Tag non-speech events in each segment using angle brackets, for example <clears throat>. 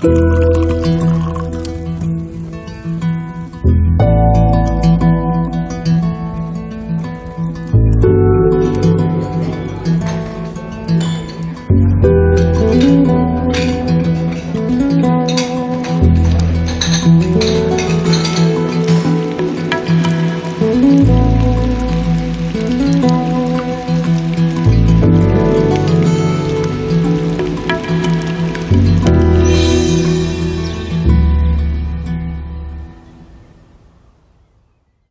Bye.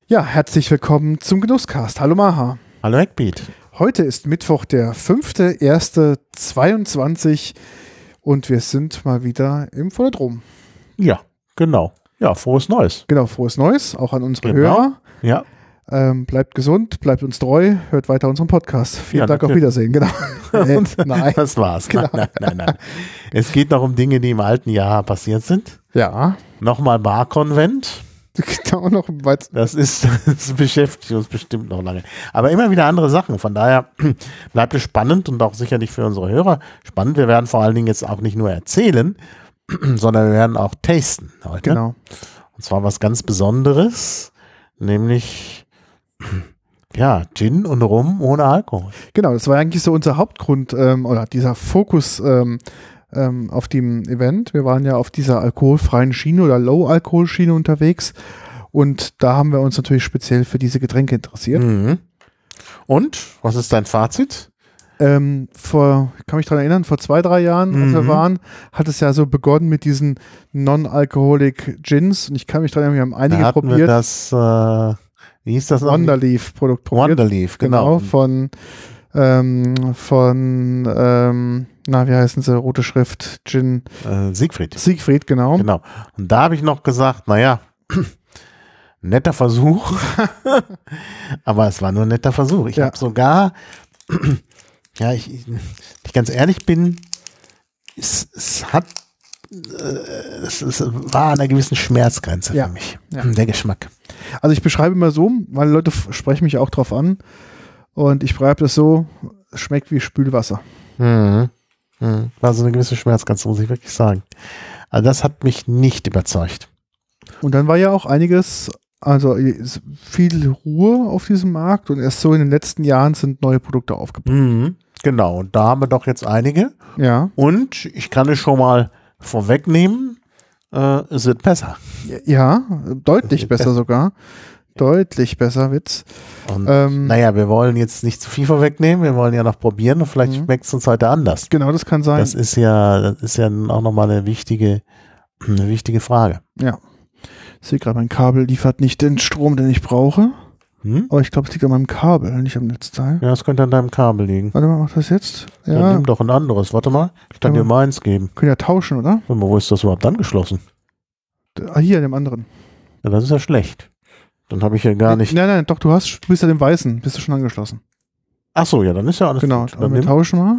Ja, herzlich willkommen zum Genusscast. Hallo Maha. Hallo Hackbeat. Heute ist Mittwoch, der 5.1.22 und wir sind mal wieder im Volodrom. Ja, genau. Ja, frohes Neues. Genau, frohes Neues, auch an unsere Genau. Hörer. Ja, Ähm, bleibt gesund, bleibt uns treu, hört weiter unseren Podcast. Vielen Ja, Dank, auf. Wiedersehen. Genau. <laughs> Äh, nein. das war's. Genau. Nein, nein, nein, nein. Es geht noch um Dinge, die im alten Jahr passiert sind. Ja, Nochmal Barkonvent. <laughs> genau noch weit. Das ist, <laughs> das beschäftigt uns bestimmt noch lange. Aber immer wieder andere Sachen. Von daher <clears throat> bleibt es spannend und auch sicherlich für unsere Hörer spannend. Wir werden vor allen Dingen jetzt auch nicht nur erzählen, <clears throat> sondern wir werden auch tasten heute. Genau. Und zwar was ganz Besonderes, nämlich <clears throat> ja, Gin und Rum ohne Alkohol. Genau, das war eigentlich so unser Hauptgrund ähm, oder dieser Fokus ähm, ähm, auf dem Event. Wir waren ja auf dieser alkoholfreien Schiene oder Low-Alkohol-Schiene unterwegs und da haben wir uns natürlich speziell für diese Getränke interessiert. Mhm. Und was ist dein Fazit? Ähm, vor, ich kann mich daran erinnern, vor zwei, drei Jahren, als wir Mhm. waren, hat es ja so begonnen mit diesen Non-Alcoholic Gins und ich kann mich daran erinnern, wir haben einige da hatten wir probiert. das, äh, wie hieß das? Wonderleaf-Produkt probiert. Wonderleaf, Genau, genau. von, ähm, von, ähm, na, wie heißen sie, rote Schrift, Gin, Äh, Siegfried. Siegfried, genau. Genau. Und da habe ich noch gesagt, naja, <clears throat> netter Versuch. <laughs> Aber es war nur ein netter Versuch. Ich Ja. habe sogar, <clears throat> ja, ich, ich ich ganz ehrlich bin, es, es hat, äh, es, es war an einer gewissen Schmerzgrenze Ja. für mich. Ja. Der Geschmack. Also ich beschreibe immer so, weil Leute sprechen mich auch drauf an und ich beschreibe das so, es schmeckt wie Spülwasser. Mhm. Mhm. War so eine gewisse Schmerzgrenze, muss ich wirklich sagen. Also das hat mich nicht überzeugt. Und dann war ja auch einiges, also viel Ruhe auf diesem Markt und erst so in den letzten Jahren sind neue Produkte aufgebaut. Mhm. Genau, und da haben wir doch jetzt einige. Ja, Und ich kann es schon mal vorwegnehmen, äh, es wird besser. ja, deutlich besser. sogar. Deutlich besser, Witz. Und Ähm, naja, wir wollen jetzt nicht zu viel vorwegnehmen, wir wollen ja noch probieren und vielleicht Mhm. schmeckt es uns heute anders. Genau, das kann sein. Das ist ja, das ist ja auch nochmal eine wichtige, <clears throat> eine wichtige Frage. ja. Ich sehe gerade, mein Kabel liefert nicht den Strom, den ich brauche. Hm? Aber ich glaube, es liegt an meinem Kabel, nicht am Netzteil. Ja, es könnte an deinem Kabel liegen. Warte mal, macht das jetzt? Ja. Ja, nimm doch ein anderes. Warte mal, ich kann Aber- dir meins geben. können ja tauschen, oder? Warte mal, wo ist das überhaupt angeschlossen? Ah, hier, in dem anderen. Ja, das ist ja schlecht. Dann habe ich ja gar nicht. Nein, nein, doch, du hast, du bist ja dem Weißen, bist du schon angeschlossen. Ach so, ja, dann ist ja alles Genau, gut. Dann wir tauschen mal.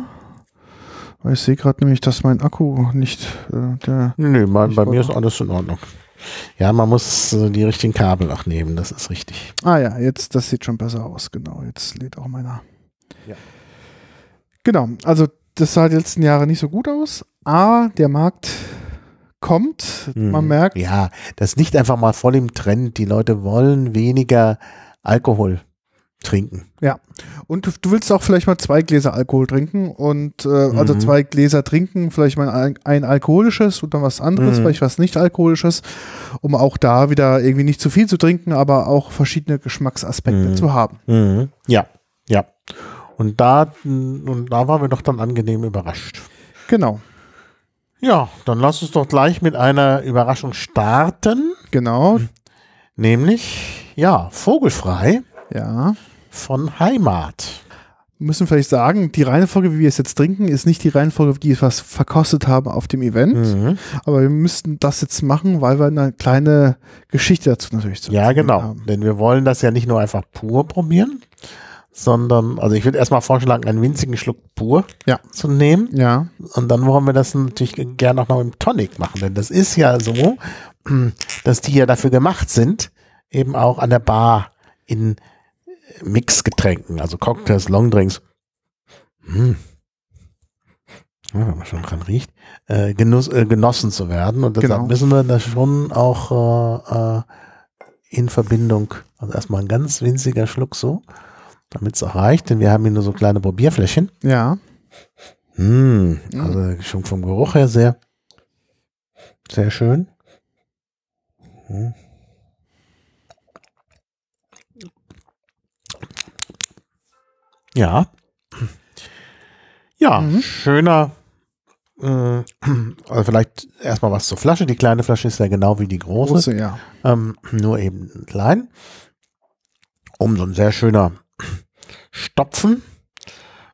Weil ich sehe gerade nämlich, dass mein Akku nicht, äh, der, nö, bei, Ich bei mir ist alles in Ordnung. Ja, man muss äh, die richtigen Kabel auch nehmen, das ist richtig. ah ja, jetzt, das sieht schon besser aus, genau, jetzt lädt auch meiner. Ja. Genau, also das sah die letzten Jahre nicht so gut aus, aber der Markt kommt, man Mhm. merkt, Ja, das ist nicht einfach mal voll im Trend. Die Leute wollen weniger Alkohol trinken. Und du, du willst auch vielleicht mal zwei Gläser Alkohol trinken und äh, also Mhm. zwei Gläser trinken, vielleicht mal ein, ein alkoholisches und dann was anderes, Mhm. vielleicht was nicht alkoholisches, um auch da wieder irgendwie nicht zu viel zu trinken, aber auch verschiedene Geschmacksaspekte Mhm. zu haben. Mhm. Ja, ja. Und da, und da waren wir doch dann angenehm überrascht. Genau, Ja, dann lass uns doch gleich mit einer Überraschung starten. genau, Nämlich, ja, Vogelfrei ja. von Heimat. Wir müssen vielleicht sagen, die Reihenfolge, wie wir es jetzt trinken, ist nicht die Reihenfolge, wie wir es was verkostet haben auf dem Event, Mhm. aber wir müssten das jetzt machen, weil wir eine kleine Geschichte dazu natürlich zu Ja, erzählen genau. haben. Denn wir wollen das ja nicht nur einfach pur probieren, sondern, also ich würde erstmal vorschlagen, einen winzigen Schluck pur Ja. zu nehmen. Ja, Und dann wollen wir das natürlich gerne auch noch im Tonic machen. Denn das ist ja so, <clears throat> dass die ja dafür gemacht sind, eben auch an der Bar in Mixgetränken, also Cocktails, Longdrinks. Hm. Ja, wenn man schon dran riecht. äh, genuss, äh, genossen zu werden. Und deshalb Genau. müssen wir das schon auch äh, äh, in Verbindung, also erstmal ein ganz winziger Schluck so, damit es auch reicht, denn wir haben hier nur so kleine Probierfläschchen. Ja. Mm, also schon vom Geruch her sehr, sehr schön. Hm. Ja. Ja, Mhm. schöner. äh, Also vielleicht erstmal was zur Flasche. Die kleine Flasche ist ja genau wie die große, Große, ja. ähm, nur eben klein. Um so ein sehr schöner Stopfen,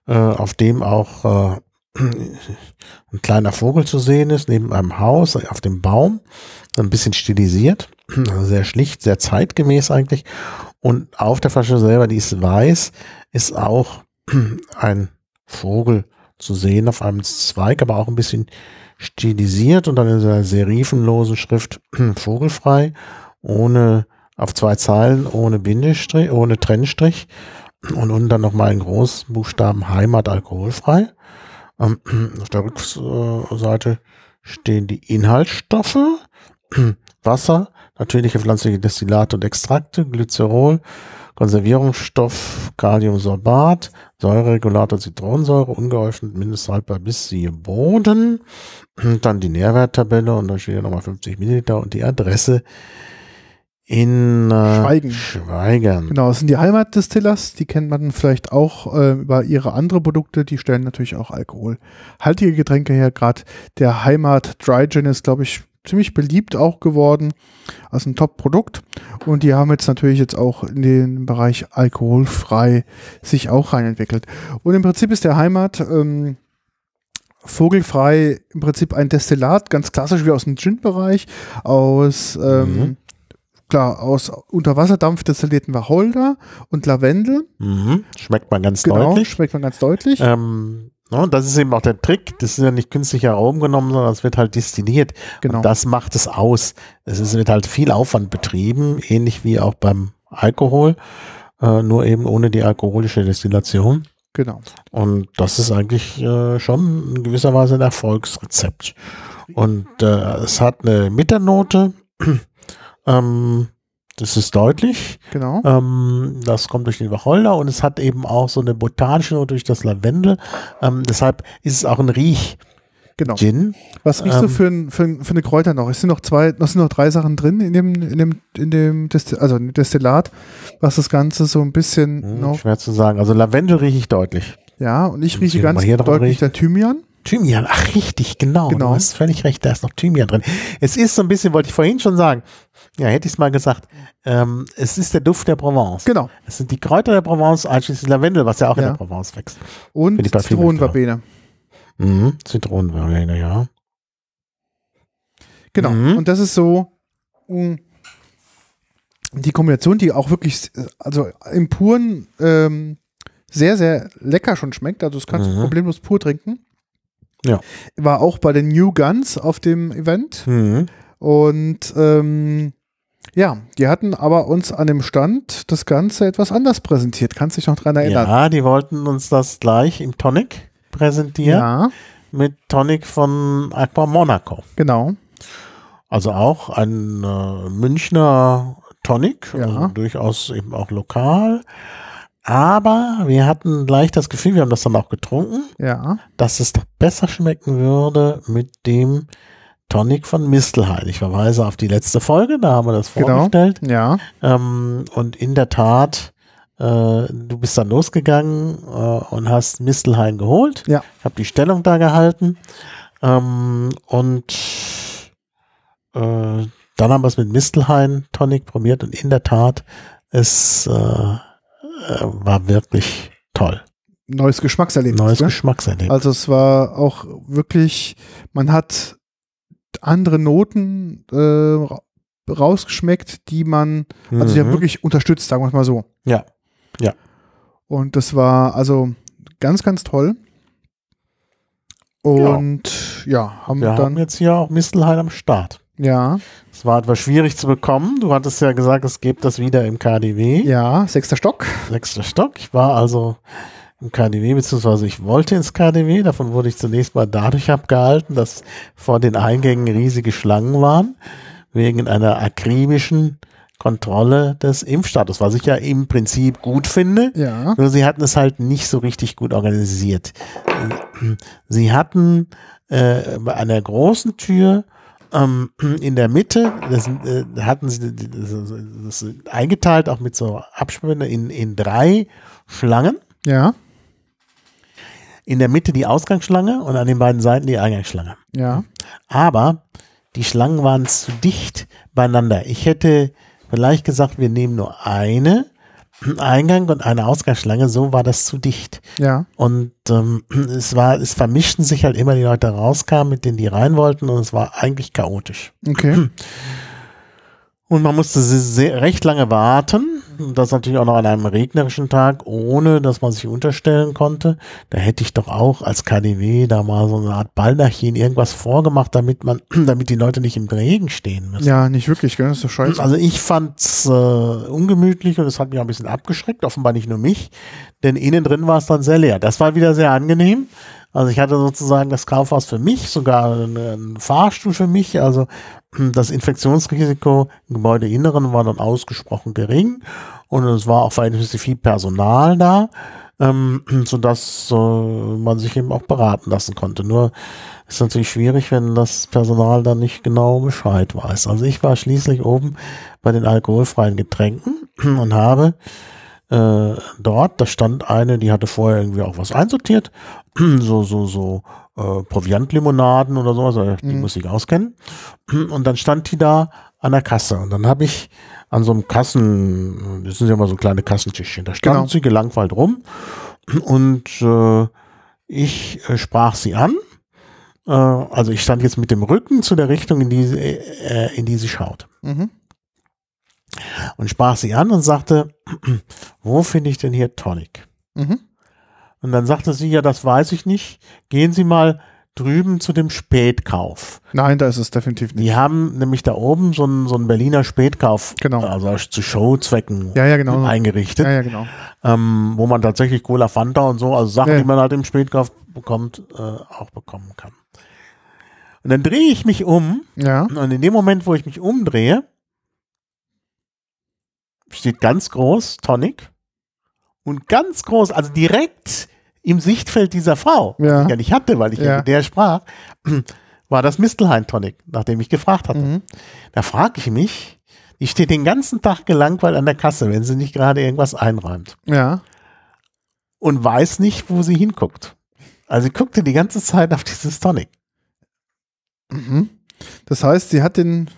äh, auf dem auch äh, ein kleiner Vogel zu sehen ist, neben einem Haus, auf dem Baum, ein bisschen stilisiert, sehr schlicht, sehr zeitgemäß eigentlich. Und auf der Flasche selber, die ist weiß, ist auch ein Vogel zu sehen auf einem Zweig, aber auch ein bisschen stilisiert und dann in einer serifenlosen Schrift vogelfrei, ohne auf zwei Zeilen, ohne Bindestrich, ohne Trennstrich und unten dann nochmal in Großbuchstaben Heimat alkoholfrei. Ähm, auf der Rückseite stehen die Inhaltsstoffe, Wasser, natürliche pflanzliche Destillate und Extrakte, Glycerol, Konservierungsstoff, Kaliumsorbat, Säureregulator Zitronensäure, ungeöffnet, mindesthaltbar bis siehe Boden. Dann die Nährwerttabelle und da steht ja nochmal 50 Milliliter und die Adresse in äh, Schweigen. Schweigen. Genau, das sind die Heimatdistillers, die kennt man vielleicht auch äh, über ihre andere Produkte, die stellen natürlich auch alkoholhaltige Getränke her. Gerade der Heimat Dry Gin ist, glaube ich, ziemlich beliebt auch geworden, als ein Top-Produkt. Und die haben jetzt natürlich jetzt auch in den Bereich alkoholfrei sich auch reinentwickelt. Und im Prinzip ist der Heimat ähm, vogelfrei im Prinzip ein Destillat, ganz klassisch wie aus dem Gin-Bereich, aus ähm, Mhm. Klar, aus Unterwasserdampf destillierten Wacholder und Lavendel. Mhm. Schmeckt man ganz Genau, deutlich. schmeckt man ganz deutlich. Ähm, ne, und das ist eben auch der Trick. Das ist ja nicht künstlich herumgenommen, sondern es wird halt destilliert. genau. Und das macht es aus. Es ist, wird halt viel Aufwand betrieben, ähnlich wie auch beim Alkohol, äh, nur eben ohne die alkoholische Destillation. genau. Und das ist eigentlich äh, schon in gewisser Weise ein Erfolgsrezept. Und äh, es hat eine Mitternote. Ähm, das ist deutlich. Genau. Ähm, das kommt durch den Wacholder und es hat eben auch so eine botanische Note durch das Lavendel. Ähm, deshalb ist es auch ein Riech-Gin. genau. Was riechst du ähm, für, ein, für, ein, für eine Kräuter noch? Es sind noch zwei, es sind noch drei Sachen drin in dem, in dem, in dem Destil, also Destillat, was das Ganze so ein bisschen Hm, noch, Schwer zu sagen. Also Lavendel rieche ich deutlich. ja, und ich rieche ganz deutlich riechen? der Thymian. Thymian, ach richtig, genau. Genau. Du hast völlig recht, da ist noch Thymian drin. Es ist so ein bisschen, wollte ich vorhin schon sagen, ja, hätte ich es mal gesagt, ähm, es ist der Duft der Provence. Genau. Es sind die Kräuter der Provence, einschließlich Lavendel, was ja auch in Ja. der Provence wächst. Und. Zitronenverbene. Mhm. Zitronenverbene, ja. Genau. Mhm. Und das ist so mh, die Kombination, die auch wirklich, also im puren ähm, sehr, sehr lecker schon schmeckt. Also das kannst du Mhm. problemlos pur trinken. Ja. War auch bei den New Guns auf dem Event. Mhm. Und ähm, ja, die hatten aber uns an dem Stand das Ganze etwas anders präsentiert. Kannst dich noch dran erinnern? Ja, die wollten uns das gleich im Tonic präsentieren. ja Mit Tonic von Aqua Monaco. genau. Also auch ein äh, Münchner Tonic, Ja. also durchaus eben auch lokal. Aber wir hatten gleich das Gefühl, wir haben das dann auch getrunken, Ja, dass es doch besser schmecken würde mit dem Tonic von Mistelhain. Ich verweise auf die letzte Folge, da haben wir das Genau. vorgestellt. ja, Ähm, und in der Tat, äh, du bist dann losgegangen äh, und hast Mistelhain geholt. Ja. Ich habe die Stellung da gehalten. Ähm, und äh, dann haben wir es mit Mistelhain Tonic probiert und in der Tat, es äh, äh, war wirklich toll. neues Geschmackserlebnis. Neues gell? Geschmackserlebnis. Also es war auch wirklich, man hat andere Noten äh, ra- rausgeschmeckt, die man, also die haben Mhm. wirklich unterstützt, sagen wir es mal so. Ja. Ja. Und das war also ganz, ganz toll. Und ja, haben Wir haben dann, jetzt hier auch Mistelhain am Start. ja, Es war etwas schwierig zu bekommen. Du hattest ja gesagt, es gibt das wieder im KDW. ja, sechster Stock. Sechster Stock. Ich war also im KDW, beziehungsweise ich wollte ins KDW. Davon wurde ich zunächst mal dadurch abgehalten, dass vor den Eingängen riesige Schlangen waren, wegen einer akribischen Kontrolle des Impfstatus, was ich ja im Prinzip gut finde. Ja. Nur sie hatten es halt nicht so richtig gut organisiert. Sie hatten äh, bei einer großen Tür ähm, in der Mitte, das, äh, hatten sie das, das eingeteilt, auch mit so Absperrungen in, in drei Schlangen. Ja. In der Mitte die Ausgangsschlange und an den beiden Seiten die Eingangsschlange. Ja. Aber die Schlangen waren zu dicht beieinander. Ich hätte vielleicht gesagt, wir nehmen nur eine Eingang und eine Ausgangsschlange, so war das zu dicht. Ja. Und ähm, es war, es vermischten sich halt immer die Leute rauskamen, mit denen die rein wollten und es war eigentlich chaotisch. Okay. Und man musste sehr, recht lange warten. Und das natürlich auch noch an einem regnerischen Tag, ohne dass man sich unterstellen konnte. Da hätte ich doch auch als KDW da mal so eine Art Baldachin irgendwas vorgemacht, damit man, <clears throat> damit die Leute nicht im Regen stehen müssen. Ja, nicht wirklich, gell? Das ist doch scheiße. Also ich fand's äh, ungemütlich und es hat mich auch ein bisschen abgeschreckt, offenbar nicht nur mich, denn innen drin war es dann sehr leer. Das war wieder sehr angenehm. Also ich hatte sozusagen das Kaufhaus für mich, sogar einen Fahrstuhl für mich. Also das Infektionsrisiko im Gebäudeinneren war dann ausgesprochen gering und es war auch verhältnismäßig viel Personal da, ähm, <clears throat> sodass äh, man sich eben auch beraten lassen konnte. Nur ist natürlich schwierig, wenn das Personal dann nicht genau Bescheid weiß. Also ich war schließlich oben bei den alkoholfreien Getränken <clears throat> und habe äh, dort, da stand eine, die hatte vorher irgendwie auch was einsortiert, <clears throat> so, so, so äh, Proviantlimonaden oder sowas, also die Mhm. muss ich auskennen. <clears throat> Und dann stand die da an der Kasse und dann habe ich an so einem Kassen, das sind ja immer so kleine Kassentischchen, da stand Genau. sie gelangweilt rum <clears throat> und äh, ich äh, sprach sie an. Äh, also ich stand jetzt mit dem Rücken zu der Richtung, in die, sie- äh, in die sie schaut Mhm. Und sprach sie an und sagte, <clears throat> wo finde ich denn hier Tonic? Mhm. Und dann sagte sie, ja, das weiß ich nicht. Gehen Sie mal drüben zu dem Spätkauf. Nein, da ist es definitiv nicht. Die haben nämlich da oben so einen, so einen Berliner Spätkauf, Genau. also zu Showzwecken Ja, ja, genau. eingerichtet, Ja, genau. ähm, wo man tatsächlich Cola Fanta und so, also Sachen, die man halt im Spätkauf bekommt, äh, auch bekommen kann. Und dann drehe ich mich um Ja. und in dem Moment, wo ich mich umdrehe, steht ganz groß Tonic und ganz groß, also direkt im Sichtfeld dieser Frau, Ja. die ich ja nicht hatte, weil ich ja, mit der sprach, <clears throat> war das Mistelhain Tonic, nachdem ich gefragt hatte. Mhm. Da frage ich mich, die steht den ganzen Tag gelangweilt an der Kasse, wenn sie nicht gerade irgendwas einräumt Ja. und weiß nicht, wo sie hinguckt. Also sie guckte die ganze Zeit auf dieses Tonic. Mhm. Das heißt, sie hat den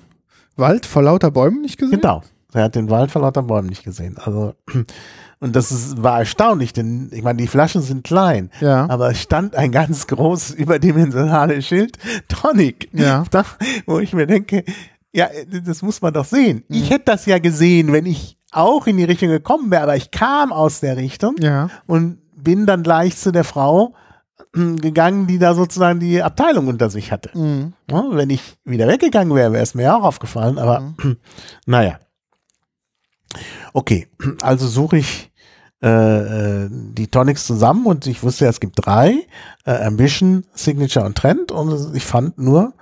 Wald vor lauter Bäumen nicht gesehen? Genau. Er hat den Wald vor lauter Bäumen nicht gesehen. Also, <clears throat> und das ist, war erstaunlich, denn ich meine, die Flaschen sind klein, Ja. aber es stand ein ganz großes, <laughs> überdimensionales Schild, Tonic. Ja. <laughs> Da, wo ich mir denke, ja, das muss man doch sehen. Mhm. Ich hätte das ja gesehen, wenn ich auch in die Richtung gekommen wäre, aber ich kam aus der Richtung Ja. und bin dann gleich zu der Frau <clears throat> gegangen, die da sozusagen die Abteilung unter sich hatte. Mhm. Ja, wenn ich wieder weggegangen wäre, wäre es mir auch aufgefallen, aber <clears throat> naja. Okay, also suche ich äh, äh, die Tonics zusammen und ich wusste ja, es gibt drei, äh, Ambition, Signature und Trend und ich fand nur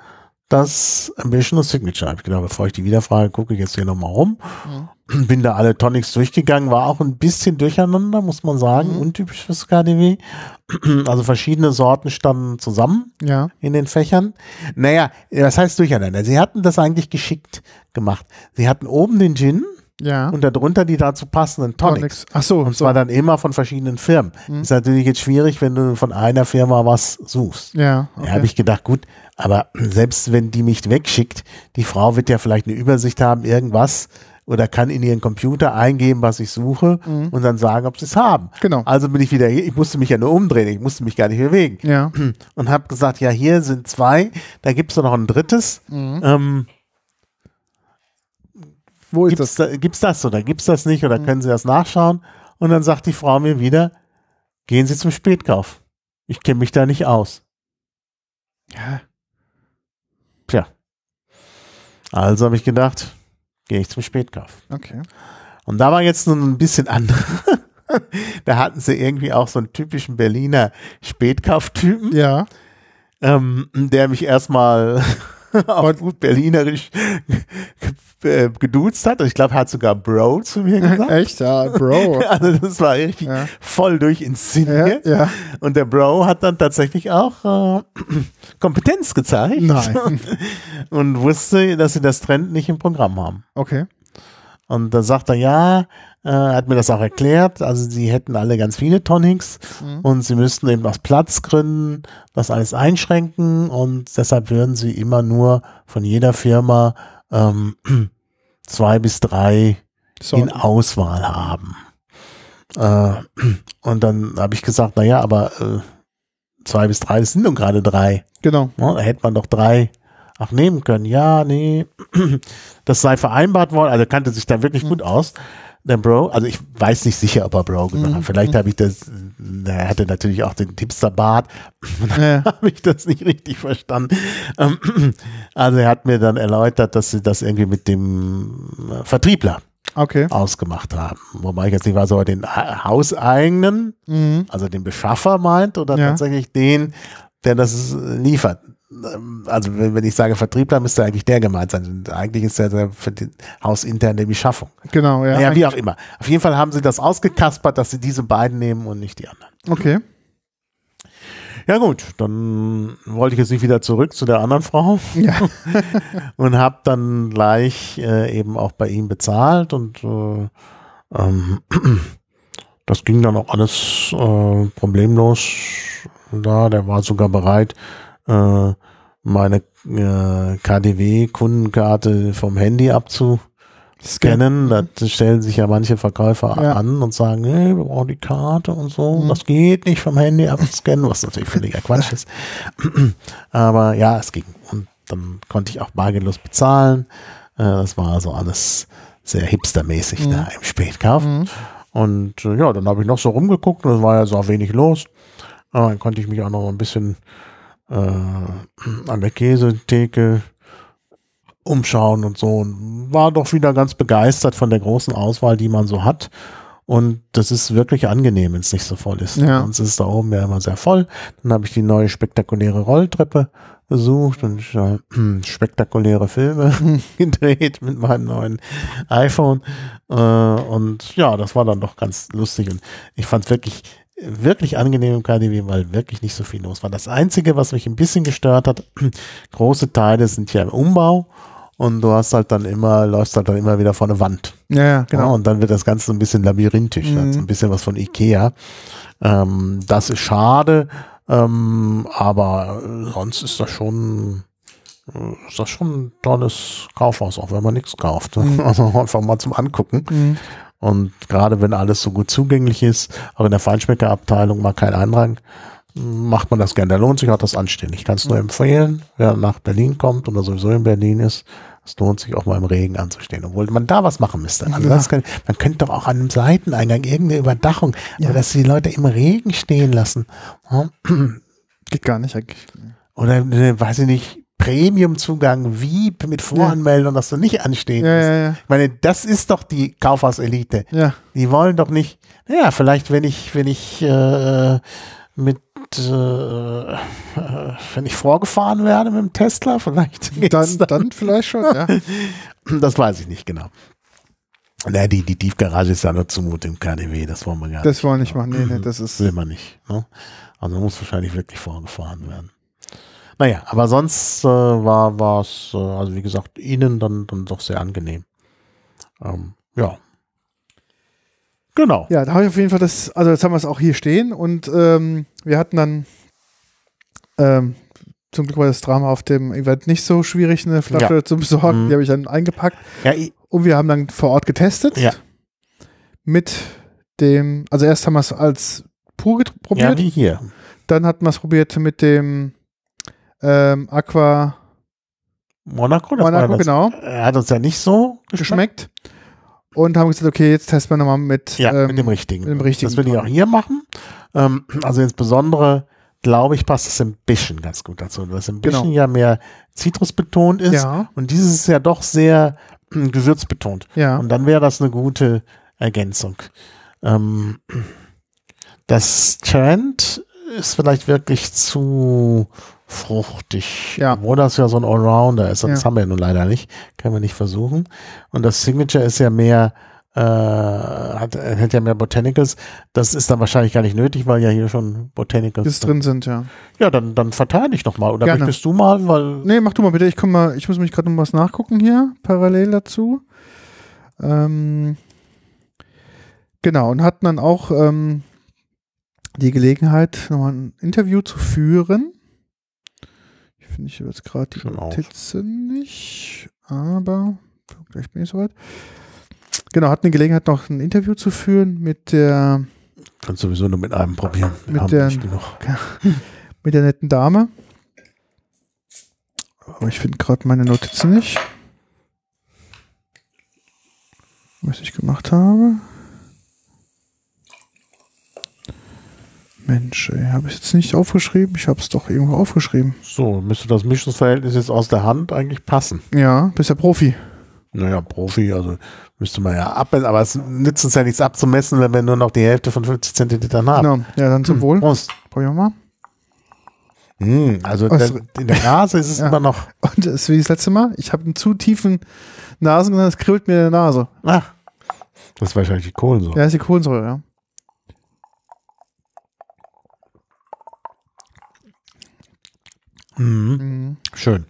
das Ambition und Signature. Hab ich gedacht, bevor ich die wiederfrage, gucke ich jetzt hier nochmal rum. Bin da alle Tonics durchgegangen, war auch ein bisschen durcheinander, muss man sagen, Mhm. untypisch fürs KDW. <clears throat> Also verschiedene Sorten standen zusammen Ja. in den Fächern. Naja, was heißt durcheinander? Sie hatten das eigentlich geschickt gemacht. Sie hatten oben den Gin Ja. und darunter die dazu passenden Tonics. Tonics. Ach so. Und so. zwar dann immer von verschiedenen Firmen. Mhm. Ist natürlich jetzt schwierig, wenn du von einer Firma was suchst. Ja. Da Okay. habe ich gedacht, gut, aber selbst wenn die mich wegschickt, die Frau wird ja vielleicht eine Übersicht haben, irgendwas, oder kann in ihren Computer eingeben, was ich suche Mhm. und dann sagen, ob sie es haben. Genau. Also bin ich wieder hier, ich musste mich ja nur umdrehen, ich musste mich gar nicht bewegen Ja. und habe gesagt, ja, hier sind zwei, da gibt es noch ein drittes. Mhm. Ähm, Wo ist gibt's, das? da, gibt's das oder gibt's das nicht oder Mhm. können Sie das nachschauen? Und dann sagt die Frau mir wieder, gehen Sie zum Spätkauf. Ich kenne mich da nicht aus. Ja. Tja. Also habe ich gedacht, gehe ich zum Spätkauf. Okay. Und da war jetzt nun ein bisschen andere <laughs> da hatten sie irgendwie auch so einen typischen Berliner Spätkauftypen, Ja. ähm, der mich erstmal <laughs> auf gut Berlinerisch äh, geduzt hat. Ich glaube, er hat sogar Bro zu mir gesagt. <laughs> Echt? Ja, Bro. <laughs> Also das war richtig Ja. voll ja, durchinszeniert. ja. Und der Bro hat dann tatsächlich auch äh, <clears throat> Kompetenz gezeigt. Nein. <laughs> Und wusste, dass sie das Trend nicht im Programm haben. Okay. Und da sagt er, ja, äh, hat mir das auch erklärt. Also sie hätten alle ganz viele Tonics Mhm. und sie müssten eben aus Platzgründen das alles einschränken und deshalb würden sie immer nur von jeder Firma ähm, <clears throat> zwei bis drei So. in Auswahl haben. Äh, und dann habe ich gesagt, na ja, aber äh, zwei bis drei, das sind nun gerade drei. Genau. Ne? Da hätte man doch drei auch nehmen können. Ja, nee, <clears throat> das sei vereinbart worden. Also er kannte sich da wirklich gut aus. Der Bro, also ich weiß nicht sicher, ob er Bro gesagt hat. Vielleicht habe ich das, er hatte natürlich auch den Tipsterbart. <laughs> Ja. habe ich das nicht richtig verstanden. Ähm, <clears throat> Also er hat mir dann erläutert, dass sie das irgendwie mit dem äh, Vertriebler Okay. ausgemacht haben. Wobei ich jetzt nicht weiß, ob er den ha- hauseigenen, Mhm. also den Beschaffer meint oder Ja. tatsächlich den, der das liefert. Ähm, Also wenn ich sage Vertriebler, müsste eigentlich der gemeint sein. Und eigentlich ist der, der für den hausintern der Beschaffung. Genau, ja. Naja, wie auch immer. Auf jeden Fall haben sie das ausgekaspert, dass sie diese beiden nehmen und nicht die anderen. Okay. Ja gut, dann wollte ich jetzt nicht wieder zurück zu der anderen Frau Ja. <laughs> und habe dann gleich äh, eben auch bei ihm bezahlt und äh, ähm, <clears throat> das ging dann auch alles äh, problemlos da. Der war sogar bereit, äh, meine äh, KDW-Kundenkarte vom Handy abzuscannen. Da stellen sich ja manche Verkäufer Ja. an und sagen, nee, wir brauchen die Karte und so. Das geht nicht vom Handy abscannen, was natürlich völliger Quatsch ist. Aber ja, es ging. Und dann konnte ich auch bargeldlos bezahlen. Äh, das war also alles sehr hipstermäßig da im Spätkauf. Und äh, ja, dann habe ich noch so rumgeguckt und es war ja so wenig los. Aber dann konnte ich mich auch noch ein bisschen äh, an der Käsetheke umschauen und so und war doch wieder ganz begeistert von der großen Auswahl, die man so hat. Und das ist wirklich angenehm, wenn es nicht so voll ist. Ja. Sonst ist es da oben ja immer sehr voll. Dann habe ich die neue spektakuläre Rolltreppe besucht und äh, <clears throat> spektakuläre Filme <laughs> gedreht mit meinem neuen iPhone. Äh, und ja, das war dann doch ganz lustig. Und ich fand es wirklich, wirklich angenehm im KDW, weil wirklich nicht so viel los war. Das Einzige, was mich ein bisschen gestört hat, <clears throat> große Teile sind ja im Umbau. Und du hast halt dann immer, läufst halt dann immer wieder vor eine Wand. Ja, ja, Ja, genau. und dann wird das Ganze so ein bisschen labyrinthisch. Mhm. hat so ein bisschen was von Ikea. Ähm, das ist schade, ähm, aber sonst ist das schon, äh, ist das schon ein tolles Kaufhaus, auch wenn man nichts kauft. Mhm. <laughs> Also einfach mal zum Angucken. Mhm. Und gerade wenn alles so gut zugänglich ist, auch in der Feinschmeckerabteilung mal kein Einrang, macht man das gerne. Da lohnt sich auch das anständig. Ich kann es nur empfehlen, wer nach Berlin kommt oder sowieso in Berlin ist, es lohnt sich auch mal im Regen anzustehen, obwohl man da was machen müsste. Also Ja. kann, man könnte doch auch an einem Seiteneingang irgendeine Überdachung, Ja. aber dass die Leute im Regen stehen lassen. Geht gar nicht eigentlich. Oder, äh, weiß ich nicht, Premiumzugang, wie mit Voranmeldung, dass du nicht anstehen Ja, musst. ja, ja. Ich meine, das ist doch die Kaufhauselite. Ja. Die wollen doch nicht, naja, vielleicht wenn ich, wenn ich äh, mit, äh, wenn ich vorgefahren werde mit dem Tesla, vielleicht <laughs> geht's Dann, dann vielleicht schon, ja. <laughs> Das weiß ich nicht genau. Naja, die, die Tiefgarage ist ja nur Zumutung im KDW, das wollen wir gar Das wollen wir nicht machen. Nee, nee, das das ist. will man nicht. Ne? Also muss wahrscheinlich wirklich vorgefahren werden. Naja, aber sonst äh, war es, äh, also wie gesagt, Ihnen dann, dann doch sehr angenehm. Ähm, ja. Genau. Ja, da habe ich auf jeden Fall das, also jetzt haben wir es auch hier stehen und ähm, wir hatten dann ähm, zum Glück war das Drama auf dem Event nicht so schwierig, eine Flasche Ja. zu besorgen. Mhm. Die habe ich dann eingepackt Ja, und wir haben dann vor Ort getestet. Ja. Mit dem, also erst haben wir es als pur get- ja, probiert, wie hier. dann hatten wir es probiert mit dem ähm, Aqua Monaco, Monaco, genau, Er hat uns ja nicht so geschmeckt. Und haben gesagt, okay, jetzt testen wir nochmal mit, Ja, ähm, mit dem richtigen. mit dem richtigen Das will ich auch hier machen. Ähm, also insbesondere, glaube ich, passt das ein bisschen ganz gut dazu. Dass ein bisschen Genau. ja mehr zitrusbetont ist. Ja, Und dieses ist ja doch sehr äh, gewürzbetont. ja. Und dann wäre das eine gute Ergänzung. Ähm, das Trend ist vielleicht wirklich zu fruchtig. Ja. Wo das ja so ein Allrounder ist. Das Ja. haben wir nun leider nicht. Können wir nicht versuchen. Und das Signature ist ja mehr, äh, hat, hat ja mehr Botanicals. Das ist dann wahrscheinlich gar nicht nötig, weil ja hier schon Botanicals Bis drin sind, ja. Ja, dann, dann verteile ich noch mal. Oder Gerne. möchtest du mal, weil Nee, mach du mal bitte. Ich komm mal, ich muss mich gerade noch was nachgucken hier, parallel dazu. Ähm, genau, und hatten dann auch ähm, die Gelegenheit, nochmal ein Interview zu führen. Ich finde ich jetzt gerade die Schon. Notizen nicht, aber gleich bin ich soweit. Genau, hatten die Gelegenheit, noch ein Interview zu führen mit der kannst sowieso nur mit einem probieren. Wir Mit der- <laughs> mit der netten Dame. Aber ich finde gerade meine Notizen nicht. Was ich gemacht habe. Mensch, habe ich jetzt nicht aufgeschrieben? Ich habe es doch irgendwo aufgeschrieben. So, müsste das Mischungsverhältnis jetzt aus der Hand eigentlich passen. Ja, bist ja Profi. Naja, Profi, also müsste man ja abmessen, aber es nützt uns ja nichts abzumessen, wenn wir nur noch die Hälfte von 50 Zentilitern haben. Genau. Ja, dann zum Wohl. Prost. Probieren wir mal. Hm, also Was- der, in der Nase ist es <laughs> Ja. immer noch. Und es ist wie das letzte Mal. Ich habe einen zu tiefen Nasen, es kribbelt mir in der Nase. Ach, das ist wahrscheinlich die Kohlensäure. Ja, ist die Kohlensäure, ja. Mhm. Mhm. Schön.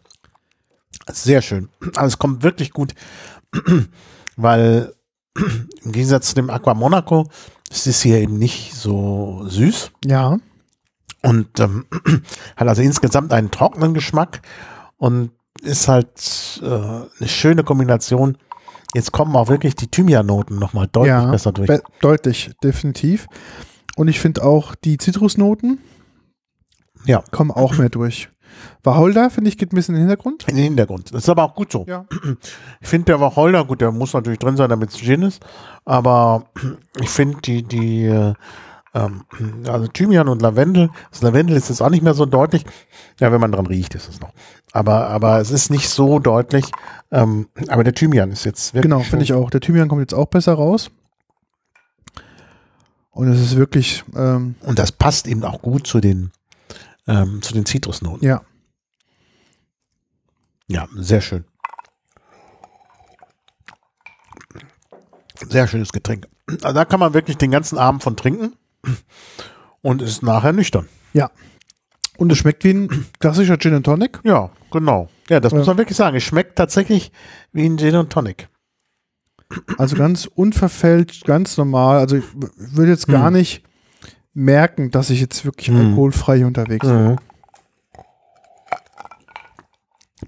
Sehr schön. Also es kommt wirklich gut, <clears throat> weil <clears throat> im Gegensatz zu dem Aqua Monaco ist es hier eben nicht so süß Ja. und ähm, <clears throat> hat also insgesamt einen trockenen Geschmack und ist halt äh, eine schöne Kombination. Jetzt kommen auch wirklich die Thymian-Noten nochmal deutlich ja, besser durch. be- deutlich, definitiv. Und ich finde auch die Zitrusnoten Ja. kommen auch mehr durch. Wacholder, finde ich, geht ein bisschen in den Hintergrund. In den Hintergrund. Das ist aber auch gut so. Ja. Ich finde der Wacholder, gut, der muss natürlich drin sein, damit es Gin ist, aber ich finde die, die, äh, ähm, also Thymian und Lavendel, das Lavendel ist jetzt auch nicht mehr so deutlich, ja, wenn man dran riecht, ist es noch. Aber, aber es ist nicht so deutlich, ähm, aber der Thymian ist jetzt wirklich Genau, finde ich auch. Der Thymian kommt jetzt auch besser raus. Und es ist wirklich, ähm, Und das passt eben auch gut zu den, ähm, zu den Zitrusnoten. ja, Ja, sehr schön. Sehr schönes Getränk. Also da kann man wirklich den ganzen Abend von trinken und ist nachher nüchtern. ja. Und es schmeckt wie ein klassischer Gin and Tonic. Ja, genau. Ja, das muss Ja. man wirklich sagen. Es schmeckt tatsächlich wie ein Gin und Tonic. Also ganz unverfälscht, ganz normal. Also ich würde jetzt gar Hm. nicht merken, dass ich jetzt wirklich Hm. alkoholfrei unterwegs bin.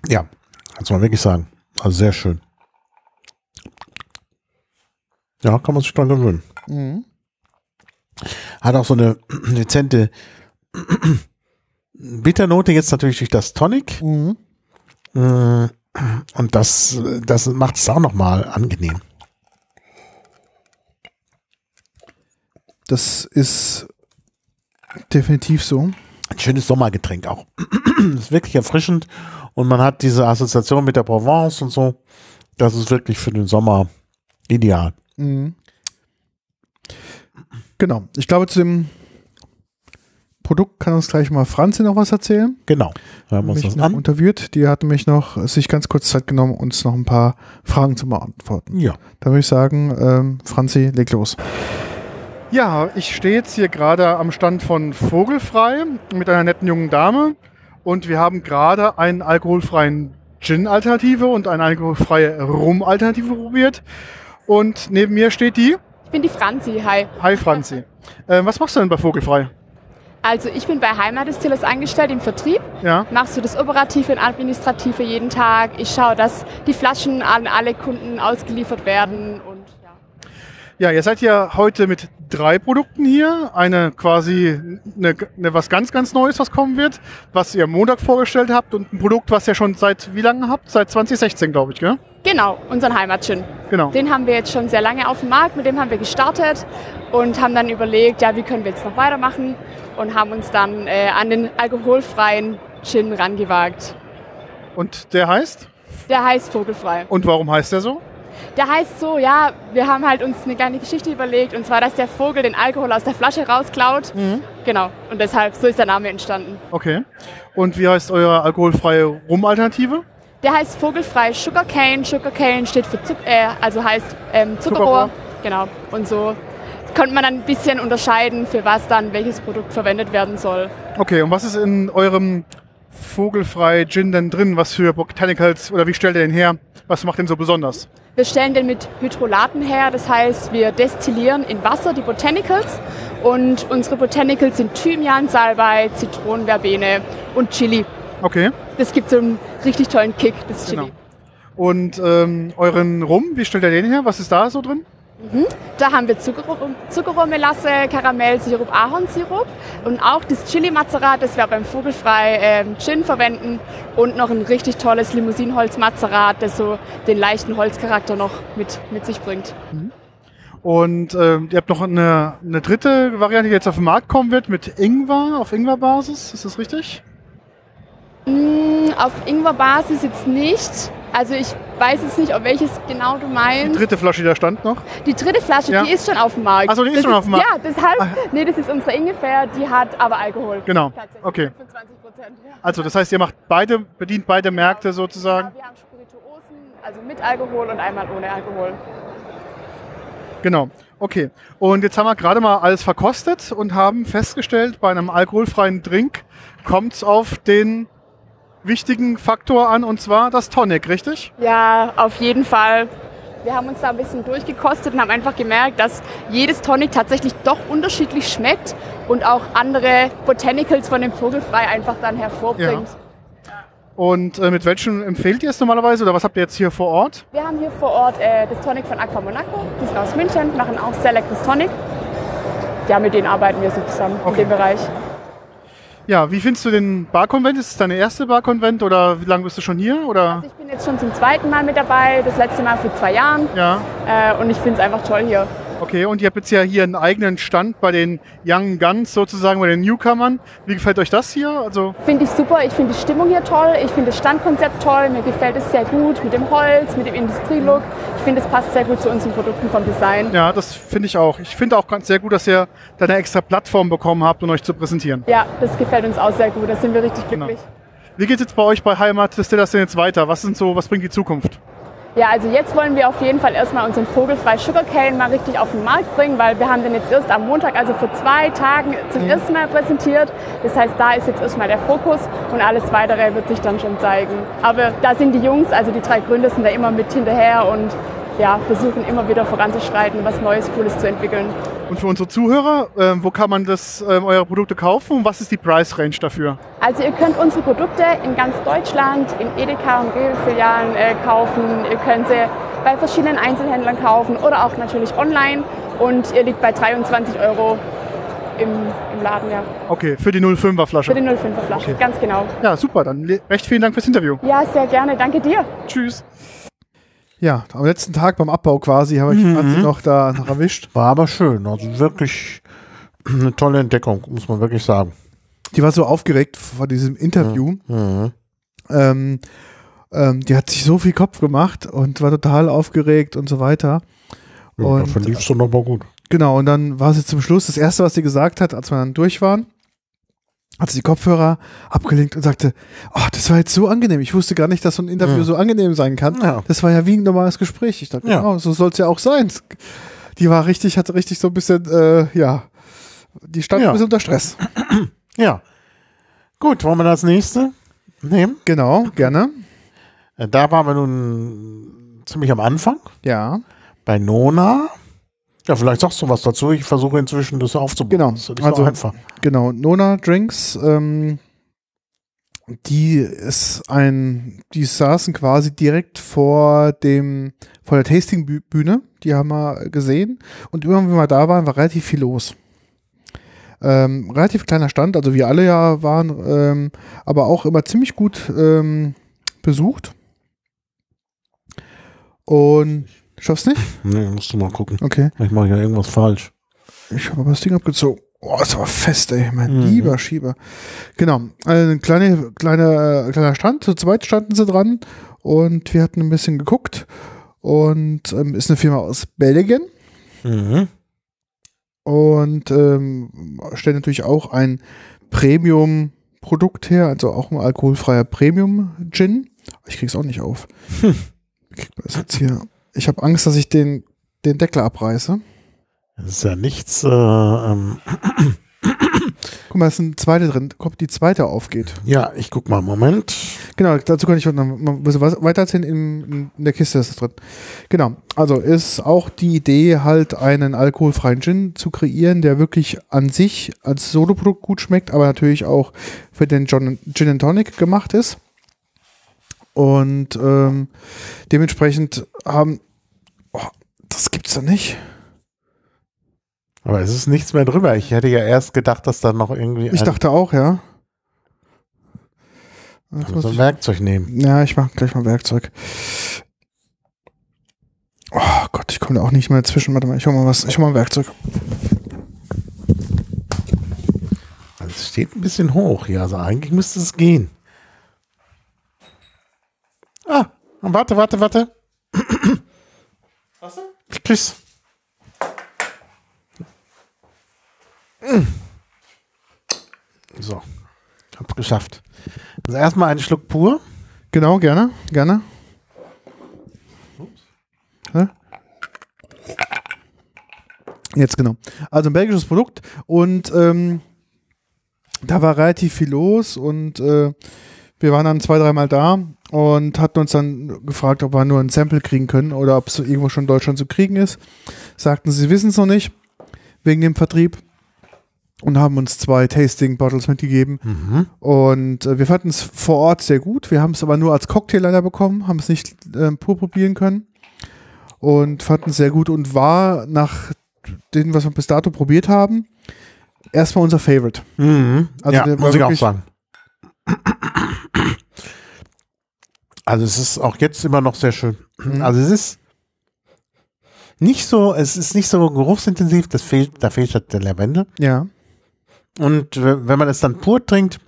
Ja, kannst du mal wirklich sagen. Also sehr schön. Ja, kann man sich dran gewöhnen. Mhm. Hat auch so eine <clears throat> dezente <clears throat> Bitternote jetzt natürlich durch das Tonic. Mhm. Mm, Und das, das macht es auch nochmal angenehm. Das ist definitiv so. Ein schönes Sommergetränk auch. <clears throat> ist wirklich erfrischend und man hat diese Assoziation mit der Provence und so. Das ist wirklich für den Sommer ideal. Mhm. Genau. Ich glaube, zu dem Produkt kann uns gleich mal Franzi noch was erzählen. Genau. Hören wir uns mich das noch an. interviewt. Die hatte mich noch sich ganz kurz Zeit genommen, uns noch ein paar Fragen zu beantworten. Ja. Da würde ich sagen, ähm, Franzi, leg los. Ja, ich stehe jetzt hier gerade am Stand von Vogelfrei mit einer netten jungen Dame und wir haben gerade einen alkoholfreien Gin-Alternative und eine alkoholfreie Rum-Alternative probiert. Und neben mir steht die. Ich bin die Franzi, hi. Hi Franzi. <laughs> Ähm, was machst du denn bei Vogelfrei? Also ich bin bei Heimatdistillers angestellt im Vertrieb, Ja. machst du das Operative und Administrative jeden Tag. Ich schaue, dass die Flaschen an alle Kunden ausgeliefert werden und ja. Ihr seid ja heute mit drei Produkten hier. Eine quasi eine, eine was ganz, ganz Neues, was kommen wird, was ihr am Montag vorgestellt habt und ein Produkt, was ihr schon seit wie lange habt? Seit 2016, glaube ich, gell? Genau, unseren Heimatgin. Genau. Den haben wir jetzt schon sehr lange auf dem Markt, mit dem haben wir gestartet und haben dann überlegt, ja, wie können wir jetzt noch weitermachen und haben uns dann äh, an den alkoholfreien Gin rangewagt. Und der heißt? Der heißt Vogelfrei. Und warum heißt der so? Der heißt so, ja, wir haben halt uns eine kleine Geschichte überlegt und zwar, dass der Vogel den Alkohol aus der Flasche rausklaut. Genau. Und deshalb, so ist der Name entstanden. Okay. Und wie heißt eure alkoholfreie Rum-Alternative? Der heißt vogelfrei Sugarcane. Sugarcane steht für Zuck äh, also heißt ähm, Zuckerrohr. Zuckerrohr. Genau. Und so konnte man dann ein bisschen unterscheiden, für was dann welches Produkt verwendet werden soll. Okay, und was ist in eurem vogelfrei Gin denn drin? Was für Botanicals oder wie stellt ihr den her? Was macht den so besonders? Wir stellen den mit Hydrolaten her, das heißt, wir destillieren in Wasser die Botanicals und unsere Botanicals sind Thymian, Salbei, Zitronenverbene und Chili. Okay, Das gibt so einen richtig tollen Kick, das Chili. Genau. und ähm, euren Rum, wie stellt ihr den her? Was ist da so drin? Da haben wir Zuckerrohr, Zuckerrohrmelasse, Karamellsirup, Ahornsirup und auch das Chili-Mazerat, das wir beim Vogelfrei ähm, Gin verwenden und noch ein richtig tolles Limousinenholz-Mazerat, das so den leichten Holzcharakter noch mit, mit sich bringt. Und ähm, ihr habt noch eine, eine dritte Variante, die jetzt auf den Markt kommen wird, mit Ingwer, auf Ingwer-Basis. Ist das richtig? Mm, auf Ingwer-Basis jetzt nicht. Also ich weiß jetzt nicht, auf welches genau du Die meinst. dritte Flasche, die da stand noch. Die dritte Flasche, Ja. die ist schon auf dem Markt. Ach so, die ist das schon auf dem Markt. Ja, deshalb. Nee, das ist unsere Ingefähr, die hat aber Alkohol. Genau. Okay. 25 Prozent. Also das heißt, ihr macht beide, bedient beide Märkte sozusagen. Ja, wir haben Spirituosen, also mit Alkohol und einmal ohne Alkohol. Genau. Okay. Und jetzt haben wir gerade mal alles verkostet und haben festgestellt, bei einem alkoholfreien Drink kommt es auf den wichtigen Faktor an, und zwar das Tonic, richtig? Ja, auf jeden Fall. Wir haben uns da ein bisschen durchgekostet und haben einfach gemerkt, dass jedes Tonic tatsächlich doch unterschiedlich schmeckt und auch andere Botanicals von dem Vogelfrei einfach dann hervorbringt. Und äh, mit welchem empfehlt ihr es normalerweise oder was habt ihr jetzt hier vor Ort? Wir haben hier vor Ort äh, das Tonic von Aqua Monaco, die sind aus München, machen auch sehr leckeres Tonic. Ja, mit denen arbeiten wir so zusammen Okay. in dem Bereich. Ja, wie findest du den Barkonvent? Ist es deine erste Barkonvent oder wie lange bist du schon hier? Oder? Also ich bin jetzt schon zum zweiten Mal mit dabei, das letzte Mal vor zwei Jahren Ja, äh, und ich finde es einfach toll hier. Okay. Und ihr habt jetzt ja hier einen eigenen Stand bei den Young Guns sozusagen, bei den Newcomern. Wie gefällt euch das hier? Also, Finde ich super. Ich finde die Stimmung hier toll. Ich finde das Standkonzept toll. Mir gefällt es sehr gut mit dem Holz, mit dem Industrielook. Ich finde, es passt sehr gut zu unseren Produkten vom Design. ja, das finde ich auch. Ich finde auch ganz sehr gut, dass ihr da eine extra Plattform bekommen habt, um euch zu präsentieren. Ja, das gefällt uns auch sehr gut. Da sind wir richtig glücklich. Wie geht es jetzt bei euch bei Heimat Distillers denn jetzt weiter? Was sind so, was bringt die Zukunft? Ja, also jetzt wollen wir auf jeden Fall erstmal unseren Vogelfrei Sugarcane mal richtig auf den Markt bringen, weil wir haben den jetzt erst am Montag, also vor zwei Tagen zum ersten Mal präsentiert. Das heißt, da ist jetzt erstmal der Fokus und alles weitere wird sich dann schon zeigen. Aber da sind die Jungs, also die drei Gründer sind da immer mit hinterher und ja, versuchen immer wieder voranzuschreiten, was Neues, Cooles zu entwickeln. Und für unsere Zuhörer, ähm, wo kann man das, ähm, eure Produkte kaufen und was ist die Price Range dafür? Also ihr könnt unsere Produkte in ganz Deutschland in Edeka und Rewe-Filialen äh, kaufen. Ihr könnt sie bei verschiedenen Einzelhändlern kaufen oder auch natürlich online. Und ihr liegt bei 23 Euro im, im Laden, ja. Okay, für die 05er Für Flasche. die 05er Flasche, Okay. ganz genau. Ja, super. Dann recht vielen Dank fürs Interview. Ja, sehr gerne. Danke dir. Tschüss. Ja, am letzten Tag beim Abbau quasi habe ich hat sie noch da noch erwischt. War aber schön. Also wirklich eine tolle Entdeckung, muss man wirklich sagen. Die war so aufgeregt vor diesem Interview. Mhm. Ähm, ähm, die hat sich so viel Kopf gemacht und war total aufgeregt und so weiter. Ja, Und- dafür lief es doch noch mal gut. Genau, und dann war sie zum Schluss, das Erste, was sie gesagt hat, als wir dann durch waren, hat sie die Kopfhörer abgelenkt und sagte, oh, das war jetzt so angenehm. Ich wusste gar nicht, dass so ein Interview Mhm. so angenehm sein kann. Ja. Das war ja wie ein normales Gespräch. Ich dachte, Ja. genau, so soll es ja auch sein. Die war richtig, hatte richtig so ein bisschen, äh, ja, die stand Ja. ein bisschen unter Stress. Ja. Gut, wollen wir das nächste nehmen? Genau, gerne. Äh, Da waren wir nun ziemlich am Anfang Ja, bei Nona. Ja, vielleicht sagst du was dazu. Ich versuche inzwischen das aufzubauen. Genau. Das ist Also- so einfach. genau. Nona Drinks, ähm, die ist ein, die saßen quasi direkt vor dem, vor der Tastingbühne. Die haben wir gesehen. Und immer wenn wir da waren, war relativ viel los. Ähm, relativ kleiner Stand, also wir alle ja waren, ähm, aber auch immer ziemlich gut ähm, besucht. Und schaffst nicht? Nee, musst du mal gucken. Okay. Vielleicht mache ich ja irgendwas falsch. Ich habe aber das Ding abgezogen. Oh, das war fest, ey, mein Mhm. lieber Schieber. Genau, also ein kleine, kleine, äh, kleiner Stand, zu zweit standen sie dran und wir hatten ein bisschen geguckt und ähm, ist eine Firma aus Belgien Mhm. und ähm, stellt natürlich auch ein Premium-Produkt her, also auch ein alkoholfreier Premium-Gin. Ich krieg's auch nicht auf. <laughs> Wie kriegt man das jetzt hier? Ich habe Angst, dass ich den, den Deckel abreiße. Das ist ja nichts. Äh, ähm, Guck mal, da ist eine zweite drin. Kommt die zweite aufgeht. ja, ich guck mal. Moment. Genau, dazu kann ich noch ein bisschen weiter erzählen. In, in der Kiste ist es drin. Genau, also ist auch die Idee, halt einen alkoholfreien Gin zu kreieren, der wirklich an sich als Soloprodukt gut schmeckt, aber natürlich auch für den Gin, Gin and Tonic gemacht ist. Und ähm, dementsprechend haben. Oh, das gibt's doch nicht. Aber es ist nichts mehr drüber. Ich hätte ja erst gedacht, dass da noch irgendwie Ich dachte auch, ja. Also muss ein ich- Werkzeug nehmen. Ja, ich mache gleich mal Werkzeug. Oh Gott, ich komme da auch nicht mehr zwischen. Warte mal, ich hol mal was. Ich hol mal ein Werkzeug. Also es steht ein bisschen hoch hier. Also eigentlich müsste es gehen. Ah, warte, warte, warte. Was? Tschüss. So, hab's geschafft. Also erstmal einen Schluck pur. Genau, gerne, gerne. Hä? Jetzt genau. Also ein belgisches Produkt und ähm, da war relativ viel los und äh, wir waren dann zwei, dreimal da und hatten uns dann gefragt, ob wir nur ein Sample kriegen können oder ob es irgendwo schon in Deutschland zu kriegen ist. Sagten, sie wissen es noch nicht wegen dem Vertrieb und haben uns zwei Tasting Bottles mitgegeben. Und äh, wir fanden es vor Ort sehr gut. Wir haben es aber nur als Cocktail leider bekommen, haben es nicht äh, pur probieren können. Und fanden es sehr gut und war nach dem, was wir bis dato probiert haben, erstmal unser Favorite. Mhm. Also ja, muss ich auch sagen. Also es ist auch jetzt immer noch sehr schön. Mhm. Also es ist nicht so, es ist nicht so geruchsintensiv, das fehlt, da fehlt halt der Lavendel. Ja. Und wenn man es dann pur trinkt,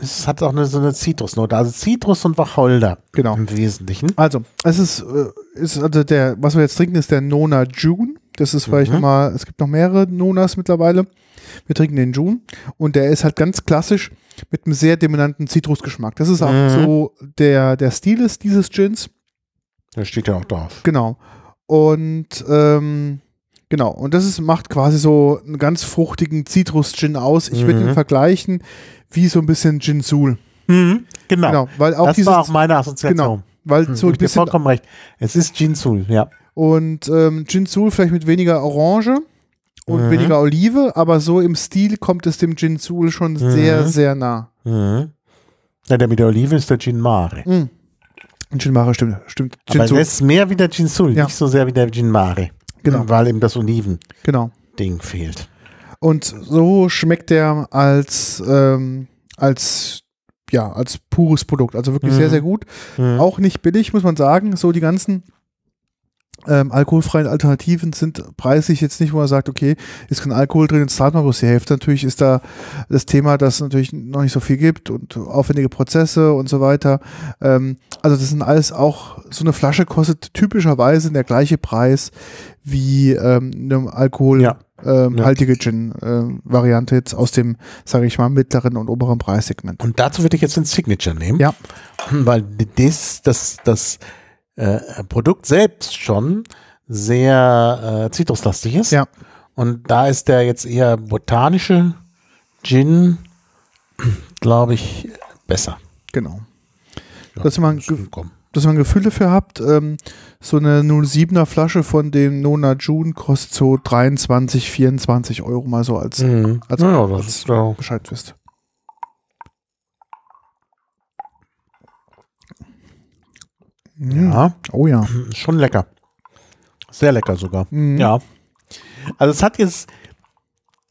es hat auch eine, so eine Zitrusnote. Also Zitrus und Wacholder Genau. im Wesentlichen. Also, es ist, äh, ist also der, was wir jetzt trinken, ist der Nona June. Das ist vielleicht Mhm. nochmal, es gibt noch mehrere Nonas mittlerweile. Wir trinken den June und der ist halt ganz klassisch mit einem sehr dominanten Zitrusgeschmack. Das ist auch Mhm. so der, der Stil ist dieses Gins. Da steht ja auch drauf. Genau. Und ähm, genau, und das ist, macht quasi so einen ganz fruchtigen Zitrus-Gin aus. Ich würde Mhm. ihn vergleichen wie so ein bisschen Gin Sul. Mhm, genau. Genau, weil auch das dieses, war auch meine Assoziation. genau, weil Hm, so ein bisschen vollkommen recht. Es ist Ginsul, ja. und ähm, Gin Sul vielleicht mit weniger Orange und Mhm. weniger Olive, aber so im Stil kommt es dem Gin Sul schon Mhm. sehr, sehr nah. Mhm. Ja, der mit der Olive ist der Gin Mare. Mhm. Gin Mare stimmt, stimmt. Gin Aber das ist mehr wie der Gin Sul, Ja. nicht so sehr wie der Gin Mare. Genau. Weil ihm das Oliven-Ding genau. fehlt. Und so schmeckt der als, ähm, als, ja, als pures Produkt. Also wirklich Mhm. sehr, sehr gut. Mhm. Auch nicht billig, muss man sagen. So die ganzen ähm, alkoholfreien Alternativen sind preislich jetzt nicht, wo man sagt, okay, ist kein Alkohol drin, jetzt zahlt man bloß die Hälfte. Natürlich ist da das Thema, dass es natürlich noch nicht so viel gibt und aufwendige Prozesse und so weiter. Ähm, also das sind alles auch, so eine Flasche kostet typischerweise der gleiche Preis wie ähm, eine Alkohol Ja. ähm, Ja. haltige Gin-Variante jetzt aus dem, sage ich mal, mittleren und oberen Preissegment. Und dazu würde ich jetzt den Signature nehmen. Ja. Weil das, das, das äh, Produkt selbst schon sehr äh, zitruslastig ist. Ja. Und da ist der jetzt eher botanische Gin, glaube ich, besser. Genau. Ja, Dass man, dass man ein Gefühl dafür habt, ähm, so eine 07er Flasche von dem Nona June kostet so 23, 24 Euro mal so als Mhm. also- ja, als- ja Bescheid wisst. Ja, Oh ja. schon lecker. Sehr lecker sogar. Mhm. Ja. Also es hat jetzt,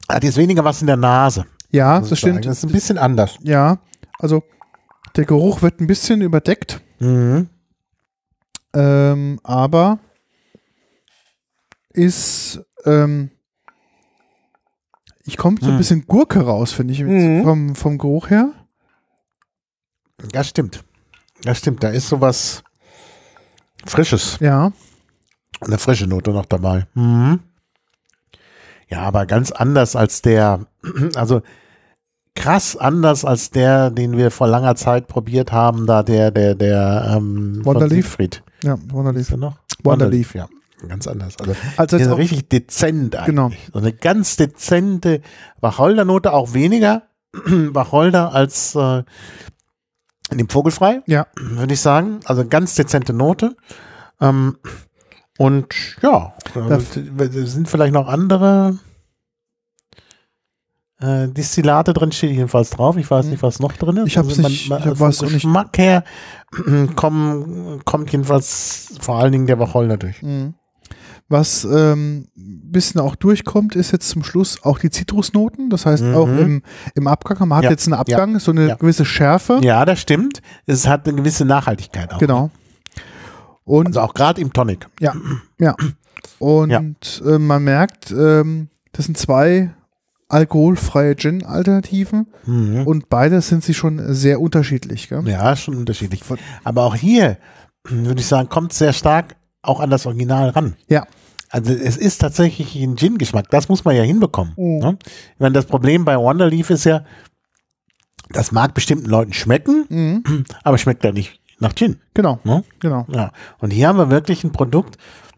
hat jetzt weniger was in der Nase. Ja, das stimmt. Das ist ein bisschen anders. Ja, also der Geruch wird ein bisschen überdeckt, Mhm. ähm, aber ist, ähm, ich komme so ein Mhm. bisschen Gurke raus, finde ich, Mhm. vom, vom Geruch her. Ja, stimmt. Ja, stimmt. Da ist sowas. Frisches. Ja. Eine frische Note noch dabei. Mhm. Ja, aber ganz anders als der, <clears throat> also krass anders als der, den wir vor langer Zeit probiert haben, da der, der, der, ähm, Wonderleaf? Siegfried. Ja, der noch? Wonderleaf. Ja, ganz anders. Also, Also jetzt richtig dezent eigentlich. Genau. So eine ganz dezente Wacholdernote, auch weniger <clears throat> Wacholder als äh, dem Vogelfrei, ja, würde ich sagen. Also ganz dezente Note. Ähm, und ja, Da- äh, sind vielleicht noch andere äh, Destillate drin, steht jedenfalls drauf. Ich weiß Mhm. nicht, was noch drin ist. Also Ich hab's nicht- ich hab vom Geschmack her <clears throat> kommen, kommt jedenfalls vor allen Dingen der Wacholder durch. Mhm. Was ähm, ein bisschen auch durchkommt, ist jetzt zum Schluss auch die Zitrusnoten. Das heißt, Mhm. auch im, im Abgang, man hat Ja, jetzt einen Abgang, so eine ja. gewisse Schärfe. Ja, das stimmt. Es hat eine gewisse Nachhaltigkeit auch. Genau. Und Also auch gerade im Tonic. ja, ja. Und Äh, man merkt, ähm, das sind zwei alkoholfreie Gin-Alternativen Mhm. und beide sind sie schon sehr unterschiedlich. Gell? Ja, schon unterschiedlich. Aber auch hier, würde ich sagen, kommt sehr stark auch an das Original ran. Ja. Also es ist tatsächlich ein Gin-Geschmack. Das muss man ja hinbekommen. Mhm. Ne? Ich meine, das Problem bei Wonderleaf ist ja, das mag bestimmten Leuten schmecken, Mhm. <clears throat> aber schmeckt ja nicht nach Gin. Genau, Ne? genau. Ja. Und hier haben wir wirklich ein Produkt,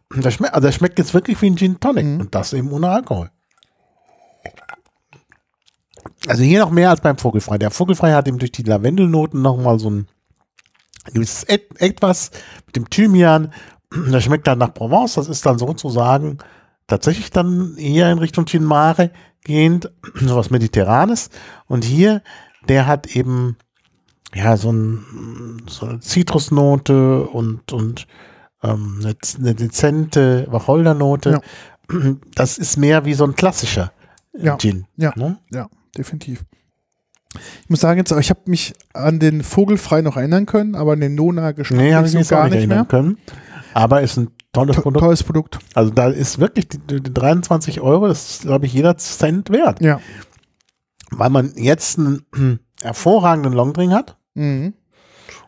das schmeckt, also das schmeckt jetzt wirklich wie ein Gin Tonic. Mhm. Und das eben ohne Alkohol. Also hier noch mehr als beim Vogelfrei. Der Vogelfrei hat eben durch die Lavendelnoten nochmal so ein gewisses Et etwas mit dem Thymian. <clears throat> Das schmeckt dann nach Provence. Das ist dann sozusagen tatsächlich dann eher in Richtung Gin Mare gehend, <clears throat> sowas Mediterranes. Und hier, der hat eben ja so, ein, so eine Zitrusnote und, und ähm, eine, eine dezente Wacholdernote. <clears throat> Das ist mehr wie so ein klassischer äh, Ja. Gin. Ja. Ne? Ja, definitiv. Ich muss sagen, jetzt, ich habe mich an den Vogelfrei noch erinnern können, aber an den Nona geschmack Nee, habe ich so gar nicht nicht erinnern mehr. können. Aber ist ein tolles To Produkt. tolles Produkt. Also da ist wirklich die, die 23 Euro, das ist, glaube ich, jeder Cent wert. Ja. Weil man jetzt einen <clears throat> hervorragenden Longdrink hat Mhm.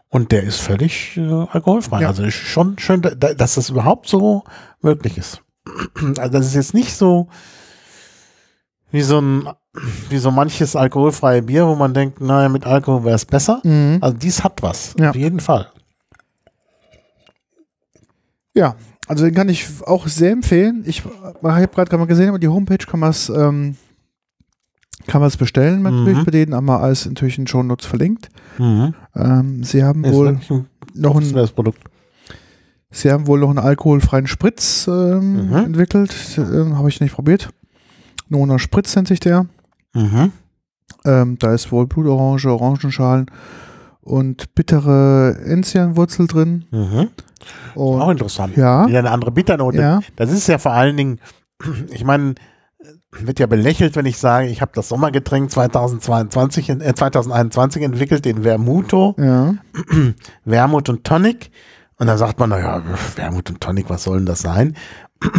und der ist völlig äh, alkoholfrei. Ja. Also ist schon schön, da- dass das überhaupt so möglich ist. <clears throat> Also das ist jetzt nicht so wie so ein wie so manches alkoholfreie Bier, wo man denkt, naja, mit Alkohol wäre es besser. Mhm. Also dies hat was, Ja. auf jeden Fall. Ja, also den kann ich auch sehr empfehlen. Ich, habe gerade gesehen, über die Homepage kann man es ähm, kann man es bestellen natürlich Mhm. bei denen, haben wir alles natürlich in Show Notes verlinkt. Mhm. Ähm, sie haben Ist wohl ein noch ein, Produkt. sie haben wohl noch einen alkoholfreien Spritz ähm, Mhm. entwickelt. Ähm, habe ich nicht probiert. Nona Spritz nennt sich der. Mhm. Ähm, da ist wohl Blutorange, Orangenschalen und bittere Enzianwurzel drin. Mhm. Auch Und interessant. ja, Wieder eine andere Bitternote. ja, Das ist ja vor allen Dingen, <clears throat> ich meine, wird ja belächelt, wenn ich sage, ich habe das Sommergetränk 2022, in- äh, 2021 entwickelt, den Vermuto, ja, <clears throat> Wermut und Tonic. Und da sagt man, naja, Wermut und Tonic, was soll denn das sein? <clears throat>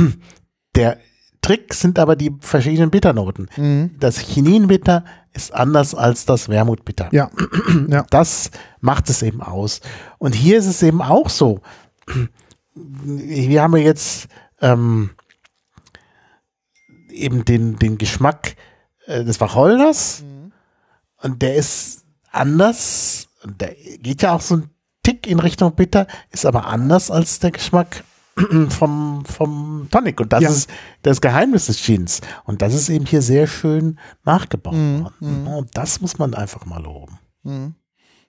Der Trick sind aber die verschiedenen Bitternoten. mhm. Das Chininbitter ist anders als das Wermutbitter. ja, ja, Das macht es eben aus. Und hier ist es eben auch so. Wir haben ja jetzt ähm, eben den, den Geschmack äh, des Wacholders und der ist anders. Der geht ja auch so ein Tick in Richtung Bitter, ist aber anders als der Geschmack <clears throat> vom, vom Tonic. Und das Ja. ist das Geheimnis des Gins. Und das ist eben hier sehr schön nachgebaut Mhm, worden. Und das muss man einfach mal loben. Mhm.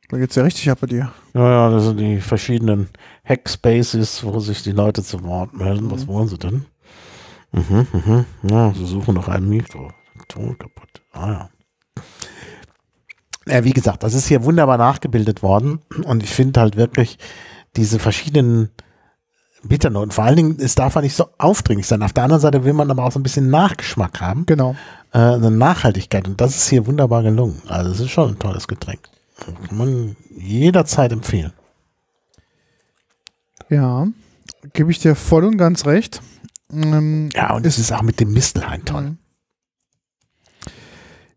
Da geht's ja richtig ab bei dir. Ja, ja, das sind die verschiedenen Hackspaces, wo sich die Leute zu Wort melden. Was wollen sie denn? Mhm, mhm. Ja, sie suchen noch ein Mikro. Ton kaputt. Ah ja. Ja, wie gesagt, das ist hier wunderbar nachgebildet worden. Und ich finde halt wirklich diese verschiedenen Bitternoten. Vor allen Dingen, es darf ja nicht so aufdringlich sein. Auf der anderen Seite will man aber auch so ein bisschen Nachgeschmack haben. Genau. Äh, eine Nachhaltigkeit. Und das ist hier wunderbar gelungen. Also es ist schon ein tolles Getränk. Kann man jederzeit empfehlen. Ja, gebe ich dir voll und ganz recht. Ähm, Ja, und es ist auch mit dem Mistelhain toll. Mhm.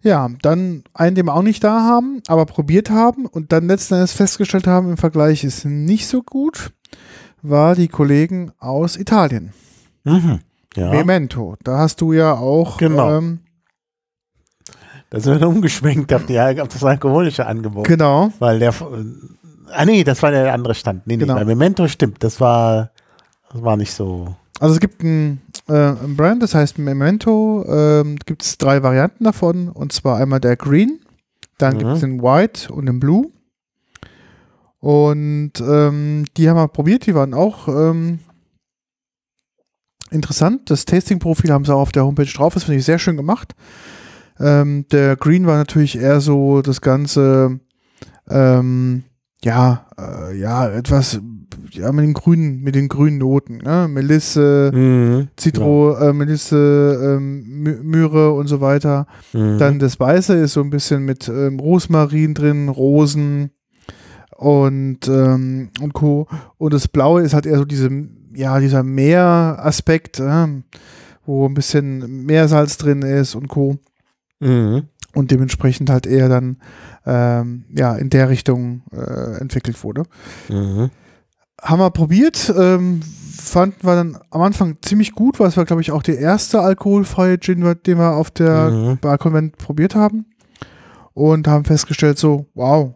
Ja, dann einen, den wir auch nicht da haben, aber probiert haben und dann letzten Endes festgestellt haben, im Vergleich ist nicht so gut, war die Kollegen aus Italien. Mhm. Ja. Memento. Da hast du ja auch Genau. ähm, Da sind wir umgeschwenkt auf, die, auf das alkoholische Angebot. genau. Weil der. Ah, nee, das war der andere Stand. Nee, nee, Genau. bei Memento stimmt. Das war. Das war nicht so. Also es gibt ein, äh, ein Brand, das heißt Memento. Ähm, gibt es drei Varianten davon. Und zwar einmal der Green, dann Mhm. gibt es den White und den Blue. Und ähm, die haben wir probiert, die waren auch ähm, interessant. Das Tasting-Profil haben sie auch auf der Homepage drauf, das finde ich sehr schön gemacht. Ähm, der Green war natürlich eher so das Ganze, ähm, ja, äh, ja, etwas, ja, mit den grünen, mit den grünen Noten, ne? Melisse, Mhm. Zitro, äh, Melisse, ähm, My- Myre und so weiter. Mhm. Dann das Weiße ist so ein bisschen mit ähm, Rosmarin drin, Rosen und, ähm, und Co. Und das Blaue ist halt eher so diese, ja, dieser Meeraspekt, äh, wo ein bisschen Meersalz drin ist und Co. Mhm. Und dementsprechend halt eher dann ähm, ja, in der Richtung äh, entwickelt wurde. Mhm. Haben wir probiert, ähm, fanden wir dann am Anfang ziemlich gut, weil es war, glaube ich, auch der erste alkoholfreie Gin, den wir auf der Mhm. Bar Convent probiert haben. Und haben festgestellt, so, wow,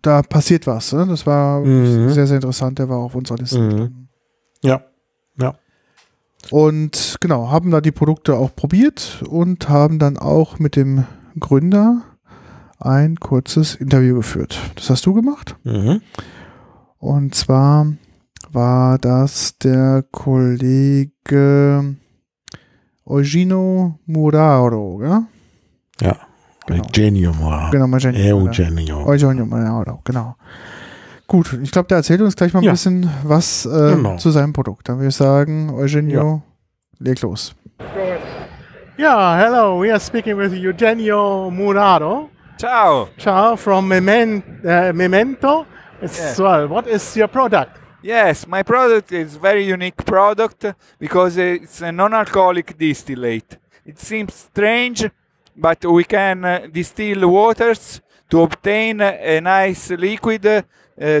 da passiert was. Ne? Das war Mhm. sehr, sehr interessant. Der war auf unserer Liste. Mhm. Ja. Ja. Und genau, haben da die Produkte auch probiert und haben dann auch mit dem Gründer ein kurzes Interview geführt. Das hast du gemacht. Mhm. Und zwar war das der Kollege Eugenio Muraro, ja? Ja. Genau. Eugenio Mora. Genau, Eugenio. Eugenio. Eugenio Muraro, genau. Gut, ich glaube, der erzählt uns gleich mal ein Ja. bisschen was äh, Genau. zu seinem Produkt. Dann würde ich sagen, Eugenio, leg los. Yeah, hello. We are speaking with Eugenio Murado. Ciao. Ciao from uh, Memento. Well. What is your product? Yes, my product is very unique product because it's a non-alcoholic distillate. It seems strange, but we can uh, distill waters to obtain a nice liquid uh,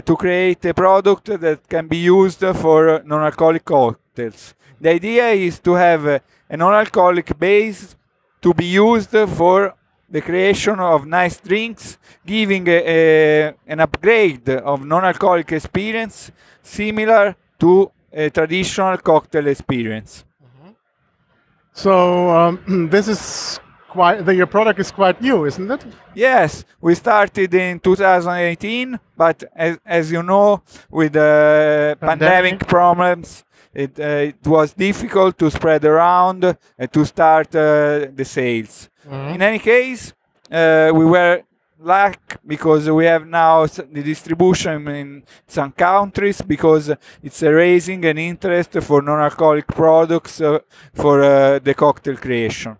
to create a product that can be used for non-alcoholic cocktails. The idea is to have uh, a non-alcoholic base to be used for the creation of nice drinks, giving a, a- an upgrade of non-alcoholic experience similar to a traditional cocktail experience. So um, <clears throat> this is quite. The, your product is quite new, isn't it? Yes, we started in 2018, but as, as you know, with the pandemic, Pandemic. problems, it, uh, it was difficult to spread around uh, to start uh, the sales. In any case, uh, we were lucky because we have now the distribution in some countries because it's raising an interest for non-alcoholic products uh, for uh, the cocktail creation.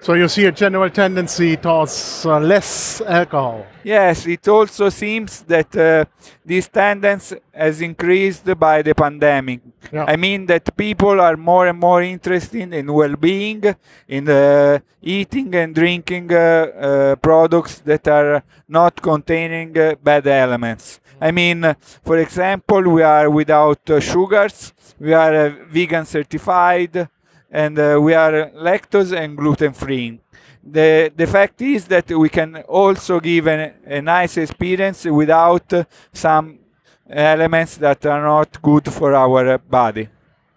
So you see a general tendency towards uh, less alcohol. Yes, it also seems that uh, this tendency has increased by the pandemic. Yeah. I mean that people are more and more interested in well-being, in uh, eating and drinking uh, uh, products that are not containing uh, bad elements. I mean, for example, we are without uh, sugars, we are uh, vegan certified, and uh, we are lactose and gluten free. The, the fact is that we can also give an, a nice experience without some elements that are not good for our body.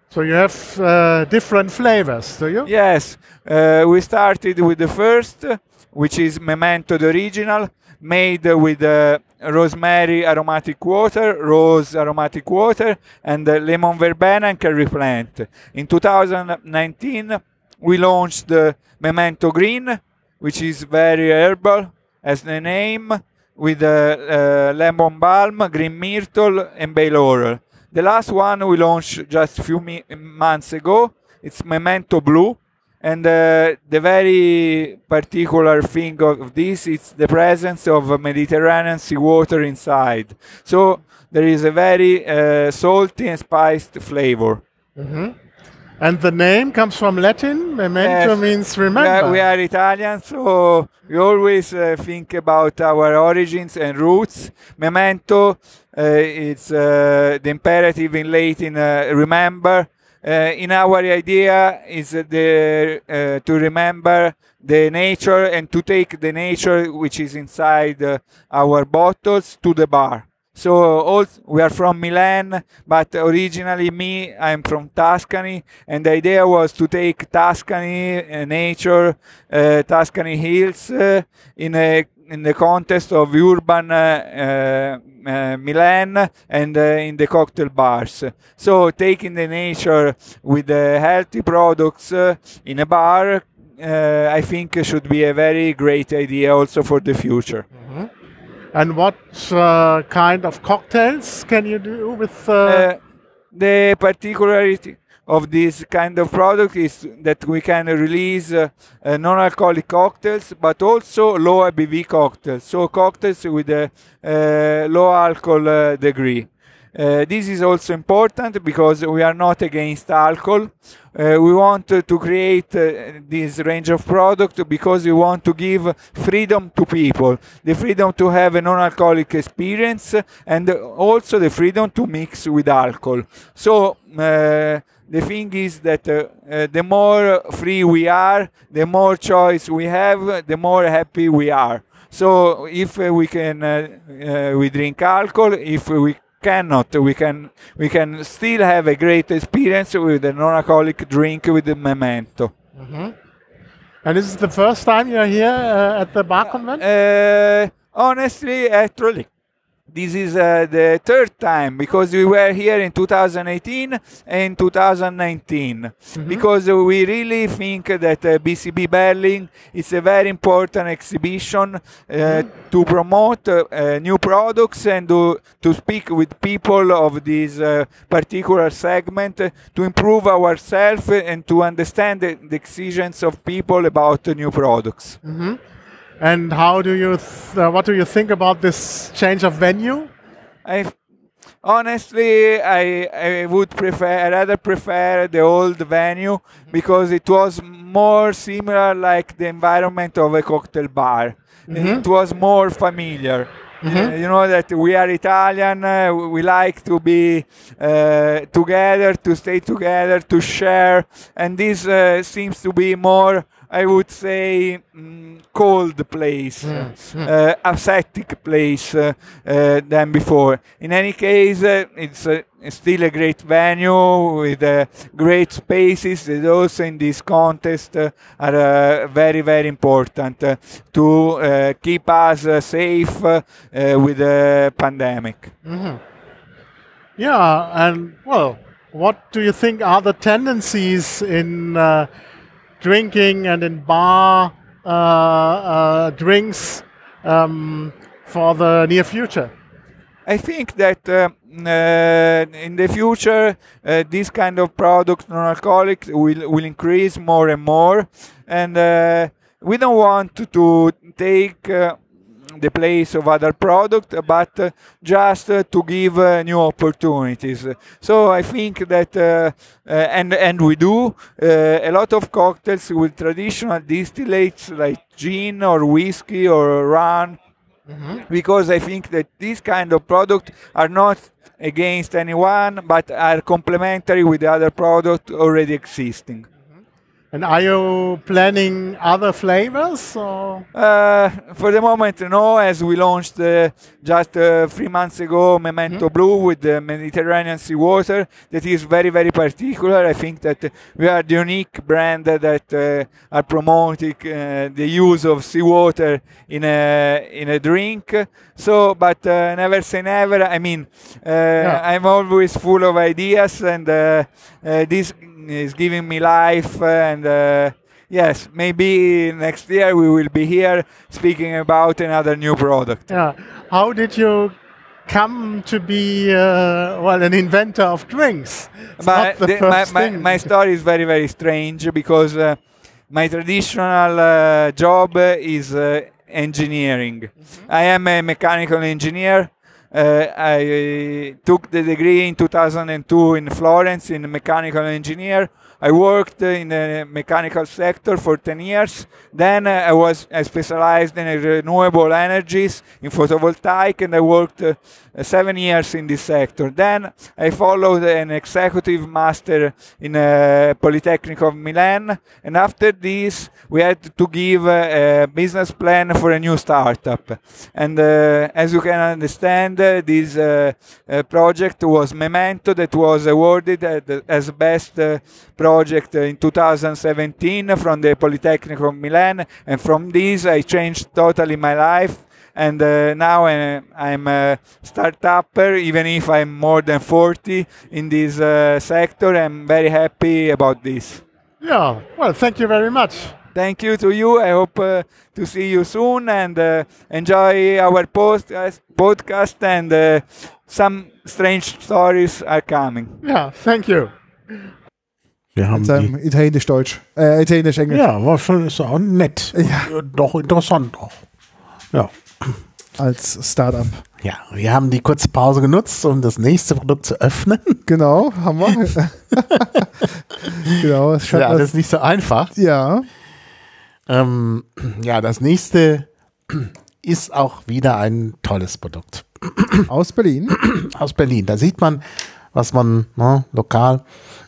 So you have uh, different flavors, do you? Yes, uh, we started with the first, which is Memento the original, made with uh, rosemary aromatic water, rose aromatic water, and lemon verbena and curry plant. In 2019, we launched the Memento Green, which is very herbal, as the name, with uh, uh, lemon balm, green myrtle, and bay laurel. The last one we launched just a few months ago. It's Memento Blue, and uh, the very particular thing of this is the presence of Mediterranean seawater inside. So there is a very uh, salty and spiced flavor. And the name comes from Latin. Memento Yes. means remember. we are Italian, so we always uh, think about our origins and roots. Memento, uh, it's uh, the imperative in Latin, uh, remember. Uh, in our idea is the, uh, to remember the nature and to take the nature which is inside uh, our bottles to the bar. So all, we are from Milan, but originally me, I'm from Tuscany, and the idea was to take Tuscany uh, nature, uh, Tuscany hills, uh, in a in the context of urban uh, uh, Milan and uh, in the cocktail bars. So taking the nature with the healthy products uh, in a bar, uh, I think should be a very great idea also for the future. and what uh, kind of cocktails can you do with? The particularity of this kind of product is that we can release uh, uh, non-alcoholic cocktails, but also low ABV cocktails, so cocktails with a low alcohol uh, degree. Uh, this is also important because we are not against alcohol. Uh, we want uh, to create uh, this range of product because we want to give freedom to people, the freedom to have a non-alcoholic experience, and also the freedom to mix with alcohol. So uh, the thing is that uh, uh, the more free we are, the more choice we have, the more happy we are. So if uh, we can, uh, uh, we drink alcohol. If we cannot, we can we can still have a great experience with a non-alcoholic drink with the memento. and this is the first time you're here uh, at the bar convent. Honestly, actually, this is uh, the third time because we were here in 2018 and 2019 because we really think that uh, BCB Berlin is a very important exhibition uh, to promote uh, uh, new products and to, to speak with people of this uh, particular segment to improve ourselves and to understand the, the exigencies of people about new products. And how do you? Th- uh, what do you think about this change of venue? I honestly I I would prefer I rather prefer the old venue because it was more similar like the environment of a cocktail bar. It was more familiar. Uh, you know that we are Italian. Uh, we- we like to be uh, together, to stay together, to share, and this uh, seems to be more. I would say mm, cold place, uh, ascetic place uh, uh, than before. In any case, uh, it's uh, still a great venue with uh, great spaces that also in this contest uh, are uh, very, very important uh, to uh, keep us uh, safe uh, uh, with the pandemic. Yeah, and well, what do you think are the tendencies in uh, drinking and in bar uh, uh, drinks um, for the near future? I think that uh, uh, in the future, uh, this kind of product, non-alcoholic, will will increase more and more, and uh, we don't want to, to take. The place of other product, but uh, just uh, to give uh, new opportunities. So I think that, and and we do uh, a lot of cocktails with traditional distillates like gin or whiskey or rum because I think that these kind of products are not against anyone, but are complementary with the other product already existing. And are you planning other flavors? Or? Uh, for the moment, no, as we launched uh, just uh, three months ago Memento Blue with the Mediterranean seawater, that is very, very particular. I think that we are the unique brand that uh, are promoting uh, the use of seawater in a in a drink. So, but uh, never say never. I mean, uh, I'm always full of ideas, and this is giving me life and. Uh, Yes, maybe next year we will be here speaking about another new product. Yeah. How did you come to be uh, well an inventor of drinks? It's not the my, first my, thing. my story is very, very strange because uh, my traditional uh, job is uh, engineering. I am a mechanical engineer. Uh, I took the degree in 2002 in Florence in mechanical engineer. I worked in the mechanical sector for 10 years. Then uh, I was I specialized in renewable energies, in photovoltaic, and I worked uh, seven years in this sector. Then I followed an executive master in uh, Polytechnic of Milan, and after this we had to give uh, a business plan for a new startup. And uh, as you can understand, uh, this uh, uh, project was Memento that was awarded as best uh, project in 2017 from the Polytechnic of Milan. And from this, I changed totally my life. And uh, now uh, I'm a startupper, even if I'm more than 40 in this uh, sector. I'm very happy about this. Yeah, well, thank you very much. Thank you to you. I hope uh, to see you soon and uh, enjoy our podcast, podcast and uh, some strange stories are coming. Yeah, thank you. Wir haben Mit seinem Italienisch-Deutsch. Äh, Italienisch-Englisch. ja, war schon ist auch nett. Ja. Doch interessant auch. Ja. Als Startup. Ja, wir haben die kurze Pause genutzt, um das nächste Produkt zu öffnen. Genau, haben wir. <laughs> genau, es scheint Ja, das ist nicht so einfach. ja, Ähm, ja, das nächste ist auch wieder ein tolles Produkt aus Berlin. aus Berlin. Da sieht man, was man ne, lokal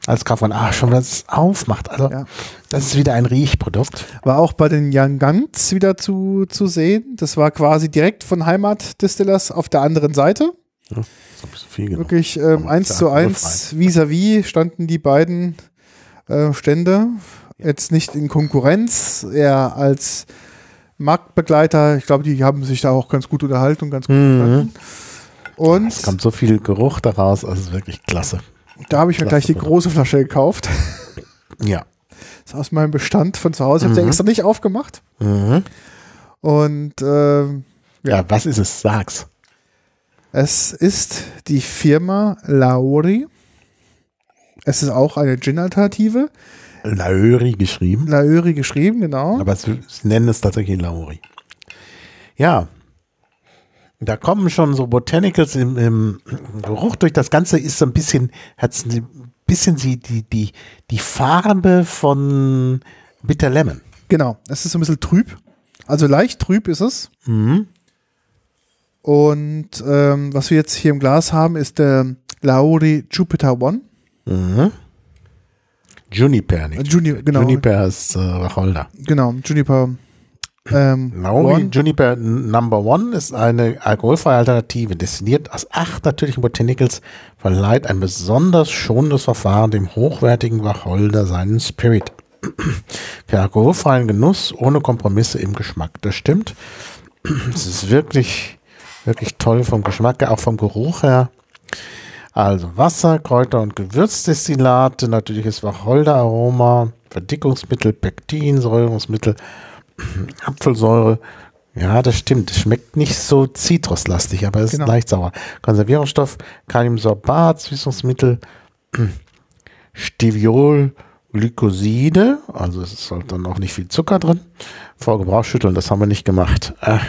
als Kaufmann, ah, schon was aufmacht. Also, Ja. das ist wieder ein Riechprodukt. War auch bei den Young Guns wieder zu, zu sehen. Das war quasi direkt von Heimat Distillers auf der anderen Seite. Bisschen viel genommen. Wirklich ähm, eins zu eins, vis-à-vis standen die beiden äh, Stände. Jetzt nicht in Konkurrenz, eher als Marktbegleiter. Ich glaube, die haben sich da auch ganz gut unterhalten und ganz gut Mhm. verstanden. Und Es kommt so viel Geruch daraus, also es ist wirklich klasse. Da habe ich mir gleich die große Flasche gekauft. <laughs> Ja. Das ist aus meinem Bestand von zu Hause. Ich habe sie Mhm. extra nicht aufgemacht. Mhm. Und ähm, Ja, was ist es? Sag's. Es ist die Firma Lauri. Es ist auch eine Gin-Alternative. Lauri geschrieben. Lauri geschrieben, genau. Aber sie nennen es tatsächlich Lauri. Ja. Da kommen schon so Botanicals im, im Geruch durch. Das Ganze ist so ein bisschen, hat ein bisschen die, die, die, die Farbe von Bitter Lemon. Genau. Es ist so ein bisschen trüb. Also leicht trüb ist es. Mhm. Und ähm, was wir jetzt hier im Glas haben, ist der Lauri Jupiter One. Mhm. Juniper, nicht? Juni, genau. Juniper ist äh, Wacholder. Genau, Juniper. Ähm, One. Juniper Number One ist eine alkoholfreie Alternative. Destilliert aus acht natürlichen Botanicals verleiht ein besonders schonendes Verfahren dem hochwertigen Wacholder seinen Spirit. <clears throat> Für alkoholfreien Genuss ohne Kompromisse im Geschmack. Das stimmt. <clears throat> Es ist wirklich, wirklich toll vom Geschmack, her, auch vom Geruch her. Also Wasser, Kräuter und Gewürzdestillate, natürliches Wacholderaroma, Verdickungsmittel, Pektin, Säurungsmittel, Apfelsäure. Ja, das stimmt. Es schmeckt nicht so zitruslastig, aber es Genau. ist leicht sauer. Konservierungsstoff, Kaliumsorbat, Süßungsmittel, <clears throat> Steviol, Glykoside, also es ist halt dann auch nicht viel Zucker drin. Vor Gebrauch schütteln, das haben wir nicht gemacht. Äh,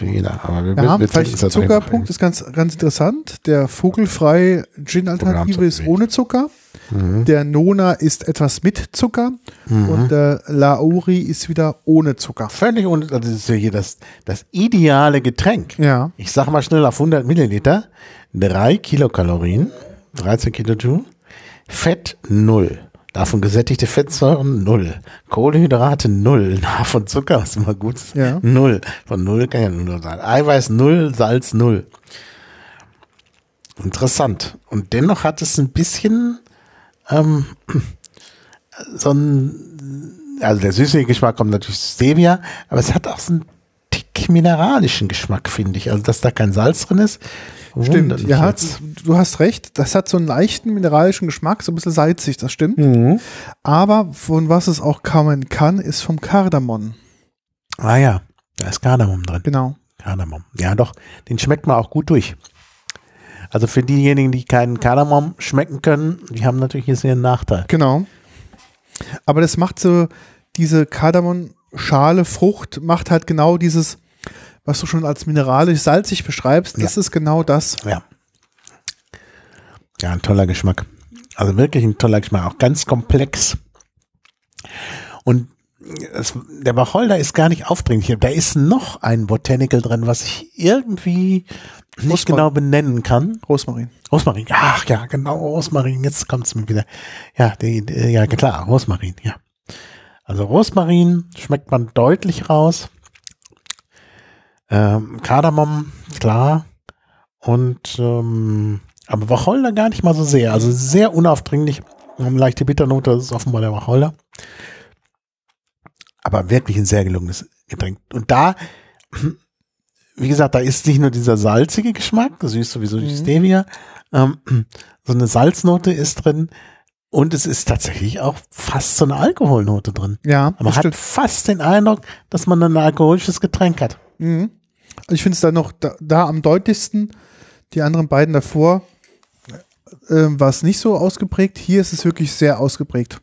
jeder. Aber wir, Ja, wir vielleicht drin. Zuckerpunkt ist ganz, ganz interessant. Der vogelfrei Gin-Alternative ist ohne Zucker. Mhm. Der Nona ist etwas mit Zucker. Und der Lauri ist wieder ohne Zucker. Völlig ohne, das ist ja hier das, das ideale Getränk. Ja. Ich sag mal schnell auf 100 Milliliter, 3 Kilokalorien, 13 Kilojoule, Fett 0. Davon gesättigte Fettsäuren 0. Kohlenhydrate 0. <laughs> Na, von Zucker ist immer gut. Ja. 0. Von 0 kann ja nur sein. Eiweiß 0, Salz 0. Interessant. Und dennoch hat es ein bisschen ähm, so ein, also der süße Geschmack kommt natürlich aus Stevia, aber es hat auch so einen Tick mineralischen Geschmack, finde ich. Also, dass da kein Salz drin ist. Stimmt, ja, jetzt. du hast recht. Das hat so einen leichten mineralischen Geschmack, so ein bisschen salzig, das stimmt. Mhm. Aber von was es auch kommen kann, ist vom Kardamom. Ah ja, da ist Kardamom drin. Genau. Kardamom. Ja, doch, den schmeckt man auch gut durch. Also für diejenigen, die keinen Kardamom schmecken können, die haben natürlich jetzt einen Nachteil. Genau. Aber das macht so, diese Kardamom-Schale, Frucht, macht halt genau dieses, was du schon als mineralisch salzig beschreibst. Das ist genau das. Ja. Ja, ein toller Geschmack. Also wirklich ein toller Geschmack, auch ganz komplex. Und es, der Wacholder ist gar nicht aufdringlich. Da ist noch ein Botanical drin, was ich irgendwie nicht Rosmarin. genau benennen kann. Rosmarin. Rosmarin, ach ja, genau, Rosmarin, jetzt kommt es mir wieder. Ja, die, ja, klar, Rosmarin, ja. Also Rosmarin schmeckt man deutlich raus. Ähm, Kardamom, klar. Und ähm, aber Wacholder gar nicht mal so sehr. Also sehr unaufdringlich. Eine leichte Bitternote, das ist offenbar der Wacholder. Aber wirklich ein sehr gelungenes Getränk. Und da, wie gesagt, da ist nicht nur dieser salzige Geschmack, das ist sowieso die Stevia, ähm, <clears throat> so eine Salznote ist drin und es ist tatsächlich auch fast so eine Alkoholnote drin. Ja, Aber man hat stimmt. fast den Eindruck, dass man ein alkoholisches Getränk hat. Mhm. Also Ich finde es da noch da, da am deutlichsten. Die anderen beiden davor äh, war es nicht so ausgeprägt. Hier ist es wirklich sehr ausgeprägt.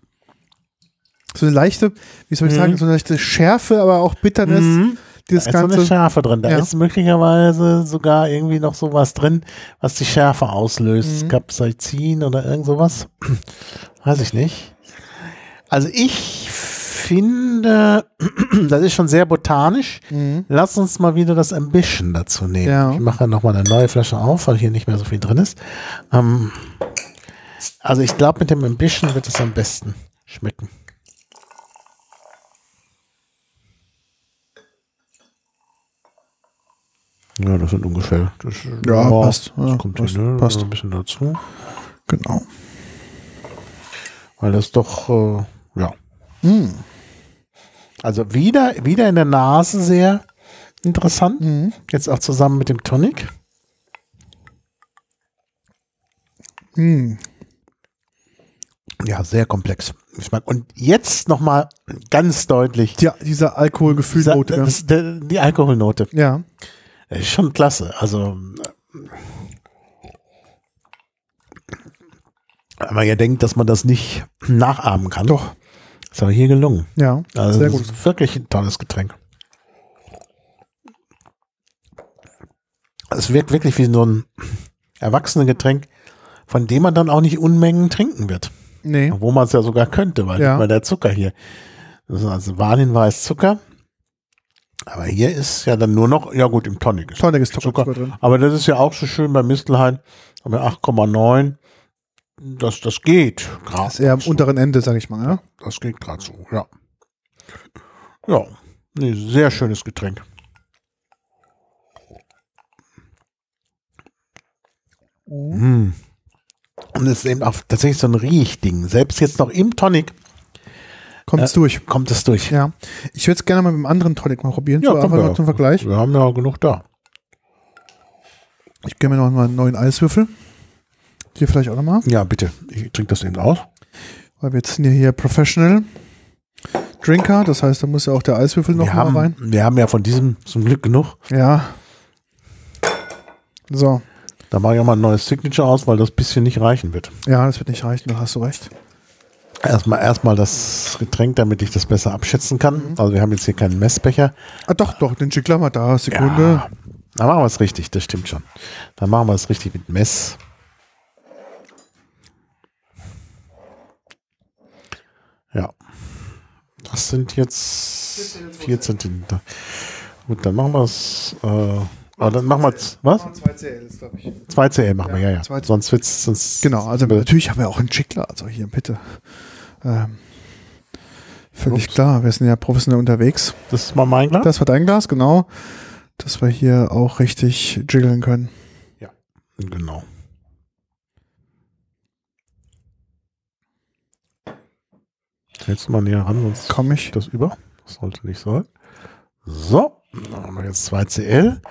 So eine leichte, wie soll ich Mhm. sagen, so eine leichte Schärfe, aber auch Bitterness. Dieses Da ist so eine. Schärfe drin. Da Ja. ist möglicherweise sogar irgendwie noch sowas drin, was die Schärfe auslöst. Mhm. Capsaicin oder irgend sowas. <clears throat> Weiß ich nicht. Also ich finde, <clears throat> das ist schon sehr botanisch. Mhm. Lass uns mal wieder das Ambition dazu nehmen. Ja. Ich mache nochmal eine neue Flasche auf, weil hier nicht mehr so viel drin ist. Ähm, also ich glaube, mit dem Ambition wird es am besten schmecken. Ja, das sind ungefähr. Das, Ja, passt. Das Ja, kommt passt, hier, ne? passt. ein bisschen dazu. Genau. Weil das doch, äh, ja. Mhm. Also wieder, wieder in der Nase sehr interessant. Mhm. Jetzt auch zusammen mit dem Tonic. Mhm. Ja, sehr komplex. Und jetzt nochmal ganz deutlich Ja, dieser Alkoholgefühlnote. Die Alkoholnote. ja. Das ist schon klasse. Also, äh, wenn man ja denkt, dass man das nicht nachahmen kann. Doch. Ist aber hier gelungen. Ja, Also, sehr gut. wirklich ein tolles Getränk. Es wirkt wirklich wie so ein Erwachsenengetränk, von dem man dann auch nicht Unmengen trinken wird. Nee. Wo man es ja sogar könnte, weil, Ja. weil der Zucker hier. Das ist also Wahnhinweis Zucker. Aber hier ist ja dann nur noch, ja gut, im Tonic ist Tonic ist Zucker, Zucker. Drin. Aber das ist ja auch so schön bei Mistelhain. Haben wir 8,9. Das, das geht. Grad Ist eher am so. unteren Ende, sag ich mal. Ja? Das geht gerade so, ja. Ja, nee, sehr schönes Getränk. Mm. Und es ist eben auch tatsächlich so ein Riechding. Selbst jetzt noch im Tonic Kommt es Äh, durch. kommt es durch. Ja. Ich würde es gerne mal mit dem anderen Tonic mal probieren. Ja, einfach wir. zum Vergleich. Wir haben ja genug da. Ich gebe mir noch mal einen neuen Eiswürfel. Hier vielleicht auch nochmal. Ja, bitte. Ich trinke das eben aus. Weil wir jetzt sind ja hier Professional Drinker. Das heißt, da muss ja auch der Eiswürfel noch Wir mal haben, rein. wir haben ja von diesem zum Glück genug. Ja. So. Da mache ich auch mal ein neues Signature aus, weil das bisschen nicht reichen wird. Ja, das wird nicht reichen. Da hast du recht. Erstmal erstmal das Getränk, damit ich das besser abschätzen kann. Also wir haben jetzt hier keinen Messbecher. Ah, doch, doch. Den Schickler mal da. Sekunde. Ja, da machen wir es richtig, das stimmt schon. Da machen wir es richtig mit Mess. Ja. Das sind jetzt 4 Zentimeter. Gut, dann machen wir es. Äh, aber dann machen wir es. Was? 2 CL ist, glaube ich. 2 CL machen wir, ja, ja. 2 Sonst wird es. Sonst Genau, also natürlich haben wir auch einen Schickler. Also hier, bitte. Ähm, völlig Ups. klar. Wir sind ja professionell unterwegs. das ist mal mein Glas. Das war dein Glas, genau. Dass wir hier auch richtig jiggeln können. Genau. Hältst du mal näher ran, sonst Komm ich. das über. Das sollte nicht sein. So, dann haben wir jetzt 2 CL.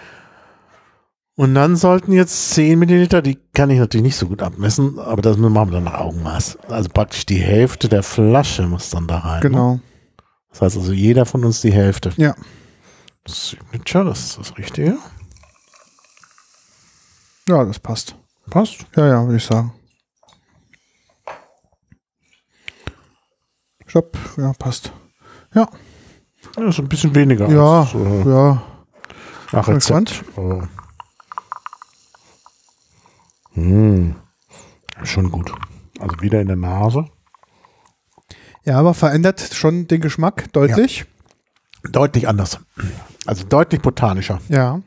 Und dann sollten jetzt 10 Milliliter, die kann ich natürlich nicht so gut abmessen, aber das machen wir dann nach Augenmaß. Also praktisch die Hälfte der Flasche muss dann da rein. Ne? Genau. Das heißt also jeder von uns die Hälfte. Ja. Signature, das ist das Richtige. Ja, das passt. Passt. Ja, ja, würde ich sagen. Stopp. Ja, passt. Ja, Ja, ist ein bisschen weniger. ja, als, äh, ja. Bin Rezept. Oh. Hm. Schon gut. Also wieder in der Nase. Ja, aber verändert schon den Geschmack deutlich. Deutlich anders. Also deutlich botanischer. Ja,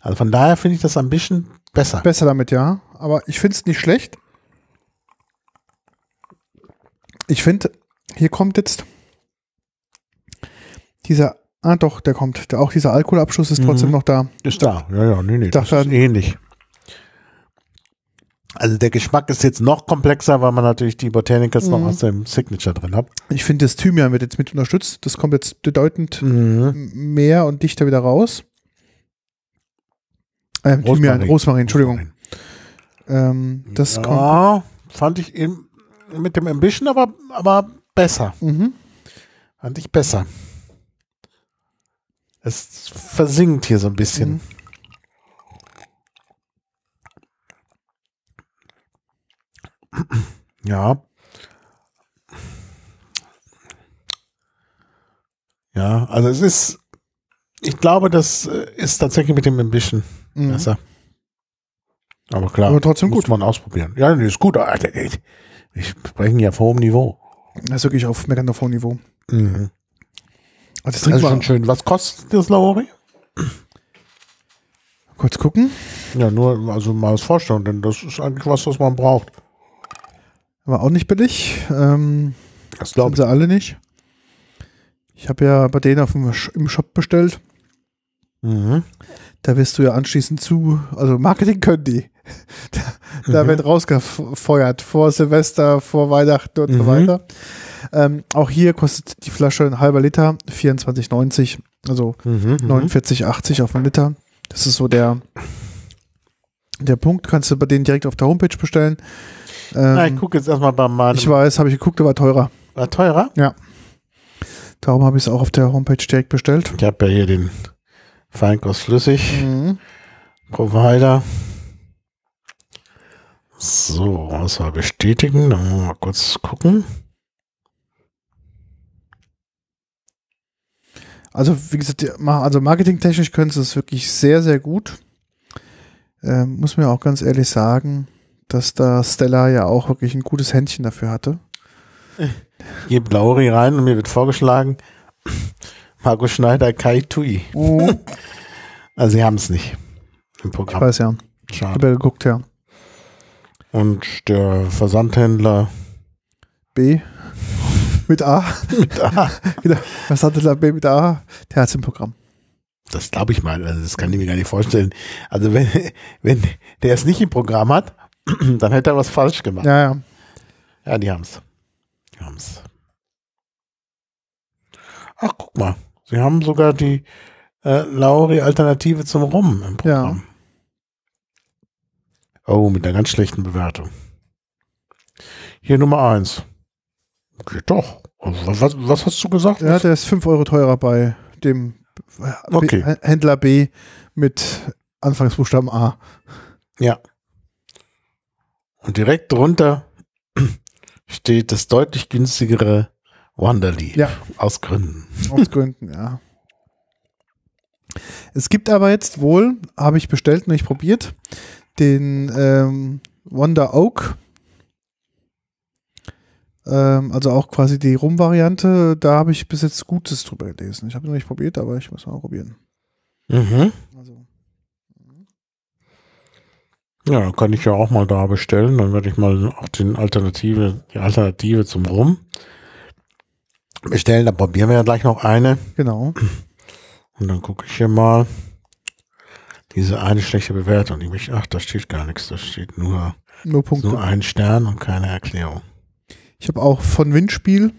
Also von daher finde ich das ein bisschen besser. besser damit, ja. Aber ich finde es nicht schlecht. Ich finde, hier kommt jetzt dieser, ah doch, der kommt. Der, auch dieser Alkoholabschluss ist trotzdem noch da. Ist da. Ja, ja, nee, nee. Das Dachte- ist ähnlich. Also der Geschmack ist jetzt noch komplexer, weil man natürlich die Botanicals noch aus dem Signature drin hat. Ich finde, das Thymian wird jetzt mit unterstützt. Das kommt jetzt bedeutend Mhm. mehr und dichter wieder raus. Ähm, Thymian, Rosmarin, Entschuldigung. Ähm, das kommt. ja, fand ich eben mit dem Ambition aber, aber besser. Mhm. Fand ich besser. Es versinkt hier so ein bisschen. Mhm. Ja. Ja, also es ist, ich glaube, das äh, ist tatsächlich mit dem Ambition Mhm. besser. Aber klar, Aber trotzdem muss gut. man ausprobieren. Ja, nee, ist gut. Wir sprechen ja auf hohem Niveau. Das ist wirklich auf Meganophon-Niveau. Mhm. Also das Das trinkt ist schon schön. Was kostet das Lauri? Kurz gucken. Ja, nur, also mal als Vorstellung, denn das ist eigentlich was, was man braucht. War auch nicht billig. Ähm, Das sind sie alle nicht. Ich habe ja bei denen auf dem im Shop bestellt. Mhm. Da wirst du ja anschließend zu, also Marketing können die. <laughs> Da, da Mhm. wird rausgefeuert vor Silvester, vor Weihnachten und so Mhm. weiter. Ähm, auch hier kostet die Flasche ein halber Liter 24,90, also Mhm. 49,80 auf einen Liter. Das ist so der, der Punkt. Kannst du bei denen direkt auf der Homepage bestellen. Ähm, Na, ich gucke jetzt erstmal bei meinem. ich weiß, habe ich geguckt, der war teurer. War teurer? Darum habe ich es auch auf der Homepage direkt bestellt. Ich habe ja hier den Feinkost flüssig Mhm. Provider. So, was war bestätigen? Dann wollen wir mal kurz gucken. Also, wie gesagt, also marketingtechnisch können sie es wirklich sehr, sehr gut. Ähm, muss mir auch ganz ehrlich sagen, dass da Stella ja auch wirklich ein gutes Händchen dafür hatte. Ich gebe Lauri rein und mir wird vorgeschlagen, <clears throat> Marco Schneider, Kai Tui. <laughs> Also sie haben es nicht im Ich Programm. weiß ja. Ich Schade. habe ja geguckt, ja. Und der Versandhändler B mit A. <laughs> mit A. <laughs> Hatte da B mit A? Der hat es im Programm. Das glaube ich mal. Also das kann ich mir gar nicht vorstellen. Also wenn, wenn der es nicht im Programm hat, <clears throat> dann hätte er was falsch gemacht. Ja, ja. Ja, die haben's. Die haben's. Ach, guck mal. Sie haben sogar die äh, Lauri-Alternative zum Rum im Programm. Oh, mit einer ganz schlechten Bewertung. Hier Nummer eins. Okay, doch. Also, Was, was, was hast du gesagt? Ja, der ist 5 Euro teurer bei dem äh, Okay. Händler B mit Anfangsbuchstaben A. Ja. Und direkt drunter <clears throat> steht das deutlich günstigere Wanderly. Ja. Aus Gründen. Aus Gründen, ja. Es gibt aber jetzt wohl, habe ich bestellt und nicht probiert, den ähm, Wonder Oak. Ähm, also auch quasi die Rum-Variante. Da habe ich bis jetzt Gutes drüber gelesen. Ich habe noch nicht probiert, aber ich muss mal probieren. Mhm. Also, Ja, dann kann ich ja auch mal da bestellen. Dann werde ich mal auch den Alternative, die Alternative zum Rum bestellen. Dann probieren wir ja gleich noch eine. genau. Und dann gucke ich hier mal. Diese eine schlechte Bewertung, die mich, ach, da steht gar nichts. Da steht nur, Nur Punkte. nur ein Stern und keine Erklärung. Ich habe auch von Windspiel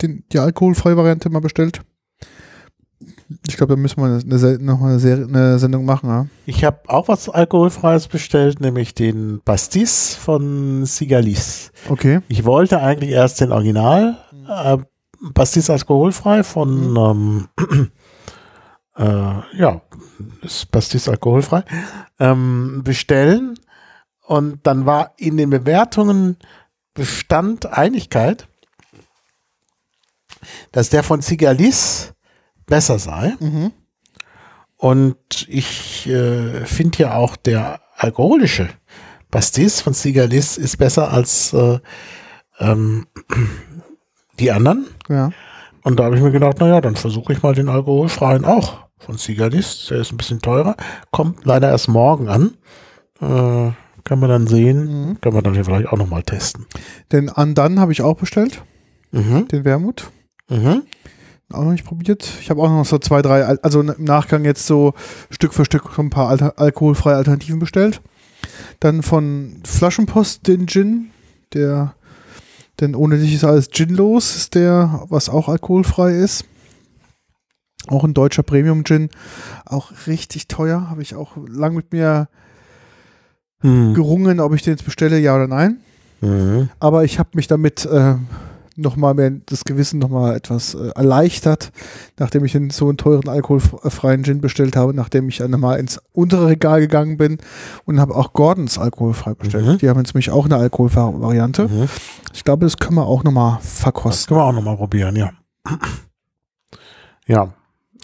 den, die alkoholfreie Variante mal bestellt. Ich glaube, da müssen wir eine, eine, noch eine, Serie, eine Sendung machen. Ja? Ich habe auch was Alkoholfreies bestellt, nämlich den Pastis von Sigalis. Okay. Ich wollte eigentlich erst den Original äh, Pastis alkoholfrei von ähm, <clears throat> äh, ja, ist Pastis alkoholfrei ähm, bestellen und dann war in den Bewertungen bestand Einigkeit, dass der von Sigalis besser sei. Mhm. Und ich äh, finde ja auch der alkoholische Pastis von Sigalis ist besser als äh, ähm, <clears throat> die anderen. Ja. Und da habe ich mir gedacht, naja, dann versuche ich mal den alkoholfreien auch von Sigalis. Der ist ein bisschen teurer, kommt leider erst morgen an. Äh, kann man dann sehen, Mhm. kann man dann hier vielleicht auch nochmal testen. Den Andan habe ich auch bestellt, Mhm. den Wermut. Mhm. Auch noch nicht probiert. Ich habe auch noch so zwei, drei, Al- also im Nachgang jetzt so Stück für Stück so ein paar alter, alkoholfreie Alternativen bestellt. Dann von Flaschenpost den Gin, der, denn ohne dich ist alles ginlos, ist der, was auch alkoholfrei ist. Auch ein deutscher Premium-Gin, auch richtig teuer, habe ich auch lang mit mir Mhm. gerungen, ob ich den jetzt bestelle, ja oder nein. Mhm. Aber ich habe mich damit äh, nochmal mehr das Gewissen nochmal etwas äh, erleichtert, nachdem ich den so einen teuren alkoholfreien Gin bestellt habe, nachdem ich dann mal ins untere Regal gegangen bin und habe auch Gordons alkoholfrei bestellt. Mhm. Die haben jetzt nämlich auch eine alkoholfreie Variante. Mhm. Ich glaube, das können wir auch nochmal Das verkosten. können wir auch nochmal probieren, ja. Ja,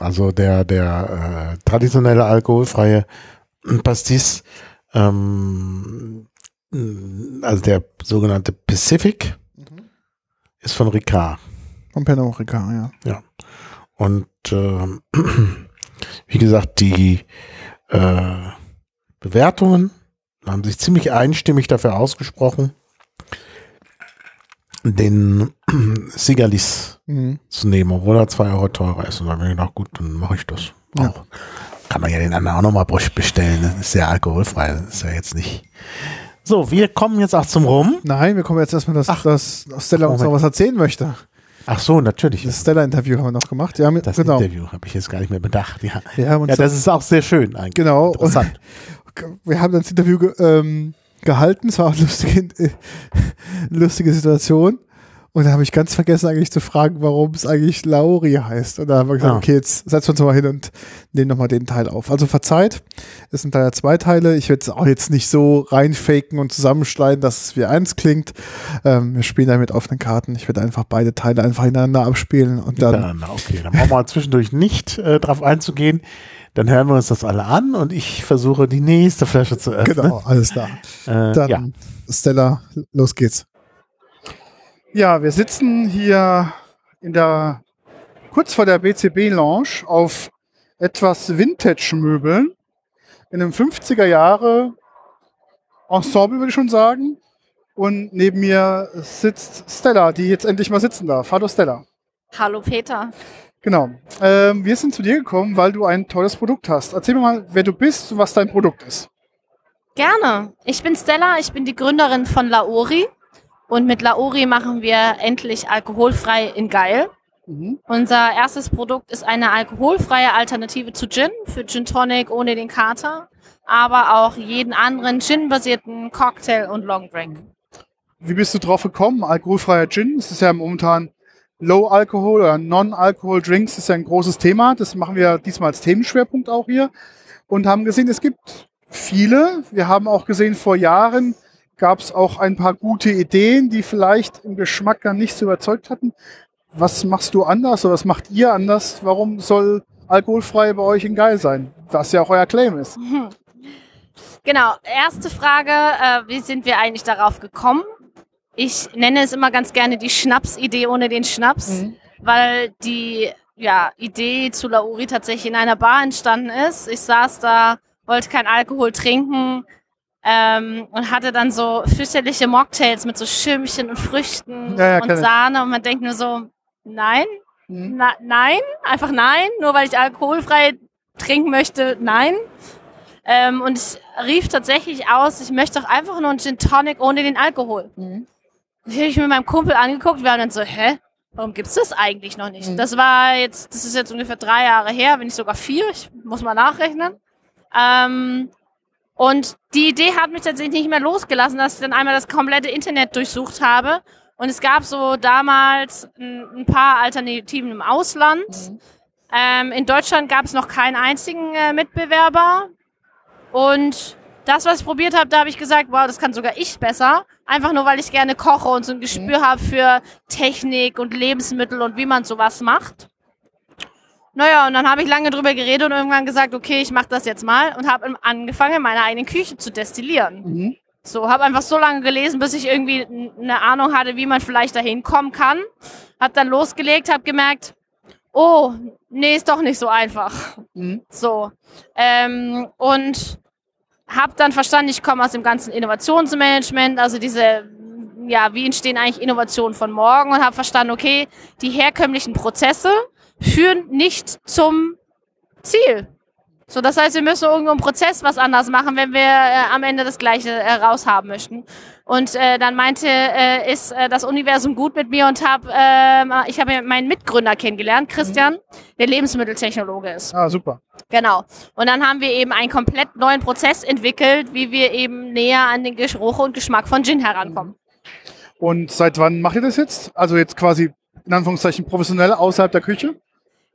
also der, der äh, traditionelle alkoholfreie Pastis, ähm, also der sogenannte Pacific, ist von Ricard. Von Pernod Ricard, ja. Und ähm, <clears throat> wie gesagt, die äh, Bewertungen haben sich ziemlich einstimmig dafür ausgesprochen, den <clears throat> Sigalis Mhm. zu nehmen, obwohl er zwei Euro teurer ist. Und dann habe ich gedacht, gut, dann mache ich das Ja. auch. Kann man ja den anderen auch nochmal bestellen. Das ist ja alkoholfrei. Das ist ja jetzt nicht. So, wir kommen jetzt auch zum Rum. Nein, wir kommen jetzt erstmal, dass, Ach. dass Stella uns noch was erzählen möchte. Ach so, natürlich. Das Stella-Interview haben wir noch gemacht. Ja, mit, Das genau. Interview habe ich jetzt gar nicht mehr bedacht. Ja, uns ja das ist auch sehr schön eigentlich. genau. Interessant. <laughs> wir haben das Interview ge ähm, gehalten. Es war auch eine lustige, äh, <laughs> lustige Situation. Und da habe ich ganz vergessen, eigentlich zu fragen, warum es eigentlich Lauri heißt. Und da haben wir gesagt, Ah. okay, jetzt setzen wir uns mal hin und nehmen nochmal den Teil auf. Also verzeiht, es sind da ja zwei Teile. Ich werde es auch jetzt nicht so reinfaken und zusammenschneiden, dass es wie eins klingt. Ähm, wir spielen da mit offenen Karten. Ich werde einfach beide Teile einfach hintereinander abspielen und dann. Dann, okay, dann brauchen wir zwischendurch nicht äh, drauf einzugehen. Dann hören wir uns das alle an und ich versuche die nächste Flasche zu öffnen. Genau, alles klar. Äh, Dann, ja. Stella, los geht's. Ja, wir sitzen hier in der, kurz vor der BCB Lounge auf etwas Vintage-Möbeln in einem 50er Jahre Ensemble, würde ich schon sagen. Und neben mir sitzt Stella, die jetzt endlich mal sitzen darf. Hallo Stella. Hallo Peter. Genau. Ähm, wir sind zu dir gekommen, weil du ein tolles Produkt hast. Erzähl mir mal, wer du bist und was dein Produkt ist. Gerne. Ich bin Stella, ich bin die Gründerin von Laori. Und mit Laori machen wir endlich alkoholfrei in Geil. Mhm. Unser erstes Produkt ist eine alkoholfreie Alternative zu Gin, für Gin Tonic ohne den Kater, aber auch jeden anderen Gin-basierten Cocktail und Long Drink. Wie bist du drauf gekommen? Alkoholfreier Gin, das ist ja momentan Low Alcohol oder Non-Alcohol Drinks, das ist ja ein großes Thema. Das machen wir diesmal als Themenschwerpunkt auch hier und haben gesehen, es gibt viele. Wir haben auch gesehen, vor Jahren gab es auch ein paar gute Ideen, die vielleicht im Geschmack dann nicht so überzeugt hatten. Was machst du anders oder was macht ihr anders? Warum soll alkoholfrei bei euch in Geil sein? Was ja auch euer Claim ist. <laughs> Genau, erste Frage, äh, wie sind wir eigentlich darauf gekommen? Ich nenne es immer ganz gerne die Schnapsidee ohne den Schnaps, weil die ja, Idee zu Lauri tatsächlich in einer Bar entstanden ist. Ich saß da, wollte kein Alkohol trinken ähm, und hatte dann so fürchterliche Mocktails mit so Schirmchen und Früchten Ja, ja, und ich. Sahne und man denkt nur so, nein, Mhm. na, nein, einfach nein, nur weil ich alkoholfrei trinken möchte, nein. Ähm, und ich rief tatsächlich aus, ich möchte doch einfach nur einen Gin Tonic ohne den Alkohol. Mhm. Die habe ich mir mit meinem Kumpel angeguckt, wir haben dann so, hä? Warum gibt's das eigentlich noch nicht? Mhm. Das war jetzt, das ist jetzt ungefähr drei Jahre her, wenn nicht sogar vier, ich muss mal nachrechnen. Ähm, und die Idee hat mich tatsächlich nicht mehr losgelassen, dass ich dann einmal das komplette Internet durchsucht habe. Und es gab so damals ein, paar Alternativen im Ausland. Ähm, in Deutschland gab es noch keinen einzigen äh, Mitbewerber. Und das, was ich probiert habe, da habe ich gesagt, wow, das kann sogar ich besser. Einfach nur, weil ich gerne koche und so ein Gespür habe für Technik und Lebensmittel und wie man sowas macht. Naja, und dann habe ich lange drüber geredet und irgendwann gesagt, okay, ich mache das jetzt mal und habe angefangen, in meiner eigenen Küche zu destillieren. Mhm. So, habe einfach so lange gelesen, bis ich irgendwie eine Ahnung hatte, wie man vielleicht dahin kommen kann. Hab dann losgelegt, habe gemerkt, oh, nee, ist doch nicht so einfach. Mhm. So. Ähm, und habe dann verstanden, ich komme aus dem ganzen Innovationsmanagement, also diese, ja, wie entstehen eigentlich Innovationen von morgen und habe verstanden, okay, die herkömmlichen Prozesse führen nicht zum Ziel. So, das heißt, wir müssen irgendwo im Prozess was anders machen, wenn wir äh, am Ende das Gleiche äh, raushaben möchten. Und äh, dann meinte, äh, ist äh, das Universum gut mit mir und habe, äh, ich habe meinen Mitgründer kennengelernt, Christian, der Lebensmitteltechnologe ist. Ah, super. Genau. Und dann haben wir eben einen komplett neuen Prozess entwickelt, wie wir eben näher an den Geruch und Geschmack von Gin herankommen. Und seit wann macht ihr das jetzt? Also jetzt quasi in Anführungszeichen professionell außerhalb der Küche?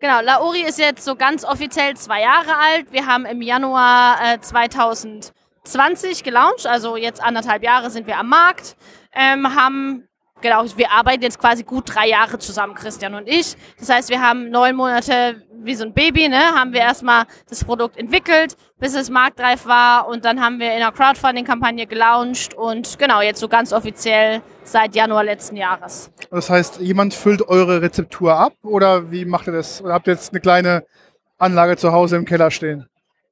Genau, Laori ist jetzt so ganz offiziell zwei Jahre alt. Wir haben im Januar äh, 2020 gelauncht, also jetzt anderthalb Jahre sind wir am Markt. Ähm, haben, genau, wir arbeiten jetzt quasi gut drei Jahre zusammen, Christian und ich. Das heißt, wir haben neun Monate wie so ein Baby, ne, haben wir erstmal das Produkt entwickelt, bis es marktreif war und dann haben wir in einer Crowdfunding-Kampagne gelauncht und genau, jetzt so ganz offiziell seit Januar letzten Jahres. Das heißt, jemand füllt eure Rezeptur ab oder wie macht ihr das? Oder habt ihr jetzt eine kleine Anlage zu Hause im Keller stehen?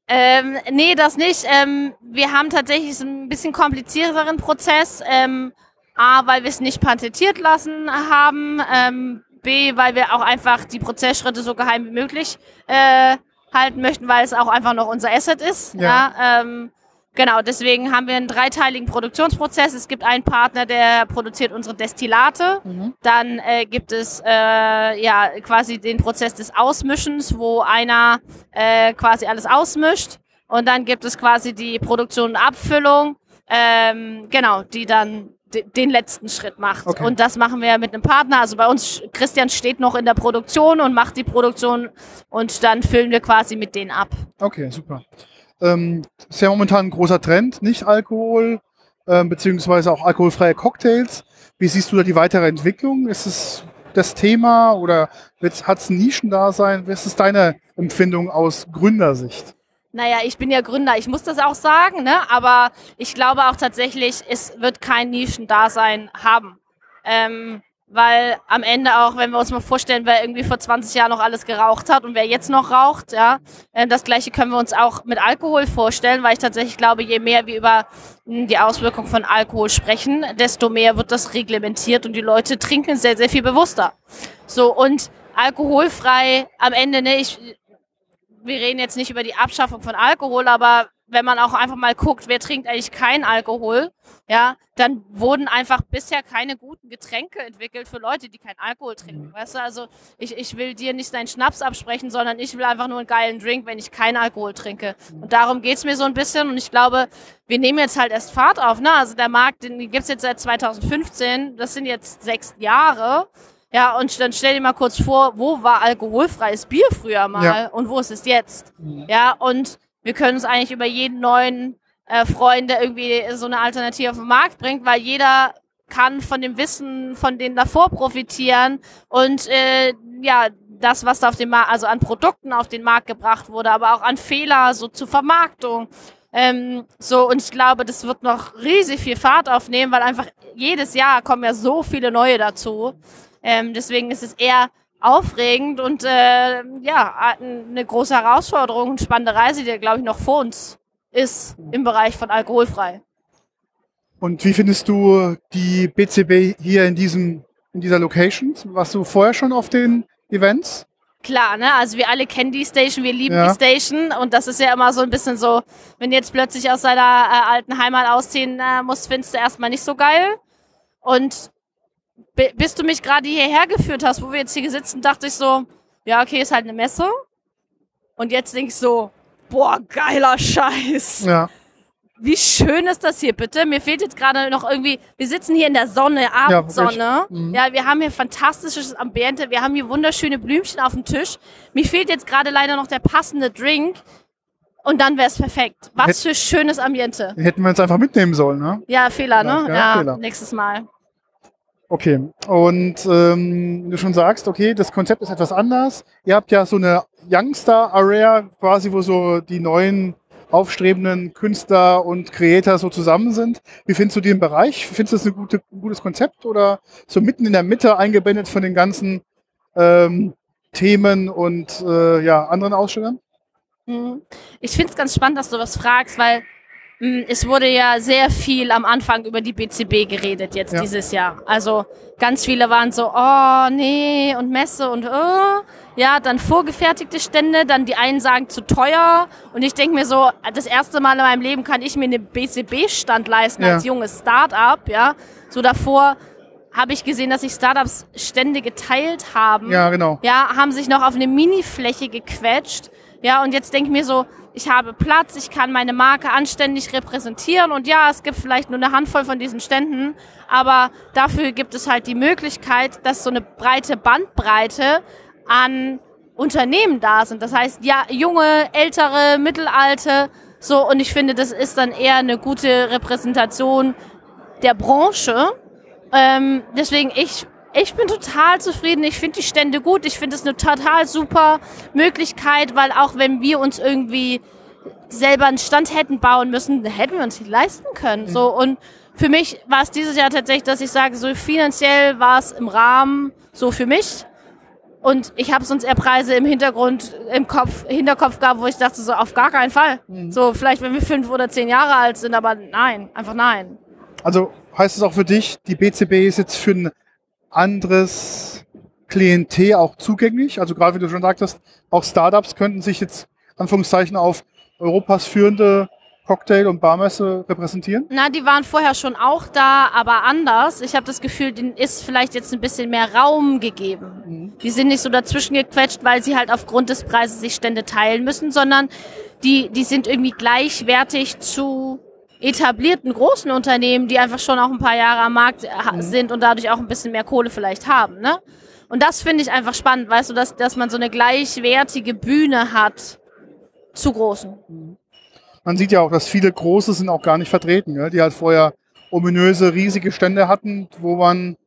Ähm, nee, das nicht. Ähm, wir haben tatsächlich so ein bisschen komplizierteren Prozess. Ähm, A, weil wir es nicht patentiert lassen haben. Ähm, B, weil wir auch einfach die Prozessschritte so geheim wie möglich äh, halten möchten, weil es auch einfach noch unser Asset ist. Ja. Ja. ähm, genau, deswegen haben wir einen dreiteiligen Produktionsprozess. Es gibt einen Partner, der produziert unsere Destillate. Dann äh, gibt es äh, ja quasi den Prozess des Ausmischens, wo einer äh, quasi alles ausmischt. Und dann gibt es quasi die Produktion und Abfüllung, ähm, genau, die dann de- den letzten Schritt macht. Okay. Und das machen wir mit einem Partner. Also bei uns, Christian steht noch in der Produktion und macht die Produktion und dann füllen wir quasi mit denen ab. Okay, super. Ähm, ist ja momentan ein großer Trend, nicht Alkohol, ähm, beziehungsweise auch alkoholfreie Cocktails. Wie siehst du da die weitere Entwicklung? Ist es das Thema oder hat es ein Nischendasein? Was ist deine Empfindung aus Gründersicht? Naja, ich bin ja Gründer, ich muss das auch sagen, ne? aber ich glaube auch tatsächlich, es wird kein Nischendasein haben. Ähm, weil am Ende auch, wenn wir uns mal vorstellen, wer irgendwie vor 20 Jahren noch alles geraucht hat und wer jetzt noch raucht, ja, äh, das gleiche können wir uns auch mit Alkohol vorstellen, weil ich tatsächlich glaube, je mehr wir über mh, die Auswirkungen von Alkohol sprechen, desto mehr wird das reglementiert und die Leute trinken sehr, sehr viel bewusster. So, und alkoholfrei am Ende, ne, ich, wir reden jetzt nicht über die Abschaffung von Alkohol, aber wenn man auch einfach mal guckt, wer trinkt eigentlich keinen Alkohol, ja, dann wurden einfach bisher keine guten Getränke entwickelt für Leute, die keinen Alkohol trinken. Weißt du, also ich, ich will dir nicht deinen Schnaps absprechen, sondern ich will einfach nur einen geilen Drink, wenn ich keinen Alkohol trinke. Und darum geht's mir so ein bisschen. Und ich glaube, wir nehmen jetzt halt erst Fahrt auf. Ne? Also der Markt, den gibt's jetzt seit 2015, das sind jetzt sechs Jahre. Ja, und dann stell dir mal kurz vor, wo war alkoholfreies Bier früher mal Ja. und wo ist es jetzt? Ja, und wir können uns eigentlich über jeden neuen äh, Freund, der irgendwie so eine Alternative auf den Markt bringt, weil jeder kann von dem Wissen von denen davor profitieren und äh, ja, das, was da auf dem Markt, also an Produkten auf den Markt gebracht wurde, aber auch an Fehler, so zur Vermarktung. Ähm, so, und ich glaube, das wird noch riesig viel Fahrt aufnehmen, weil einfach jedes Jahr kommen ja so viele neue dazu. Ähm, deswegen ist es eher aufregend und äh, ja, eine große Herausforderung und spannende Reise, die, glaube ich, noch vor uns ist im Bereich von alkoholfrei. Und wie findest du die BCB hier in, diesem, in dieser Location? Warst du vorher schon auf den Events? Klar, ne? Also wir alle kennen die Station, wir lieben Ja. die Station und das ist ja immer so ein bisschen so, wenn du jetzt plötzlich aus deiner äh, alten Heimat ausziehen äh, musst, findest du erstmal nicht so geil. Und bis du mich gerade hierher geführt hast, wo wir jetzt hier sitzen, dachte ich so, ja, okay, ist halt eine Messe. Und jetzt denk ich so, boah, geiler Scheiß. Ja. Wie schön ist das hier bitte? Mir fehlt jetzt gerade noch irgendwie, wir sitzen hier in der Sonne, Abendsonne. Ja, Mhm. wir haben hier fantastisches Ambiente, wir haben hier wunderschöne Blümchen auf dem Tisch. Mir fehlt jetzt gerade leider noch der passende Drink. Und dann wäre es perfekt. Was für schönes Ambiente. Hätten wir uns einfach mitnehmen sollen, ne? Ja, Fehler, Ja, ne? ja, Ja, Fehler. nächstes Mal. Okay. Und ähm, du schon sagst, okay, das Konzept ist etwas anders. Ihr habt ja so eine Youngster-Area, quasi, wo so die neuen aufstrebenden Künstler und Creator so zusammen sind. Wie findest du den Bereich? Findest du das ein gutes Konzept oder so mitten in der Mitte eingebettet von den ganzen ähm, Themen und äh, ja, anderen Ausstellern? Mhm. Ich finde es ganz spannend, dass du was fragst, weil es wurde ja sehr viel am Anfang über die BCB geredet jetzt Ja. dieses Jahr. Also ganz viele waren so, oh nee und Messe und oh. Ja, dann vorgefertigte Stände, dann die einen sagen zu teuer und ich denke mir so, das erste Mal in meinem Leben kann ich mir eine BCB-Stand leisten Ja. als junges Start-up, ja. So davor habe ich gesehen, dass sich Startups Stände geteilt haben Ja, genau. ja, haben sich noch auf eine Mini-Fläche gequetscht. Ja, und jetzt denke ich mir so, ich habe Platz, ich kann meine Marke anständig repräsentieren und ja, es gibt vielleicht nur eine Handvoll von diesen Ständen, aber dafür gibt es halt die Möglichkeit, dass so eine breite Bandbreite an Unternehmen da sind. Das heißt, ja, junge, ältere, mittelalte, so, und ich finde, das ist dann eher eine gute Repräsentation der Branche. Ähm, deswegen, ich, ich bin total zufrieden. Ich finde die Stände gut. Ich finde es eine total super Möglichkeit, weil auch wenn wir uns irgendwie selber einen Stand hätten bauen müssen, hätten wir uns nicht leisten können. So, und für mich war es dieses Jahr tatsächlich, dass ich sage, so finanziell war es im Rahmen so für mich. Und ich habe sonst eher Preise im Hintergrund, im Kopf, Hinterkopf gehabt, wo ich dachte, so auf gar keinen Fall. So, vielleicht wenn wir fünf oder zehn Jahre alt sind, aber nein, einfach nein. Also heißt es auch für dich, die BCB ist jetzt für ein anderes Klientel auch zugänglich? Also gerade wie du schon sagtest, auch Startups könnten sich jetzt Anführungszeichen auf Europas führende Cocktail- und Barmesse repräsentieren? Na, die waren vorher schon auch da, aber anders. Ich habe das Gefühl, denen ist vielleicht jetzt ein bisschen mehr Raum gegeben. Die sind nicht so dazwischen gequetscht, weil sie halt aufgrund des Preises sich Stände teilen müssen, sondern die, die sind irgendwie gleichwertig zu etablierten großen Unternehmen, die einfach schon auch ein paar Jahre am Markt äh, ha- sind und dadurch auch ein bisschen mehr Kohle vielleicht haben. Ne? Und das finde ich einfach spannend, weißt du, dass, dass man so eine gleichwertige Bühne hat zu großen. Man sieht ja auch, dass viele große sind auch gar nicht vertreten, gell? die halt vorher ominöse, riesige Stände hatten, wo man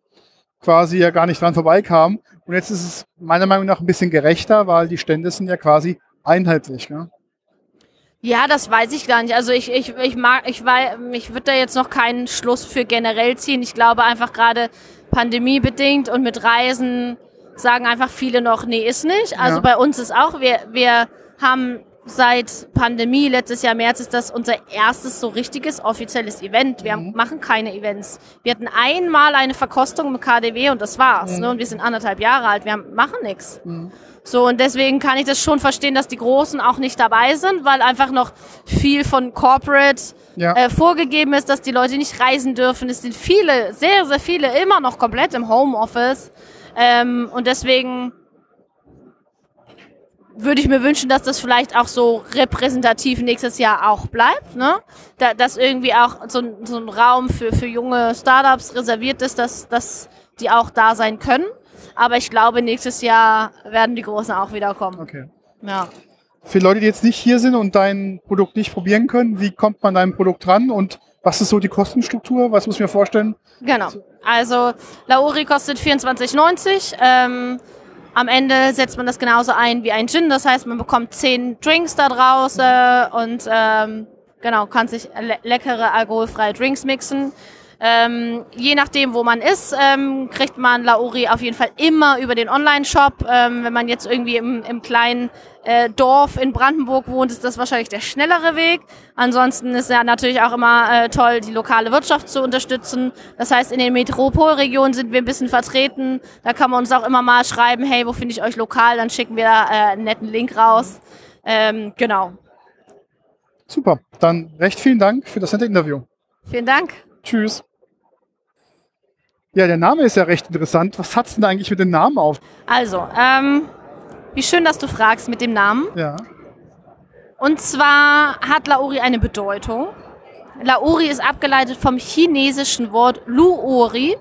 quasi ja gar nicht dran vorbeikam. Und jetzt ist es meiner Meinung nach ein bisschen gerechter, weil die Stände sind ja quasi einheitlich. Gell? Ja, das weiß ich gar nicht. Also ich, ich, ich mag, ich weiß, ich würde da jetzt noch keinen Schluss für generell ziehen. Ich glaube einfach gerade pandemiebedingt und mit Reisen sagen einfach viele noch, nee, ist nicht. Also Ja. bei uns ist auch, wir, wir haben seit Pandemie, letztes Jahr März, ist das unser erstes so richtiges offizielles Event. Wir haben, machen keine Events. Wir hatten einmal eine Verkostung mit KDW und das war's. Ne? Und wir sind anderthalb Jahre alt. Wir haben, machen nichts. So, und deswegen kann ich das schon verstehen, dass die Großen auch nicht dabei sind, weil einfach noch viel von Corporate Ja. äh, vorgegeben ist, dass die Leute nicht reisen dürfen. Es sind viele, sehr, sehr viele immer noch komplett im Homeoffice. Ähm, und deswegen würde ich mir wünschen, dass das vielleicht auch so repräsentativ nächstes Jahr auch bleibt, ne? Da, dass irgendwie auch so, ein- so ein Raum für, für junge Startups reserviert ist, dass, dass die auch da sein können. Aber ich glaube, nächstes Jahr werden die Großen auch wieder kommen. Okay. Ja. Für Leute, die jetzt nicht hier sind und dein Produkt nicht probieren können, wie kommt man deinem Produkt ran und was ist so die Kostenstruktur? Was muss ich mir vorstellen? Genau. Also Lauri kostet 24,90. Ähm, am Ende setzt man das genauso ein wie ein Gin. Das heißt, man bekommt 10 Drinks da draußen und ähm, genau, kann sich le leckere alkoholfreie Drinks mixen. Ähm, je nachdem, wo man ist, ähm, kriegt man Lauri auf jeden Fall immer über den Online-Shop. Ähm, wenn man jetzt irgendwie im, im kleinen äh, Dorf in Brandenburg wohnt, ist das wahrscheinlich der schnellere Weg. Ansonsten ist ja natürlich auch immer äh, toll, die lokale Wirtschaft zu unterstützen. Das heißt, in den Metropolregionen sind wir ein bisschen vertreten. Da kann man uns auch immer mal schreiben, hey, wo finde ich euch lokal? Dann schicken wir da äh, einen netten Link raus. Ähm, genau. Super. Dann recht vielen Dank für das nette Interview. Vielen Dank. Tschüss. Ja, der Name ist ja recht interessant. Was hat's denn eigentlich mit dem Namen auf? Also, ähm, wie schön, dass du fragst mit dem Namen. Ja. Und zwar hat Laori eine Bedeutung. Laori ist abgeleitet vom chinesischen Wort Luori,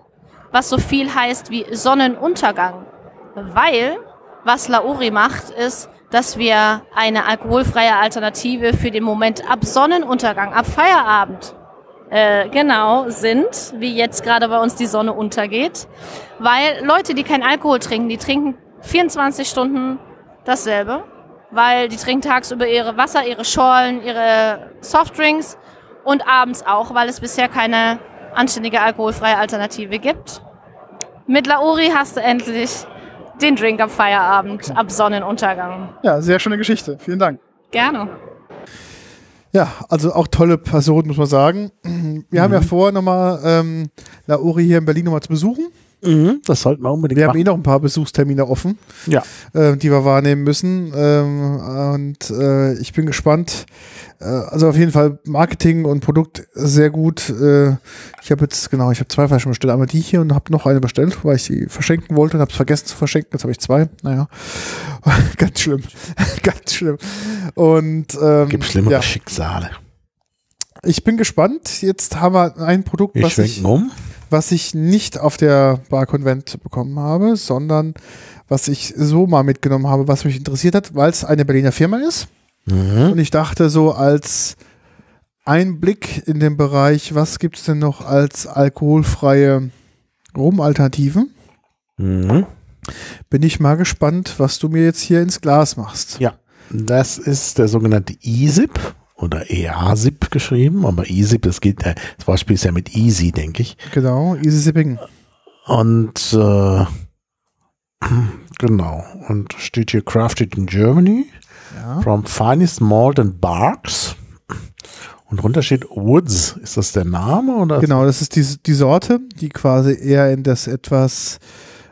was so viel heißt wie Sonnenuntergang. Weil, was Laori macht, ist, dass wir eine alkoholfreie Alternative für den Moment ab Sonnenuntergang, ab Feierabend äh, genau sind, wie jetzt gerade bei uns die Sonne untergeht. Weil Leute, die keinen Alkohol trinken, die trinken 24 Stunden dasselbe. weil die trinken tagsüber ihre Wasser, ihre Schorlen, ihre Softdrinks und abends auch, weil es bisher keine anständige alkoholfreie Alternative gibt. Mit Lauri hast du endlich den Drink am Feierabend, ab Sonnenuntergang. Ja, sehr schöne Geschichte. Vielen Dank. Gerne. Ja, also auch tolle Person, muss man sagen. Wir haben ja vor, nochmal ähm, Lauri hier in Berlin nochmal zu besuchen. Mhm, das sollten wir unbedingt Wir haben machen. eh noch ein paar Besuchstermine offen, Ja. äh, die wir wahrnehmen müssen. Ähm, und äh, ich bin gespannt. Äh, also auf jeden Fall Marketing und Produkt sehr gut. Äh, ich habe jetzt, genau, ich habe zwei Flaschen bestellt. Einmal die hier und habe noch eine bestellt, weil ich die verschenken wollte und habe es vergessen zu verschenken. Jetzt habe ich zwei. Naja, <laughs> ganz schlimm. <laughs> ganz schlimm. Und ähm, Gibt schlimmere ja, Schicksale. ich bin gespannt. Jetzt haben wir ein Produkt, Wir was ich, um. Was ich nicht auf der Bar Convent bekommen habe, sondern was ich so mal mitgenommen habe, was mich interessiert hat, weil es eine Berliner Firma ist. Mhm. Und ich dachte so als Einblick in den Bereich, was gibt es denn noch als alkoholfreie Rum-Alternativen? Mhm. Bin ich mal gespannt, was du mir jetzt hier ins Glas machst. Ja, das ist der sogenannte ESIP oder EASIP geschrieben, aber ESIP, das geht, äh, das Wortspiel ist ja mit Easy, denke ich. Genau, Easy Sipping. Und äh, <clears throat> genau, und steht hier Crafted in Germany Ja. from finest malt and barks. Und drunter steht Woods. Ist das der Name oder? Genau, das ist die, die Sorte, die quasi eher in das etwas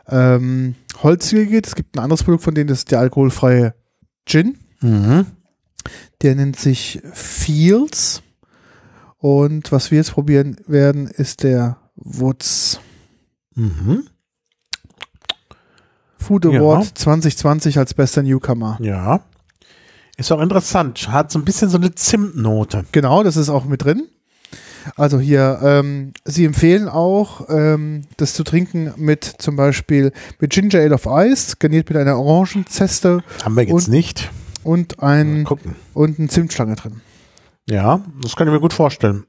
ähm, holzige geht. Es gibt ein anderes Produkt von denen, das ist der alkoholfreie Gin. Mhm. Der nennt sich Fields. Und was wir jetzt probieren werden, ist der Woods. Mhm. Food Ja. Award 2020 als bester Newcomer. Ja. Ist auch interessant. Hat so ein bisschen so eine Zimtnote. Genau, das ist auch mit drin. Also hier, ähm, sie empfehlen auch, ähm, das zu trinken mit zum Beispiel mit Ginger Ale of Ice, garniert mit einer Orangenzeste Haben wir jetzt nicht. Und ein und eine Zimtschlange drin. Ja, das kann ich mir gut vorstellen.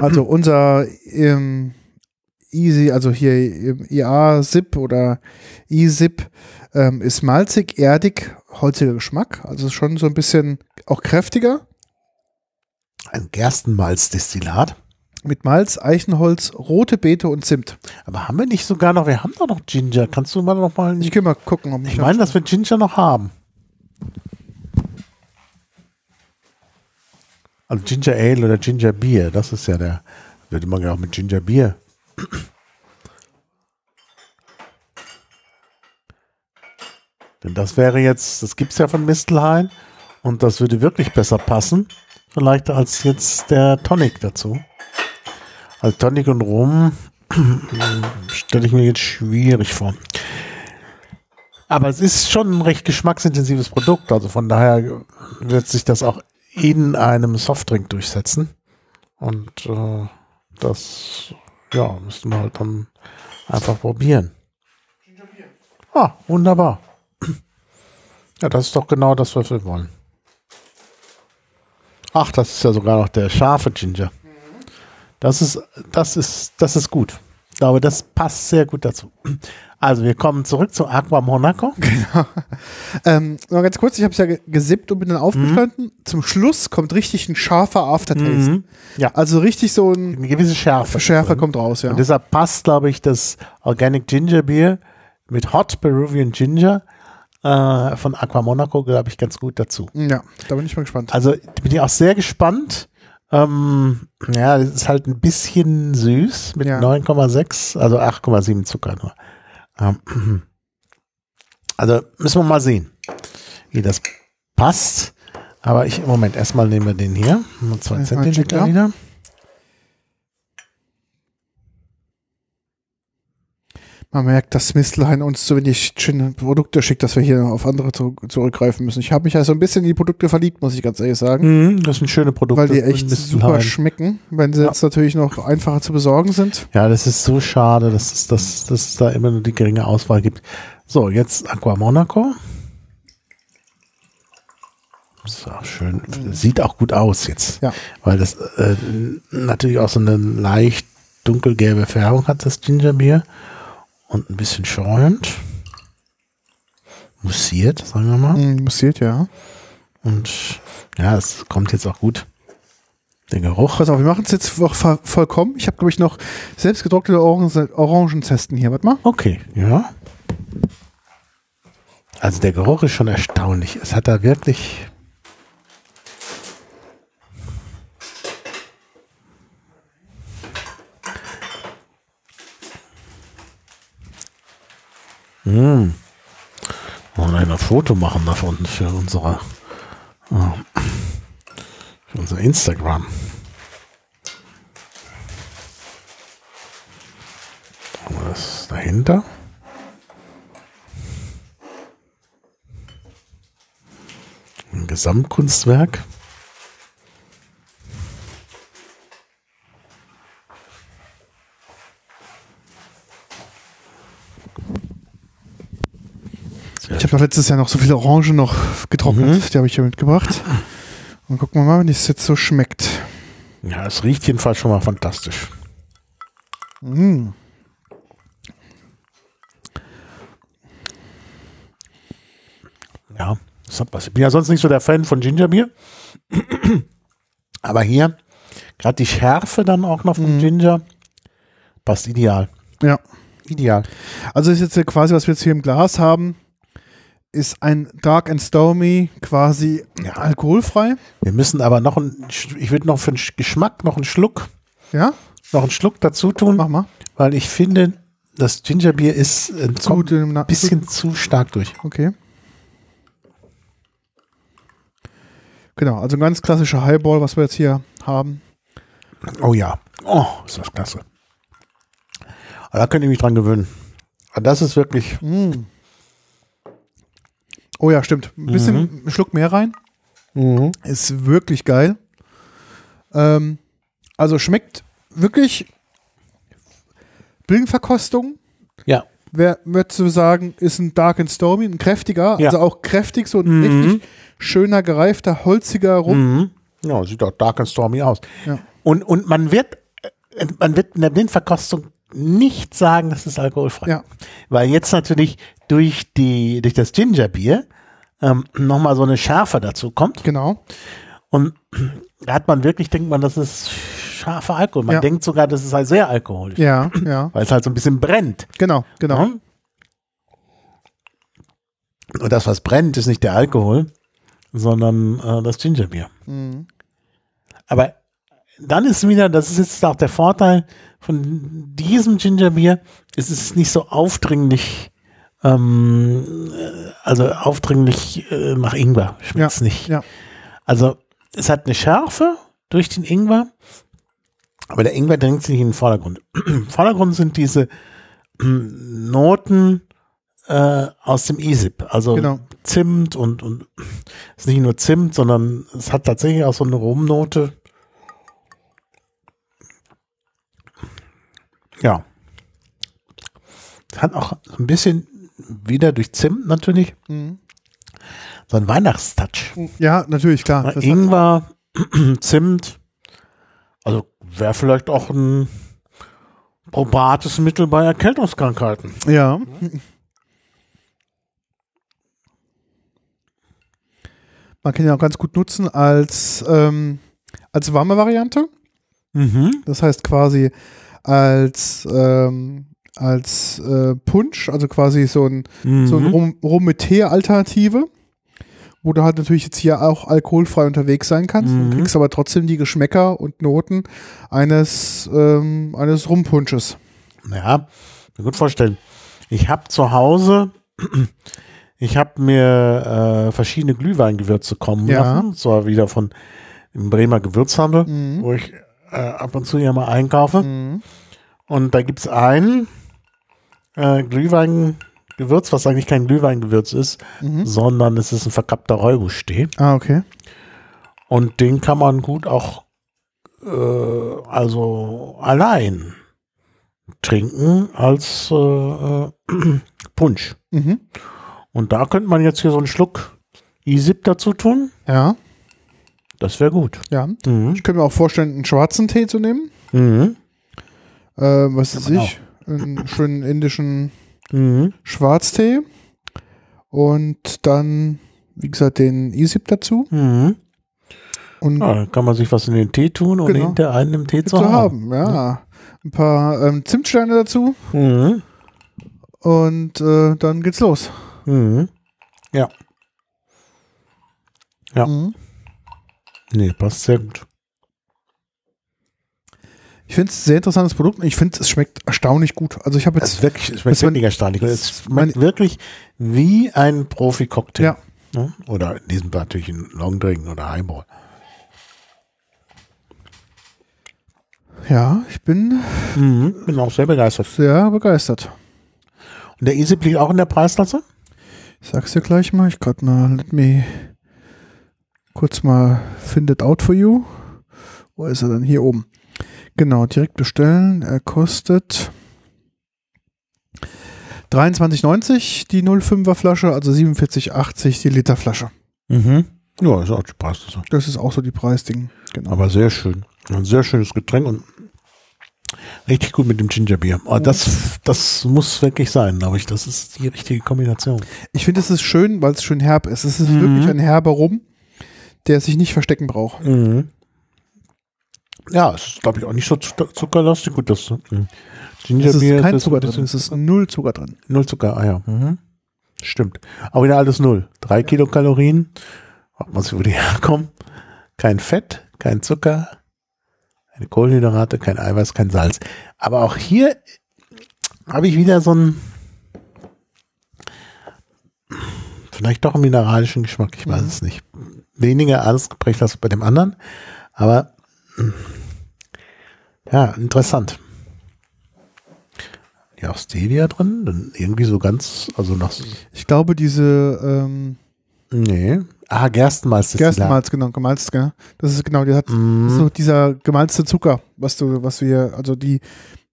Also unser ähm, Easy, also hier ähm, IA-Zip oder E-Zip ähm, ist malzig, erdig, holziger Geschmack. Also schon so ein bisschen auch kräftiger. Ein Gerstenmalzdestillat. Mit Malz, Eichenholz, rote Beete und Zimt. Aber haben wir nicht sogar noch, wir haben doch noch Ginger. Kannst du mal noch mal. Ich kann mal gucken, ob Ich meine, dass wir Ginger noch haben. Also Ginger Ale oder Ginger Beer, das ist ja der, würde man ja auch mit Ginger Beer. Denn das wäre jetzt, das gibt es ja von Mistelhain und das würde wirklich besser passen, vielleicht als jetzt der Tonic dazu. Also Tonic und Rum <clears throat> stelle ich mir jetzt schwierig vor. Aber es ist schon ein recht geschmacksintensives Produkt, also von daher wird sich das auch in einem Softdrink durchsetzen. Und äh, das, ja, müssten wir halt dann einfach probieren. Ah, wunderbar. Ja, das ist doch genau das, was wir wollen. Ach, das ist ja sogar noch der scharfe Ginger. Das ist, das ist, das ist gut. Ich glaube, das passt sehr gut dazu. Also, wir kommen zurück zu Aqua Monaco. <laughs> Ähm, noch ganz kurz, ich habe es ja ge- gesippt und bin dann aufgestanden. Zum Schluss kommt richtig ein scharfer Aftertaste. Mhm. Ja. Also richtig so ein Eine gewisse Schärfe. Schärfe kommt raus, ja. Und deshalb passt, glaube ich, das Organic Ginger Beer mit Hot Peruvian Ginger äh, von Aqua Monaco, glaube ich, ganz gut dazu. Ja, da bin ich mal gespannt. Also bin ich auch sehr gespannt. Ähm, ja, es ist halt ein bisschen süß mit Ja. 9,6, also 8,7 Zucker nur. Ähm, also müssen wir mal sehen, wie das passt. Aber ich, Moment, erstmal nehmen wir den hier. Zwei Zentimeter wieder. Man merkt, dass Mistlein uns zu wenig schöne Produkte schickt, dass wir hier auf andere zu, zurückgreifen müssen. Ich habe mich also ein bisschen in die Produkte verliebt, muss ich ganz ehrlich sagen. Mhm, das sind schöne Produkte. Weil die echt super schmecken, wenn sie Ja. jetzt natürlich noch einfacher zu besorgen sind. Ja, das ist so schade, dass es, dass, dass es da immer nur die geringe Auswahl gibt. So, jetzt Aqua Monaco. So, schön. Sieht auch gut aus jetzt. Ja. Weil das äh, natürlich auch so eine leicht dunkelgelbe Färbung hat, das Gingerbier. Und ein bisschen schäumend. mussiert, sagen wir mal. Mm, mussiert, ja. Und ja, es kommt jetzt auch gut. Der Geruch. Pass auf, wir machen es jetzt vollkommen. Ich habe, glaube ich, noch selbstgedruckte Orangen Orangenzesten hier. Warte mal. Okay, ja. Also der Geruch ist schon erstaunlich. Es hat da wirklich. Hm. Wollen ein Foto machen davon für unsere für unser Instagram. Was ist dahinter? Ein Gesamtkunstwerk. Ich habe doch letztes Jahr noch so viele Orangen noch getrocknet. Die habe ich hier mitgebracht. Und gucken wir mal, wenn es jetzt so schmeckt. Ja, es riecht jedenfalls schon mal fantastisch. Mm. Ja, das hat was. Ich bin ja sonst nicht so der Fan von Gingerbier. <clears throat> Aber hier, gerade die Schärfe dann auch noch vom Ginger, passt ideal. Ja. Ideal. Also ist jetzt quasi, was wir jetzt hier im Glas haben, ist ein Dark and Stormy, quasi Ja. alkoholfrei. Wir müssen aber noch ein, ich würde noch für den Geschmack noch einen Schluck, Ja, noch einen Schluck dazu tun, mach mal. weil ich finde, das Gingerbier ist äh, Zu ein bisschen zu stark durch. Okay. Genau, also ein ganz klassischer Highball, was wir jetzt hier haben. Oh ja. Oh, ist das klasse. Aber da könnt ihr mich dran gewöhnen. Aber Das ist wirklich, Mm. Oh ja, stimmt. Ein bisschen einen Schluck mehr rein. Ist wirklich geil. Ähm, also schmeckt wirklich Brillenverkostung. ja. Wer würdest du sagen, ist ein Dark and Stormy, ein kräftiger, Ja. also auch kräftig, so ein Mhm. richtig schöner, gereifter, holziger Rum. Mhm. Ja, sieht auch dark and stormy aus. Ja. Und, und man wird, äh, man wird in der Blindverkostung nicht sagen, das ist alkoholfrei. Ja. Weil jetzt natürlich durch die, durch das Gingerbier ähm, nochmal so eine Schärfe dazu kommt. Genau. Und da hat man wirklich, denkt man, das ist scharfer Alkohol. Man Ja. denkt sogar, das ist halt sehr alkoholisch. Ja, ja. <clears throat> Weil es halt so ein bisschen brennt. Genau, genau. Ja? Und das, was brennt, ist nicht der Alkohol, sondern äh, das Gingerbier. Mhm. Aber dann ist wieder, das ist jetzt auch der Vorteil von diesem Gingerbier, es ist nicht so aufdringlich, ähm, äh, also aufdringlich äh, nach Ingwer schmeckt es Ja, nicht. ja. Also es hat eine Schärfe durch den Ingwer, aber der Ingwer drängt sich nicht in den Vordergrund. Im <clears throat> Vordergrund sind diese mm, Noten äh, aus dem ISIP, also Genau. Zimt und, und es <clears throat> ist nicht nur Zimt, sondern es hat tatsächlich auch so eine Rumnote. Ja. Hat auch ein bisschen wieder durch Zimt natürlich Mhm. so ein Weihnachtstouch. Ja, natürlich, klar. Hat- Ingwer, <clears throat> Zimt. Also wäre vielleicht auch ein probates Mittel bei Erkältungskrankheiten. Ja. Man kann ihn auch ganz gut nutzen als, ähm, als warme Variante. Mhm. Das heißt quasi als, ähm, als äh, Punsch, also quasi so ein, so ein Rum, Rum mit Tee-Alternative, wo du halt natürlich jetzt hier auch alkoholfrei unterwegs sein kannst. Mhm. Du kriegst aber trotzdem die Geschmäcker und Noten eines, ähm, eines Rumpunsches. Ja, mir gut vorstellen. Ich habe zu Hause, <clears throat> ich habe mir äh, verschiedene Glühweingewürze kommen Ja. lassen. Zwar wieder von dem Bremer Gewürzhandel, Mhm. wo ich äh, ab und zu ja mal einkaufe. Mhm. Und da gibt's ein äh, Glühweingewürz, was eigentlich kein Glühweingewürz ist, Mhm. sondern es ist ein verkappter Räubusch-Tee. Ah, okay. Und den kann man gut auch äh, also allein trinken als äh, äh, <clears throat> Punsch. Mhm. Und da könnte man jetzt hier so einen Schluck ISIP dazu tun. Ja, Das wäre gut. ja. Mhm. Ich könnte mir auch vorstellen, einen schwarzen Tee zu nehmen. Mhm. Äh, was weiß ich? Einen schönen indischen Mhm. Schwarztee. Und dann, wie gesagt, den ISIP dazu. Mhm. Und Ja, kann man sich was in den Tee tun und Genau. hinter einen im Tee zu, zu haben. haben, ja. Ein paar ähm, Zimtsteine dazu Mhm. und äh, dann geht's los. Mhm. Ja. Ja. Mhm. Nee, passt sehr gut. Ich finde es ein sehr interessantes Produkt und ich finde es schmeckt erstaunlich gut. Also ich habe Es jetzt ist wirklich, es schmeckt wirklich erstaunlich. Es schmeckt wirklich wie ein Profi-Cocktail. Ja. Ne? Oder in diesem Fall natürlich ein Longdrink oder Highball. ja, ich bin Mhm. Bin auch sehr begeistert. sehr begeistert. Und der Easy liegt auch in der Preisklasse? Ich sag's dir gleich mal. Ich gerade mal, let me kurz mal find it out for you. Wo ist er denn? Hier oben. Genau, direkt bestellen. Er kostet 23,90 die 05er Flasche, also 47,80 die Liter Flasche. Mhm. Ja, ist auch die Preisklasse. Das ist auch so die Preisding. Genau. Aber sehr schön. Ein sehr schönes Getränk und richtig gut mit dem Gingerbier. Aber das, das muss wirklich sein, glaube ich. Das ist die richtige Kombination. Ich finde, es ist schön, weil es schön herb ist. Es ist Mhm. wirklich ein herber Rum, der sich nicht verstecken braucht. Mhm. Ja, es ist, glaube ich, auch nicht so zu- zuckerlastig. Gut, das mhm. Es Gingerbier ist kein das Zucker drin. Es ist null Zucker drin. Null Zucker, ah ja. Mhm. Stimmt. Auch wieder alles null. Drei Kilokalorien. Ob man wo die <laughs> herkommen. Kein Fett, kein Zucker, keine Kohlenhydrate, kein Eiweiß, kein Salz. Aber auch hier habe ich wieder so einen vielleicht doch einen mineralischen Geschmack. Ich weiß es nicht. Weniger ausgeprägt als bei dem anderen. Aber mm, ja, interessant. Ja, auch Stevia drin, dann irgendwie so ganz, also noch, Ich glaube, diese ähm, nee. Ah, Gerstenmalz. Gerstenmalz, genau, gemalzt, gell? Das ist genau, die hat Mhm. so dieser gemalzte Zucker, was du, was wir, also die,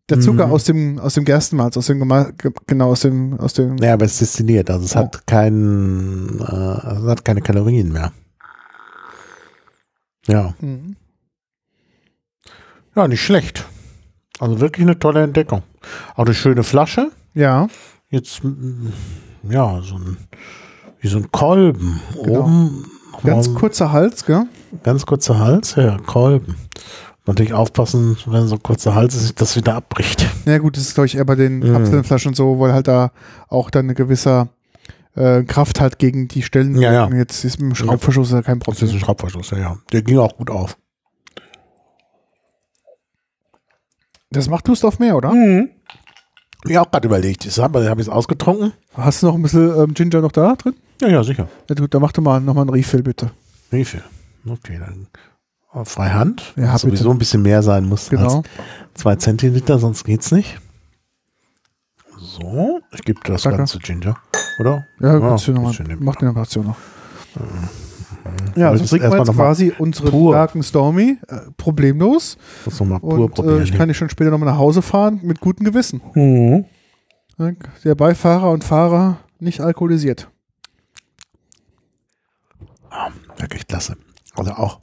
der Zucker Mhm. aus dem, aus dem Gerstenmalz, aus dem Gemal, ge, genau, aus dem, aus dem, Ja, aber es ist destilliert, also es Oh. hat kein, äh, also es hat keine Kalorien mehr. Ja. Mhm. Ja, nicht schlecht. Also wirklich eine tolle Entdeckung. Auch eine schöne Flasche. ja, Jetzt, mm, ja, so ein, wie so ein Kolben. Genau. Oben, ganz kurzer Hals, gell? ganz kurzer Hals, ja, Kolben. Natürlich aufpassen, wenn so ein kurzer Hals ist, sich das wieder abbricht. Ja gut, das ist glaube ich eher bei den Mhm. Kapselflaschen so, weil halt da auch dann eine gewisse äh, Kraft halt gegen die Stellen. Ja, ja. Jetzt ist mit dem Schraubverschluss ja kein Das ist Problem. ein Schraubverschluss, ja, ja. Der ging auch gut auf. Das macht Lust auf mehr, oder? Mhm. Ich auch gerade überlegt. Ich habe hab ich es ausgetrunken. Hast du noch ein bisschen ähm, Ginger noch da drin? Ja, ja, sicher. Ja gut, dann mach doch mal nochmal einen Refill bitte. Viel? Okay, dann auf Freihand. Ja, Was sowieso bitte. ein bisschen mehr sein muss Genau. als zwei Zentiliter, sonst geht's nicht. So, ich gebe das Danke. ganze Ginger, oder? Ja, kannst du noch mal, mach die Operation noch. Ja, also das trinken wir jetzt quasi unsere pur. Darken Stormy äh, problemlos. Das nochmal pur Und äh, probieren. ich kann dich schon später nochmal nach Hause fahren mit gutem Gewissen. Mhm. Der Beifahrer und Fahrer nicht alkoholisiert. Wirklich klasse. Also auch,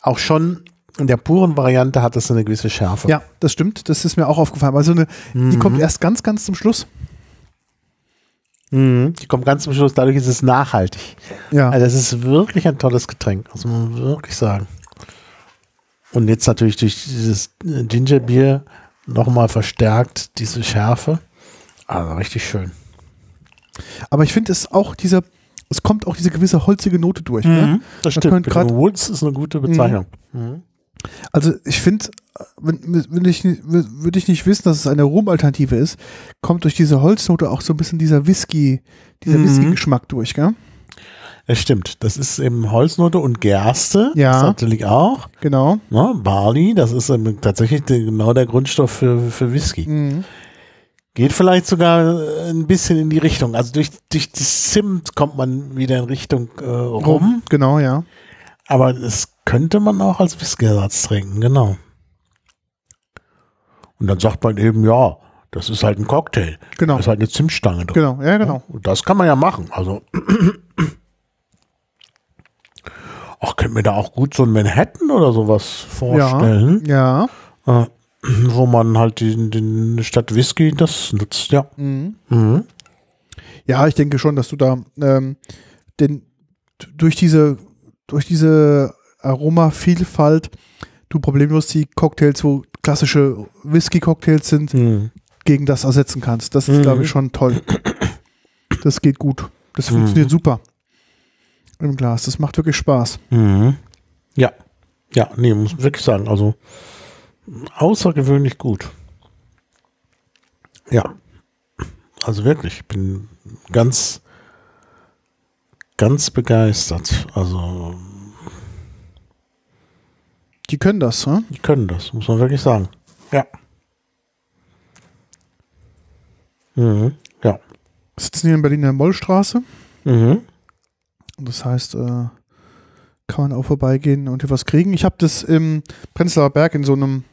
auch schon in der puren Variante hat es eine gewisse Schärfe. Ja, das stimmt. Das ist mir auch aufgefallen. Also eine, die Mhm. kommt erst ganz, ganz zum Schluss. Mhm. Die kommt ganz zum Schluss, dadurch ist es nachhaltig. Ja. Also das ist wirklich ein tolles Getränk, muss man wirklich sagen. Und jetzt natürlich durch dieses äh, Gingerbier nochmal verstärkt diese Schärfe. Also richtig schön. Aber ich finde es auch dieser, es kommt auch diese gewisse holzige Note durch. Ne? Mhm. Das Da stimmt. grad- Woods ist eine gute Bezeichnung. Mhm. Also ich finde, wenn, ich, würde ich nicht wissen, dass es eine Rum-Alternative ist, kommt durch diese Holznote auch so ein bisschen dieser Whisky, dieser Mhm. Whisky-Geschmack durch, gell? Das stimmt. Das ist eben Holznote und Gerste. Ja. Das natürlich auch. Genau. Ne? Barley, das ist eben tatsächlich genau der Grundstoff für, für Whisky. Mhm. Geht vielleicht sogar äh, ein bisschen in die Richtung. Also durch, durch das Zimt kommt man wieder in Richtung äh, rum. Genau, ja. Aber das könnte man auch als Whiskyersatz trinken, genau. Und dann sagt man eben, ja, das ist halt ein Cocktail. Genau. Da ist halt eine Zimtstange drin. Genau, ja, genau. Und das kann man ja machen. Also, <clears throat> ach, könnte mir da auch gut so ein Manhattan oder sowas vorstellen, Ja. äh, <clears throat> wo man halt den, den statt Whisky das nutzt, ja. Mhm. Mhm. Ja, ich denke schon, dass du da ähm, den, durch diese, durch diese Aromavielfalt du problemlos die Cocktails, wo klassische Whisky-Cocktails sind, Mhm. gegen das ersetzen kannst. Das ist, Mhm. glaube ich, schon toll. Das geht gut. Das Mhm. funktioniert super im Glas. Das macht wirklich Spaß. Mhm. Ja. Ja, nee, muss man wirklich sagen. Also außergewöhnlich gut. Ja. Also wirklich, ich bin ganz, ganz begeistert. Also, Die können das, ne? die können das, muss man wirklich sagen. Ja. Mhm. Ja. Sitzen hier in Berlin in der Mollstraße. Mhm. Das heißt, äh, kann man auch vorbeigehen und hier was kriegen. Ich habe das im Prenzlauer Berg in so einem,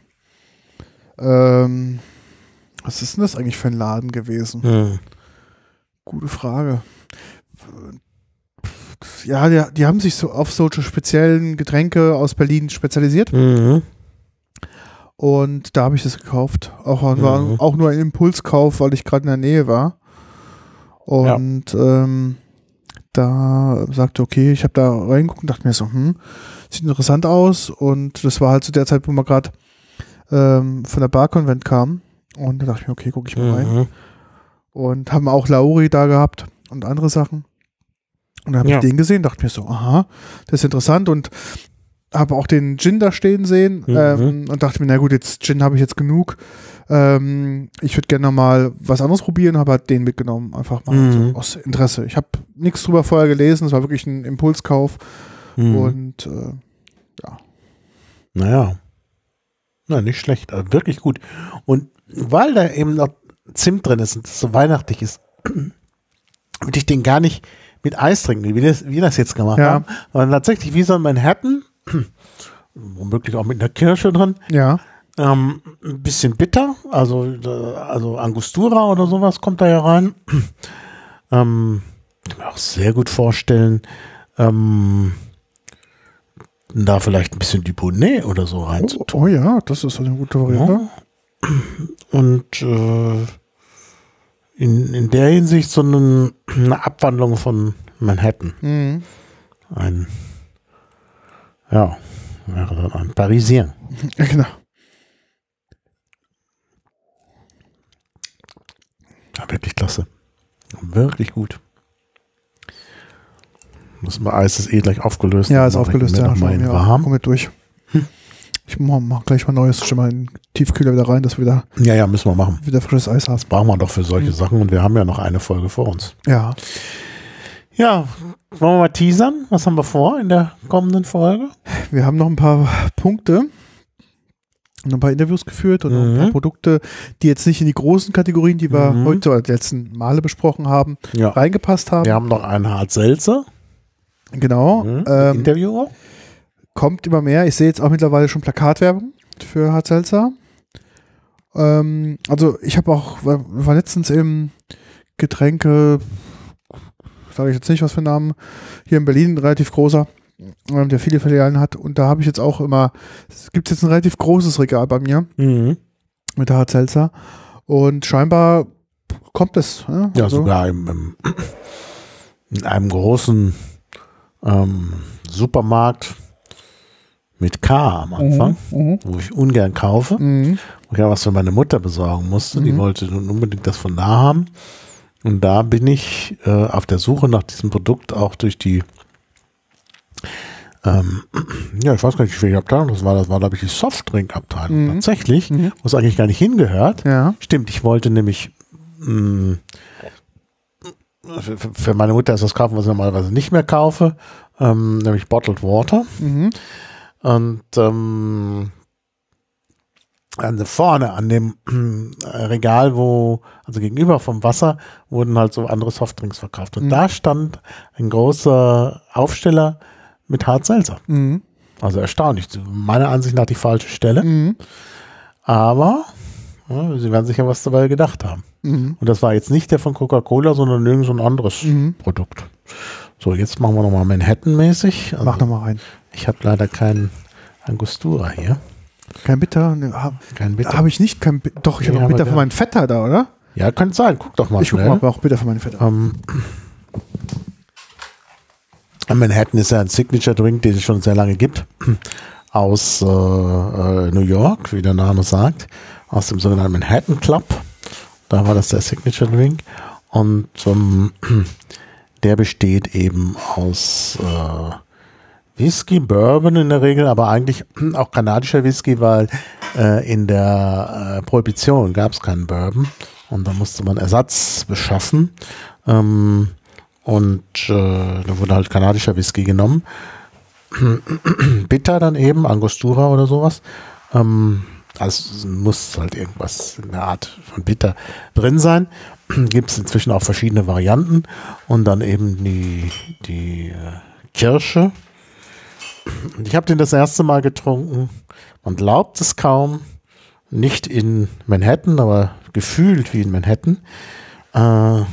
ähm, was ist denn das eigentlich für ein Laden gewesen? Mhm. Gute Frage. Ja, die, die haben sich so auf solche speziellen Getränke aus Berlin spezialisiert Mhm. und da habe ich das gekauft. Auch, war Mhm. auch nur ein Impulskauf, weil ich gerade in der Nähe war. Und ähm, da sagte, okay, ich habe da reingeguckt und dachte mir so, hm, sieht interessant aus. Und das war halt zu der Zeit, wo wir gerade ähm, von der Bar-Konvent kamen. Und da dachte ich mir, okay, gucke ich mal rein. Mhm. Und haben auch Lauri da gehabt und andere Sachen. Und dann habe Ja. ich den gesehen, dachte mir so, aha, das ist interessant und habe auch den Gin da stehen sehen Mhm. ähm, und dachte mir, na gut, jetzt Gin habe ich jetzt genug. Ähm, ich würde gerne mal was anderes probieren, habe halt den mitgenommen, einfach mal Mhm. so aus Interesse. Ich habe nichts drüber vorher gelesen, es war wirklich ein Impulskauf Mhm. und äh, Naja. Na, nicht schlecht. Also wirklich gut. Und weil da eben noch Zimt drin ist und es so weihnachtlich ist, <clears throat> würde ich den gar nicht mit Eis trinken, wie wir das, wie wir das jetzt gemacht Ja. haben. Sondern tatsächlich wie so ein Manhattan, womöglich auch mit einer Kirsche drin, ja, ähm, ein bisschen bitter, also, also Angostura oder sowas kommt da ja rein. ähm, kann mir auch sehr gut vorstellen, ähm, da vielleicht ein bisschen Dubonnet oder so rein oh, oh ja, das ist eine gute Variante. Und äh, in, in der Hinsicht so eine, eine Abwandlung von Manhattan. Mhm. Ein, ja, wäre dann ein Parisien. Ja, <laughs> genau. Ja, wirklich klasse. Wirklich gut. Das Eis ist eh gleich aufgelöst. Ja, ist aufgelöst, ja. Schon, ja. warm. Komm mit durch. Ich mach, gleich mal Neues, schon mal in den Tiefkühler wieder rein, dass wir wieder, Ja, ja, müssen wir machen. wieder frisches Eis haben. Das brauchen wir doch für solche Sachen und wir haben ja noch eine Folge vor uns. Ja. Ja, wollen wir mal teasern? Was haben wir vor in der kommenden Folge? Wir haben noch ein paar Punkte und ein paar Interviews geführt und noch ein paar Mhm. Produkte, die jetzt nicht in die großen Kategorien, die wir Mhm. heute oder die letzten Male besprochen haben, Ja. reingepasst haben. Wir haben noch einen Hart Seltzer. Genau. Mhm. Ähm, Interview auch. Kommt immer mehr. Ich sehe jetzt auch mittlerweile schon Plakatwerbung für Hard Seltzer. Ähm, also ich habe auch, war, letztens im Getränke, sage ich jetzt nicht, was für einen Namen, hier in Berlin, relativ großer, ähm, der viele Filialen hat. Und da habe ich jetzt auch immer, es gibt jetzt ein relativ großes Regal bei mir Mhm. mit der Hard Seltzer. Und scheinbar kommt es. Ja, Ja, also, sogar im, im, in einem großen ähm, Supermarkt mit K am Anfang, Mhm. wo ich ungern kaufe, Mhm. wo ich ja was für meine Mutter besorgen musste. Die Mhm. wollte nun unbedingt das von da haben. Und da bin ich äh, auf der Suche nach diesem Produkt auch durch die ähm, <clears throat> ja, ich weiß gar nicht, welche Abteilung das war. Das war, glaube ich, die Softdrink-Abteilung. Mhm. Tatsächlich, Mhm. wo es eigentlich gar nicht hingehört. Ja. Stimmt, ich wollte nämlich mh, für, für- für meine Mutter ist das kaufen, was ich normalerweise nicht mehr kaufe, ähm, nämlich Bottled Water. Mhm. Und ähm, an der- vorne an dem äh, Regal, wo, also gegenüber vom Wasser, wurden halt so andere Softdrinks verkauft. Und Mhm. da stand ein großer Aufsteller mit Hartselzer. Mhm. Also erstaunlich. Meiner Ansicht nach die falsche Stelle. Mhm. Aber ja, sie werden sicher was dabei gedacht haben. Mhm. Und das war jetzt nicht der von Coca-Cola, sondern irgend so ein anderes Mhm. Produkt. So, jetzt machen wir nochmal Manhattan-mäßig. Also, Mach nochmal rein. Ich habe leider keinen Angostura hier. Kein Bitter? Ne, hab, Kein Bitter. Habe ich nicht. Kein, doch, ich Nee, habe wir Bitter von meinem Vetter da, oder? Ja, könnte sein. Guck doch mal Ich schnell. mal auch bitte für meine Vetter. Ähm, Manhattan ist ja ein Signature-Drink, den es schon sehr lange gibt. Aus äh, äh, New York, wie der Name sagt. Aus dem sogenannten Manhattan Club. Da war das der Signature-Drink. Und ähm, der besteht eben aus äh, Whisky, Bourbon in der Regel, aber eigentlich <clears throat> auch kanadischer Whisky, weil äh, in der äh, Prohibition gab es keinen Bourbon und da musste man Ersatz beschaffen. Ähm, und äh, da wurde halt kanadischer Whisky genommen. <clears throat> Bitter dann eben, Angostura oder sowas. Ähm, also muss halt irgendwas in der Art von Bitter drin sein. <clears throat> Gibt es inzwischen auch verschiedene Varianten und dann eben die, die äh, Kirsche. Ich habe den das erste Mal getrunken. Man glaubt es kaum. Nicht in Manhattan, aber gefühlt wie in Manhattan. Äh,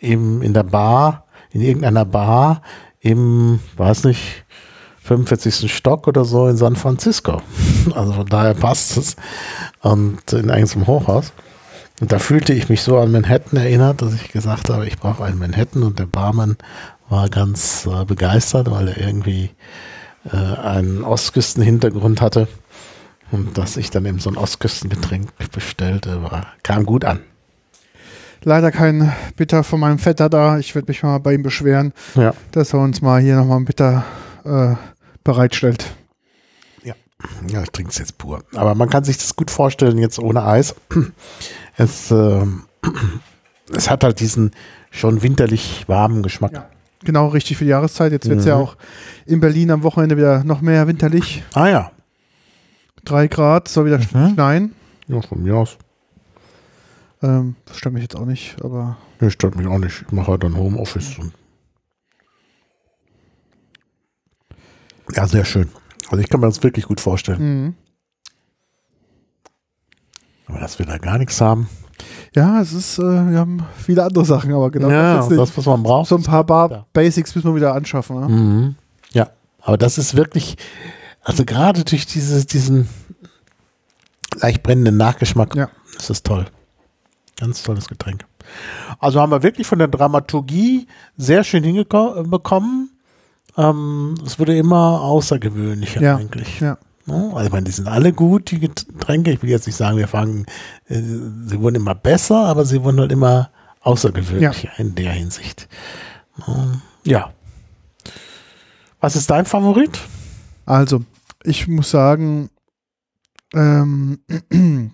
im, in der Bar, in irgendeiner Bar im, weiß nicht, 45. Stock oder so in San Francisco. <laughs> Also von daher passt es. Und in irgendeinem Hochhaus. Und da fühlte ich mich so an Manhattan erinnert, dass ich gesagt habe, ich brauche einen Manhattan und der Barmann war ganz äh, begeistert, weil er irgendwie äh, einen Ostküstenhintergrund hatte. Und dass ich dann eben so ein Ostküstengetränk bestellte, war, kam gut an. Leider kein Bitter von meinem Vetter da. Ich werde mich mal bei ihm beschweren, Ja. dass er uns mal hier nochmal ein Bitter äh, bereitstellt. Ja, ich trinke es jetzt pur. Aber man kann sich das gut vorstellen, jetzt ohne Eis. Es, ähm, <clears throat> es hat halt diesen schon winterlich warmen Geschmack. Ja. Genau, richtig für die Jahreszeit. Jetzt wird es ja Mhm. auch in Berlin am Wochenende wieder noch mehr winterlich. Ah ja. Drei Grad, soll wieder Mhm. schneien. Ja, von mir aus. Ähm, das stört mich jetzt auch nicht, aber Nee, stört mich auch nicht. Ich mache halt dann Homeoffice. Und ja, sehr schön. Also ich kann mir das wirklich gut vorstellen. Aber dass wir da gar nichts haben. ja, es ist, äh, wir haben viele andere Sachen, aber genau ja, das, das, was man braucht. so ein paar Bar Ja. Basics müssen wir wieder anschaffen. Ne? Mhm. Ja, aber das ist wirklich, also gerade durch dieses, diesen leicht brennenden Nachgeschmack Ja. ist das toll. Ganz tolles Getränk. Also haben wir wirklich von der Dramaturgie sehr schön hinbekommen. Ähm, es wurde immer außergewöhnlicher Ja. eigentlich. Ja. Ne? Also ich meine, die sind alle gut, die Getränke. Ich will jetzt nicht sagen, wir fangen, äh, sie wurden immer besser, aber sie wurden halt immer außergewöhnlicher in der Hinsicht. Ähm, Ja. Was ist dein Favorit? Also, ich muss sagen, ähm, <clears throat>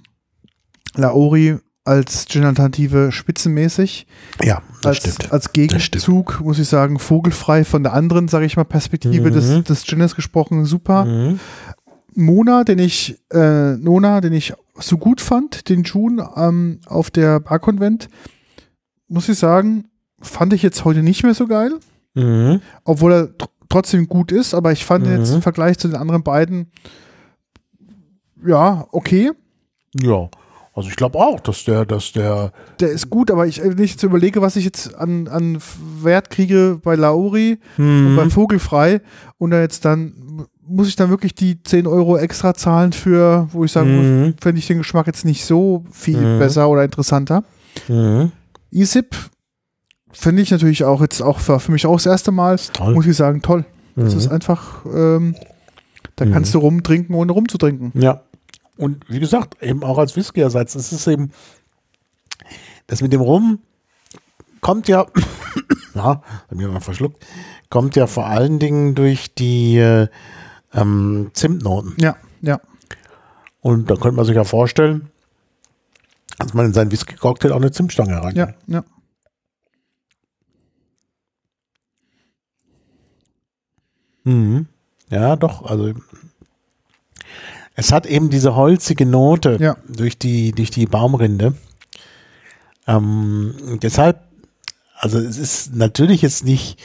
Laori als Gin-Alternative spitzenmäßig. Ja, das Als, stimmt. als Gegenzug muss ich sagen, vogelfrei von der anderen, sage ich mal, Perspektive Mhm. des, des Gines gesprochen, super. Mhm. Mona, den ich, äh, Nona, den ich so gut fand, den June ähm, auf der Barkonvent, muss ich sagen, fand ich jetzt heute nicht mehr so geil. Mhm. Obwohl er tr trotzdem gut ist, aber ich fand ihn jetzt Mhm. im Vergleich zu den anderen beiden, ja, okay. Ja, also ich glaube auch, dass der, dass der, Der ist gut, aber ich, wenn ich jetzt überlege, was ich jetzt an, an Wert kriege bei Lauri und bei Vogelfrei und da jetzt dann, muss ich dann wirklich die 10 Euro extra zahlen für, wo ich sagen muss, Mhm. fände ich den Geschmack jetzt nicht so viel Mhm. besser oder interessanter. Mhm. ISIP finde ich natürlich auch jetzt auch für, für mich auch das erste Mal, muss ich sagen, toll. Das Mhm. ist einfach, ähm, da Mhm. kannst du rumtrinken, ohne rumzutrinken. Ja. Und wie gesagt, eben auch als Whisky-Ersatz. Es ist eben, das mit dem Rum kommt ja, <coughs> ja, bei mir mal verschluckt, kommt ja vor allen Dingen durch die äh, ähm, Zimtnoten. Ja, ja. Und da könnte man sich ja vorstellen, dass man in seinen Whisky-Cocktail auch eine Zimtstange rein. Ja, ja. Mhm. Ja, doch. Also es hat eben diese holzige Note Ja. durch die durch die Baumrinde. Ähm, deshalb, also es ist natürlich jetzt nicht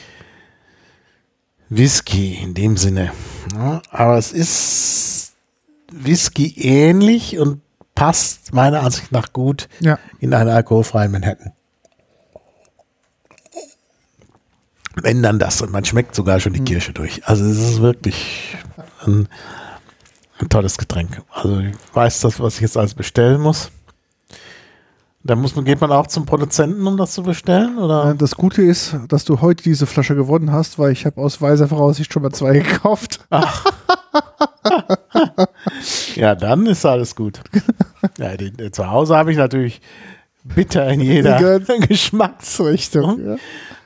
Whisky in dem Sinne, ne? aber es ist Whisky ähnlich und passt meiner Ansicht nach gut Ja, in einen alkoholfreien Manhattan. Wenn dann das und man schmeckt sogar schon die Mhm. Kirsche durch. Also es ist wirklich ein, ein tolles Getränk. Also ich weiß das, was ich jetzt alles bestellen muss. Da muss man, geht man auch zum Produzenten, um das zu bestellen? Oder? Das Gute ist, dass du heute diese Flasche gewonnen hast, weil ich habe aus weiser Voraussicht schon mal zwei <laughs> gekauft. <laughs> Ja, dann ist alles gut. <laughs> ja, den, äh, zu Hause habe ich natürlich bitter in jeder Geschmacksrichtung. Ja.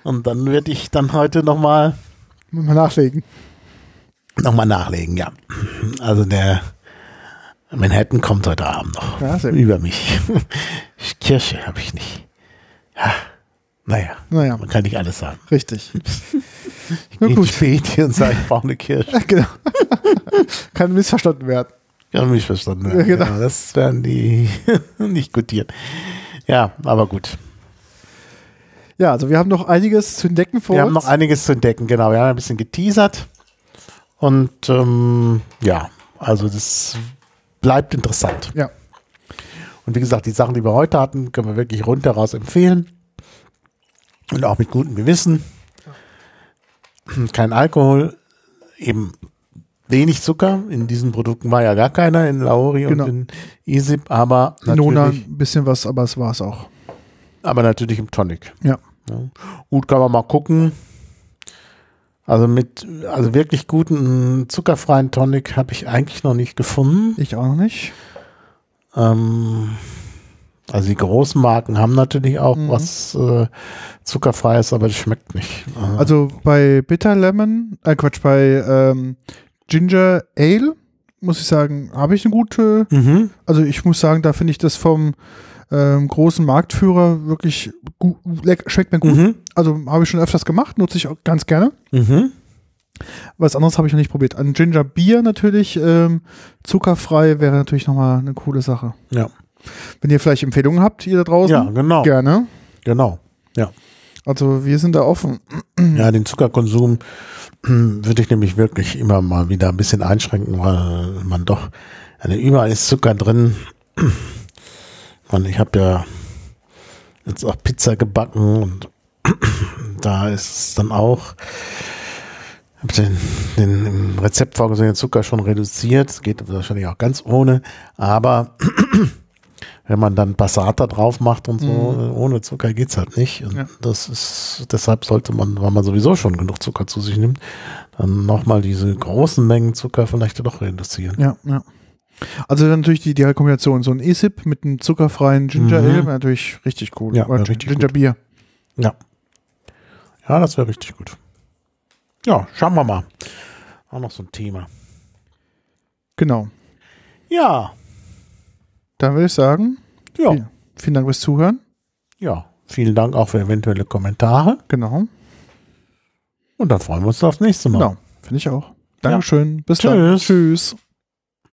Und dann werde ich dann heute nochmal Mal nachlegen. noch mal nachlegen, ja. Also der Manhattan kommt heute Abend noch Ja, über mich. <laughs> Kirsche habe ich nicht. Ja, naja, Naja, man kann nicht alles sagen. richtig. <laughs> Ich Na gehe gut. ins Späti und sage, ich brauche eine Kirsche. <laughs> genau. Kann missverstanden werden. Ja, mich verstanden. Ja, genau. Ja, das werden die nicht gutieren. Ja, aber gut. Ja, also wir haben noch einiges zu entdecken vor Wir haben uns. noch einiges zu entdecken, genau. Wir haben ein bisschen geteasert. Und ähm, ja, also das bleibt interessant. Ja. Und wie gesagt, die Sachen, die wir heute hatten, können wir wirklich rundheraus empfehlen. Und auch mit gutem Gewissen. Kein Alkohol, eben wenig Zucker. In diesen Produkten war ja gar keiner, in Lauri Genau. und in Isip, aber Nona natürlich, ein bisschen was, aber es war es auch. aber natürlich im Tonic. Ja. Ja. Gut, kann man mal gucken. Also mit, also wirklich guten zuckerfreien Tonic habe ich eigentlich noch nicht gefunden. Ich auch noch nicht. Ähm, also die großen Marken haben natürlich auch Mhm. was äh, zuckerfreies, aber das schmeckt nicht. Also bei Bitter Lemon, äh Quatsch, bei ähm, Ginger Ale, muss ich sagen, habe ich eine gute, mhm. also ich muss sagen, da finde ich das vom ähm, großen Marktführer wirklich gut, leck, schmeckt mir gut. Mhm. Also habe ich schon öfters gemacht, nutze ich auch ganz gerne. Mhm. Was anderes habe ich noch nicht probiert. Ein Ginger Beer natürlich, ähm, zuckerfrei wäre natürlich nochmal eine coole Sache. Ja. Wenn ihr vielleicht Empfehlungen habt, ihr da draußen, ja, genau. gerne. Genau. Also wir sind da offen. Ja, den Zuckerkonsum <clears throat> würde ich nämlich wirklich immer mal wieder ein bisschen einschränken, weil man doch, also überall ist Zucker drin. <clears throat> Und ich habe ja jetzt auch Pizza gebacken und <clears throat> da ist es dann auch, habe den, den im Rezept vorgesehenen Zucker schon reduziert. Es geht wahrscheinlich auch ganz ohne, aber <clears throat> wenn man dann Passata drauf macht und so, ohne Zucker geht's halt nicht. Und Ja. das ist, deshalb sollte man, weil man sowieso schon genug Zucker zu sich nimmt, dann nochmal diese großen Mengen Zucker vielleicht doch reduzieren. Ja, ja. Also dann natürlich die, die Kombination, so ein E-Sip mit einem zuckerfreien Ginger Mhm. Ale, wäre natürlich richtig cool. Ja, Oder richtig Ginger gut. Beer. Ja. Ja, das wäre richtig gut. Ja, schauen wir mal. Auch noch so ein Thema. Genau. Ja, Dann würde ich sagen, ja, Vielen- vielen Dank fürs Zuhören. ja. Vielen Dank auch für eventuelle Kommentare. Genau. Und dann freuen wir uns aufs nächste Mal. Genau. Finde ich auch. Dankeschön. Bis dann. Tschüss. Tschüss.